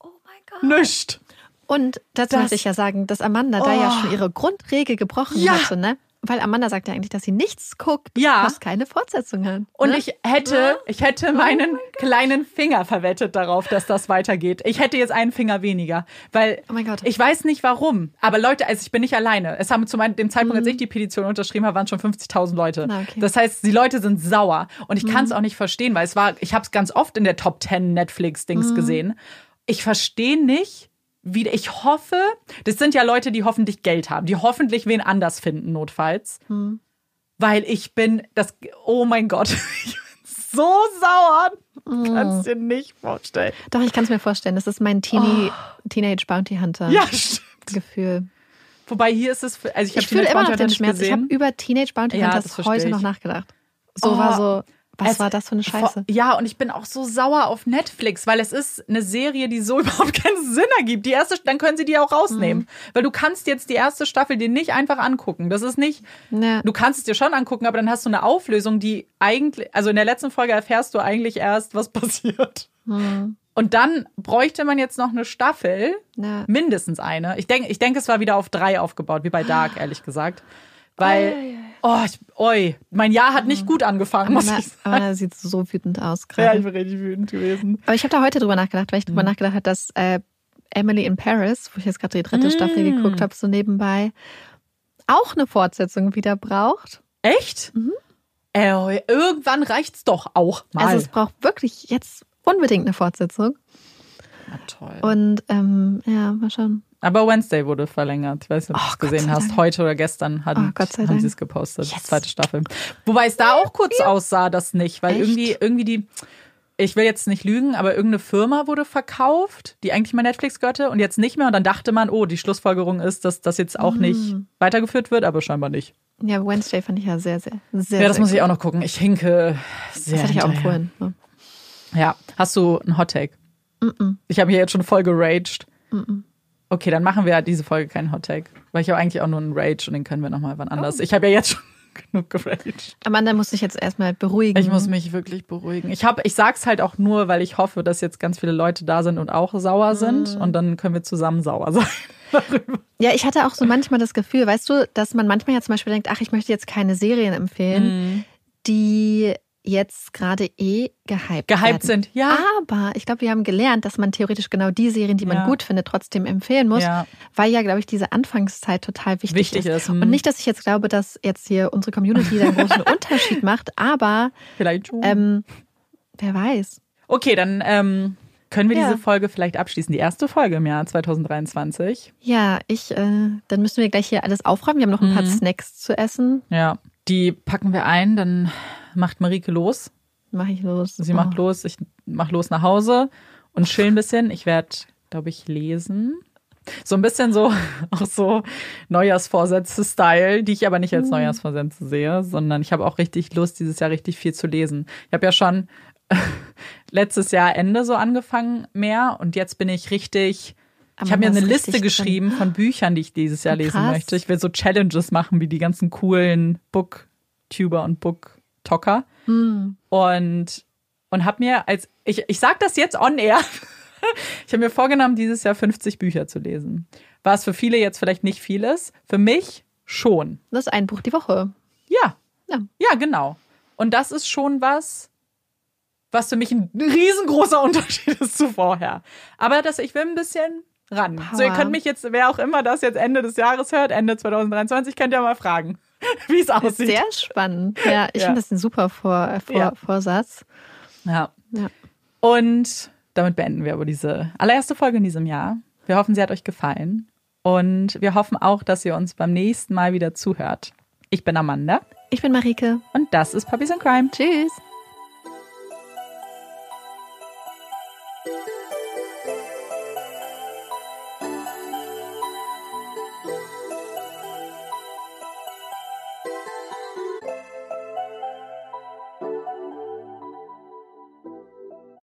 oh mein Gott. nichts. Und dazu Das- muss ich ja sagen, dass Amanda da ja Oh. schon ihre Grundregel gebrochen Ja. hatte, ne? Weil Amanda sagt ja eigentlich, dass sie nichts guckt, Ja. was keine Fortsetzung hat. Und ne? ich hätte, ich hätte meinen kleinen Finger verwettet darauf, dass das weitergeht. Ich hätte jetzt einen Finger weniger, weil Oh mein Gott. ich weiß nicht warum. Aber Leute, also ich bin nicht alleine. Es haben zu meinem, dem Zeitpunkt, als Mhm. ich die Petition unterschrieben habe, waren schon 50.000 Leute. Na, okay. Mhm. Das heißt, die Leute sind sauer und ich kann es auch nicht verstehen, weil es war, ich habe es ganz oft in der Top 10 Netflix-Dings Mhm. gesehen. Ich verstehe nicht. Wie, ich hoffe, das sind ja Leute, die hoffentlich Geld haben, die hoffentlich wen anders finden, notfalls. Mhm. Weil ich bin, das, oh mein Gott, ich bin so sauer. Du kannst dir nicht vorstellen. Doch, ich kann es mir vorstellen. Das ist mein Teenie, Teenage Bounty Hunter Oh. Ja. Gefühl. Wobei hier ist es, also ich, Ich, fühle immer noch den Schmerz. Ich habe gesehen. über Teenage Bounty Ja, Hunters heute ich. noch nachgedacht. So Oh, war so, was es- war das für eine Scheiße? Ja, und ich bin auch so sauer auf Netflix, weil es ist eine Serie, die so überhaupt keinen Sinn ergibt. Die erste, dann können sie die auch rausnehmen. Mhm. Weil du kannst jetzt die erste Staffel dir nicht einfach angucken. Das ist nicht, Ja. du kannst es dir schon angucken, aber dann hast du eine Auflösung, die eigentlich, also in der letzten Folge erfährst du eigentlich erst, was passiert. Hm. Und dann bräuchte man jetzt noch eine Staffel, Ja. mindestens eine. Ich denke, ich denke, es war wieder auf drei aufgebaut, wie bei Dark, ehrlich gesagt. Weil, oh, ich, oi, mein Jahr hat nicht gut angefangen, muss ich sagen. Amanda sieht so wütend aus Ja, gerade. ich bin richtig wütend gewesen. Aber ich habe da heute drüber nachgedacht, weil ich Mhm. drüber nachgedacht habe, dass äh, Emily in Paris, wo ich jetzt gerade die dritte Mm. Staffel geguckt habe, so nebenbei, auch eine Fortsetzung wieder braucht. Echt? Äh, irgendwann reicht's doch auch mal. Also es braucht wirklich jetzt unbedingt eine Fortsetzung. Na toll. Und ähm, ja, mal schauen. Aber Wednesday wurde verlängert. Ich weiß nicht, ob du Oh, es gesehen hast. Heute oder gestern hatten, Oh, haben sie es gepostet. Yes. Zweite Staffel. Wobei es da auch kurz aussah, das nicht, weil Echt? irgendwie, irgendwie die, ich will jetzt nicht lügen, aber irgendeine Firma wurde verkauft, die eigentlich mal Netflix gehörte und jetzt nicht mehr. Und dann dachte man, oh, die Schlussfolgerung ist, dass das jetzt auch nicht Mm. weitergeführt wird, aber scheinbar nicht. Ja, Wednesday fand ich ja sehr, sehr, sehr. Ja, das sehr muss ich auch noch gucken. Ich hinke sehr. Das hatte ich auch empfohlen. Ne? Ja. Hast du einen Hot Take? Ich habe hier jetzt schon voll geraged. Okay, dann machen wir diese Folge keinen Hot Take. Weil ich habe eigentlich auch nur einen Rage und den können wir nochmal wann Oh. anders. Ich habe ja jetzt schon genug geraged. Amanda muss sich jetzt erstmal beruhigen. Ich muss mich wirklich beruhigen. Ich, hab, ich sag's halt auch nur, weil ich hoffe, dass jetzt ganz viele Leute da sind und auch sauer sind. Mhm. Und dann können wir zusammen sauer sein darüber. Ja, ich hatte auch so manchmal das Gefühl, weißt du, dass man manchmal ja zum Beispiel denkt, ach, ich möchte jetzt keine Serien empfehlen, Mhm. die jetzt gerade eh gehypt, Gehypt werden. sind, ja. Aber ich glaube, wir haben gelernt, dass man theoretisch genau die Serien, die man Ja. gut findet, trotzdem empfehlen muss, Ja. weil ja, glaube ich, diese Anfangszeit total wichtig, Wichtig ist, hm. Und nicht, dass ich jetzt glaube, dass jetzt hier unsere Community da einen großen Unterschied macht, aber Vielleicht schon. ähm, wer weiß. okay, dann ähm, können wir Ja. diese Folge vielleicht abschließen. Die erste Folge im Jahr 2023. Ja, ich, äh, dann müssen wir gleich hier alles aufräumen. Wir haben noch ein paar Mhm. Snacks zu essen. Ja. Die packen wir ein, dann macht Marike los. Mache ich los. Sie macht Oh. los, ich mach los nach Hause und chill ein bisschen. Ich werde, glaube ich, lesen. So ein bisschen so, auch so Neujahrsvorsätze-Style, die ich aber nicht als Neujahrsvorsätze sehe, sondern ich habe auch richtig Lust, dieses Jahr richtig viel zu lesen. Ich habe ja schon letztes Jahr Ende so angefangen mehr und jetzt bin ich richtig. Ich habe mir eine ist Liste geschrieben von Büchern, die ich dieses Jahr lesen Krass. möchte. Ich will so Challenges machen, wie die ganzen coolen Booktuber und Booktalker Hm. und und habe mir als ich ich sag das jetzt on air. ich habe mir vorgenommen dieses Jahr 50 Bücher zu lesen. Was für viele jetzt vielleicht nicht viel ist, für mich schon. Das ist ein Buch die Woche. Ja. Ja. Ja, genau. Und das ist schon was was für mich ein riesengroßer Unterschied ist zu vorher. Aber das ich will ein bisschen ran. So ihr Power. könnt mich jetzt wer auch immer das jetzt Ende des Jahres hört, Ende 2023 könnt ihr mal fragen, wie es aussieht. Sehr spannend. Ja, ich ja. finde das ein super Vor, Vor ja. Vorsatz. Ja. ja. Und damit beenden wir aber diese allererste Folge in diesem Jahr. Wir hoffen, sie hat euch gefallen. Und wir hoffen auch, dass ihr uns beim nächsten Mal wieder zuhört. Ich bin Amanda. Ich bin Marike. Und das ist Puppies and Crime. Tschüss.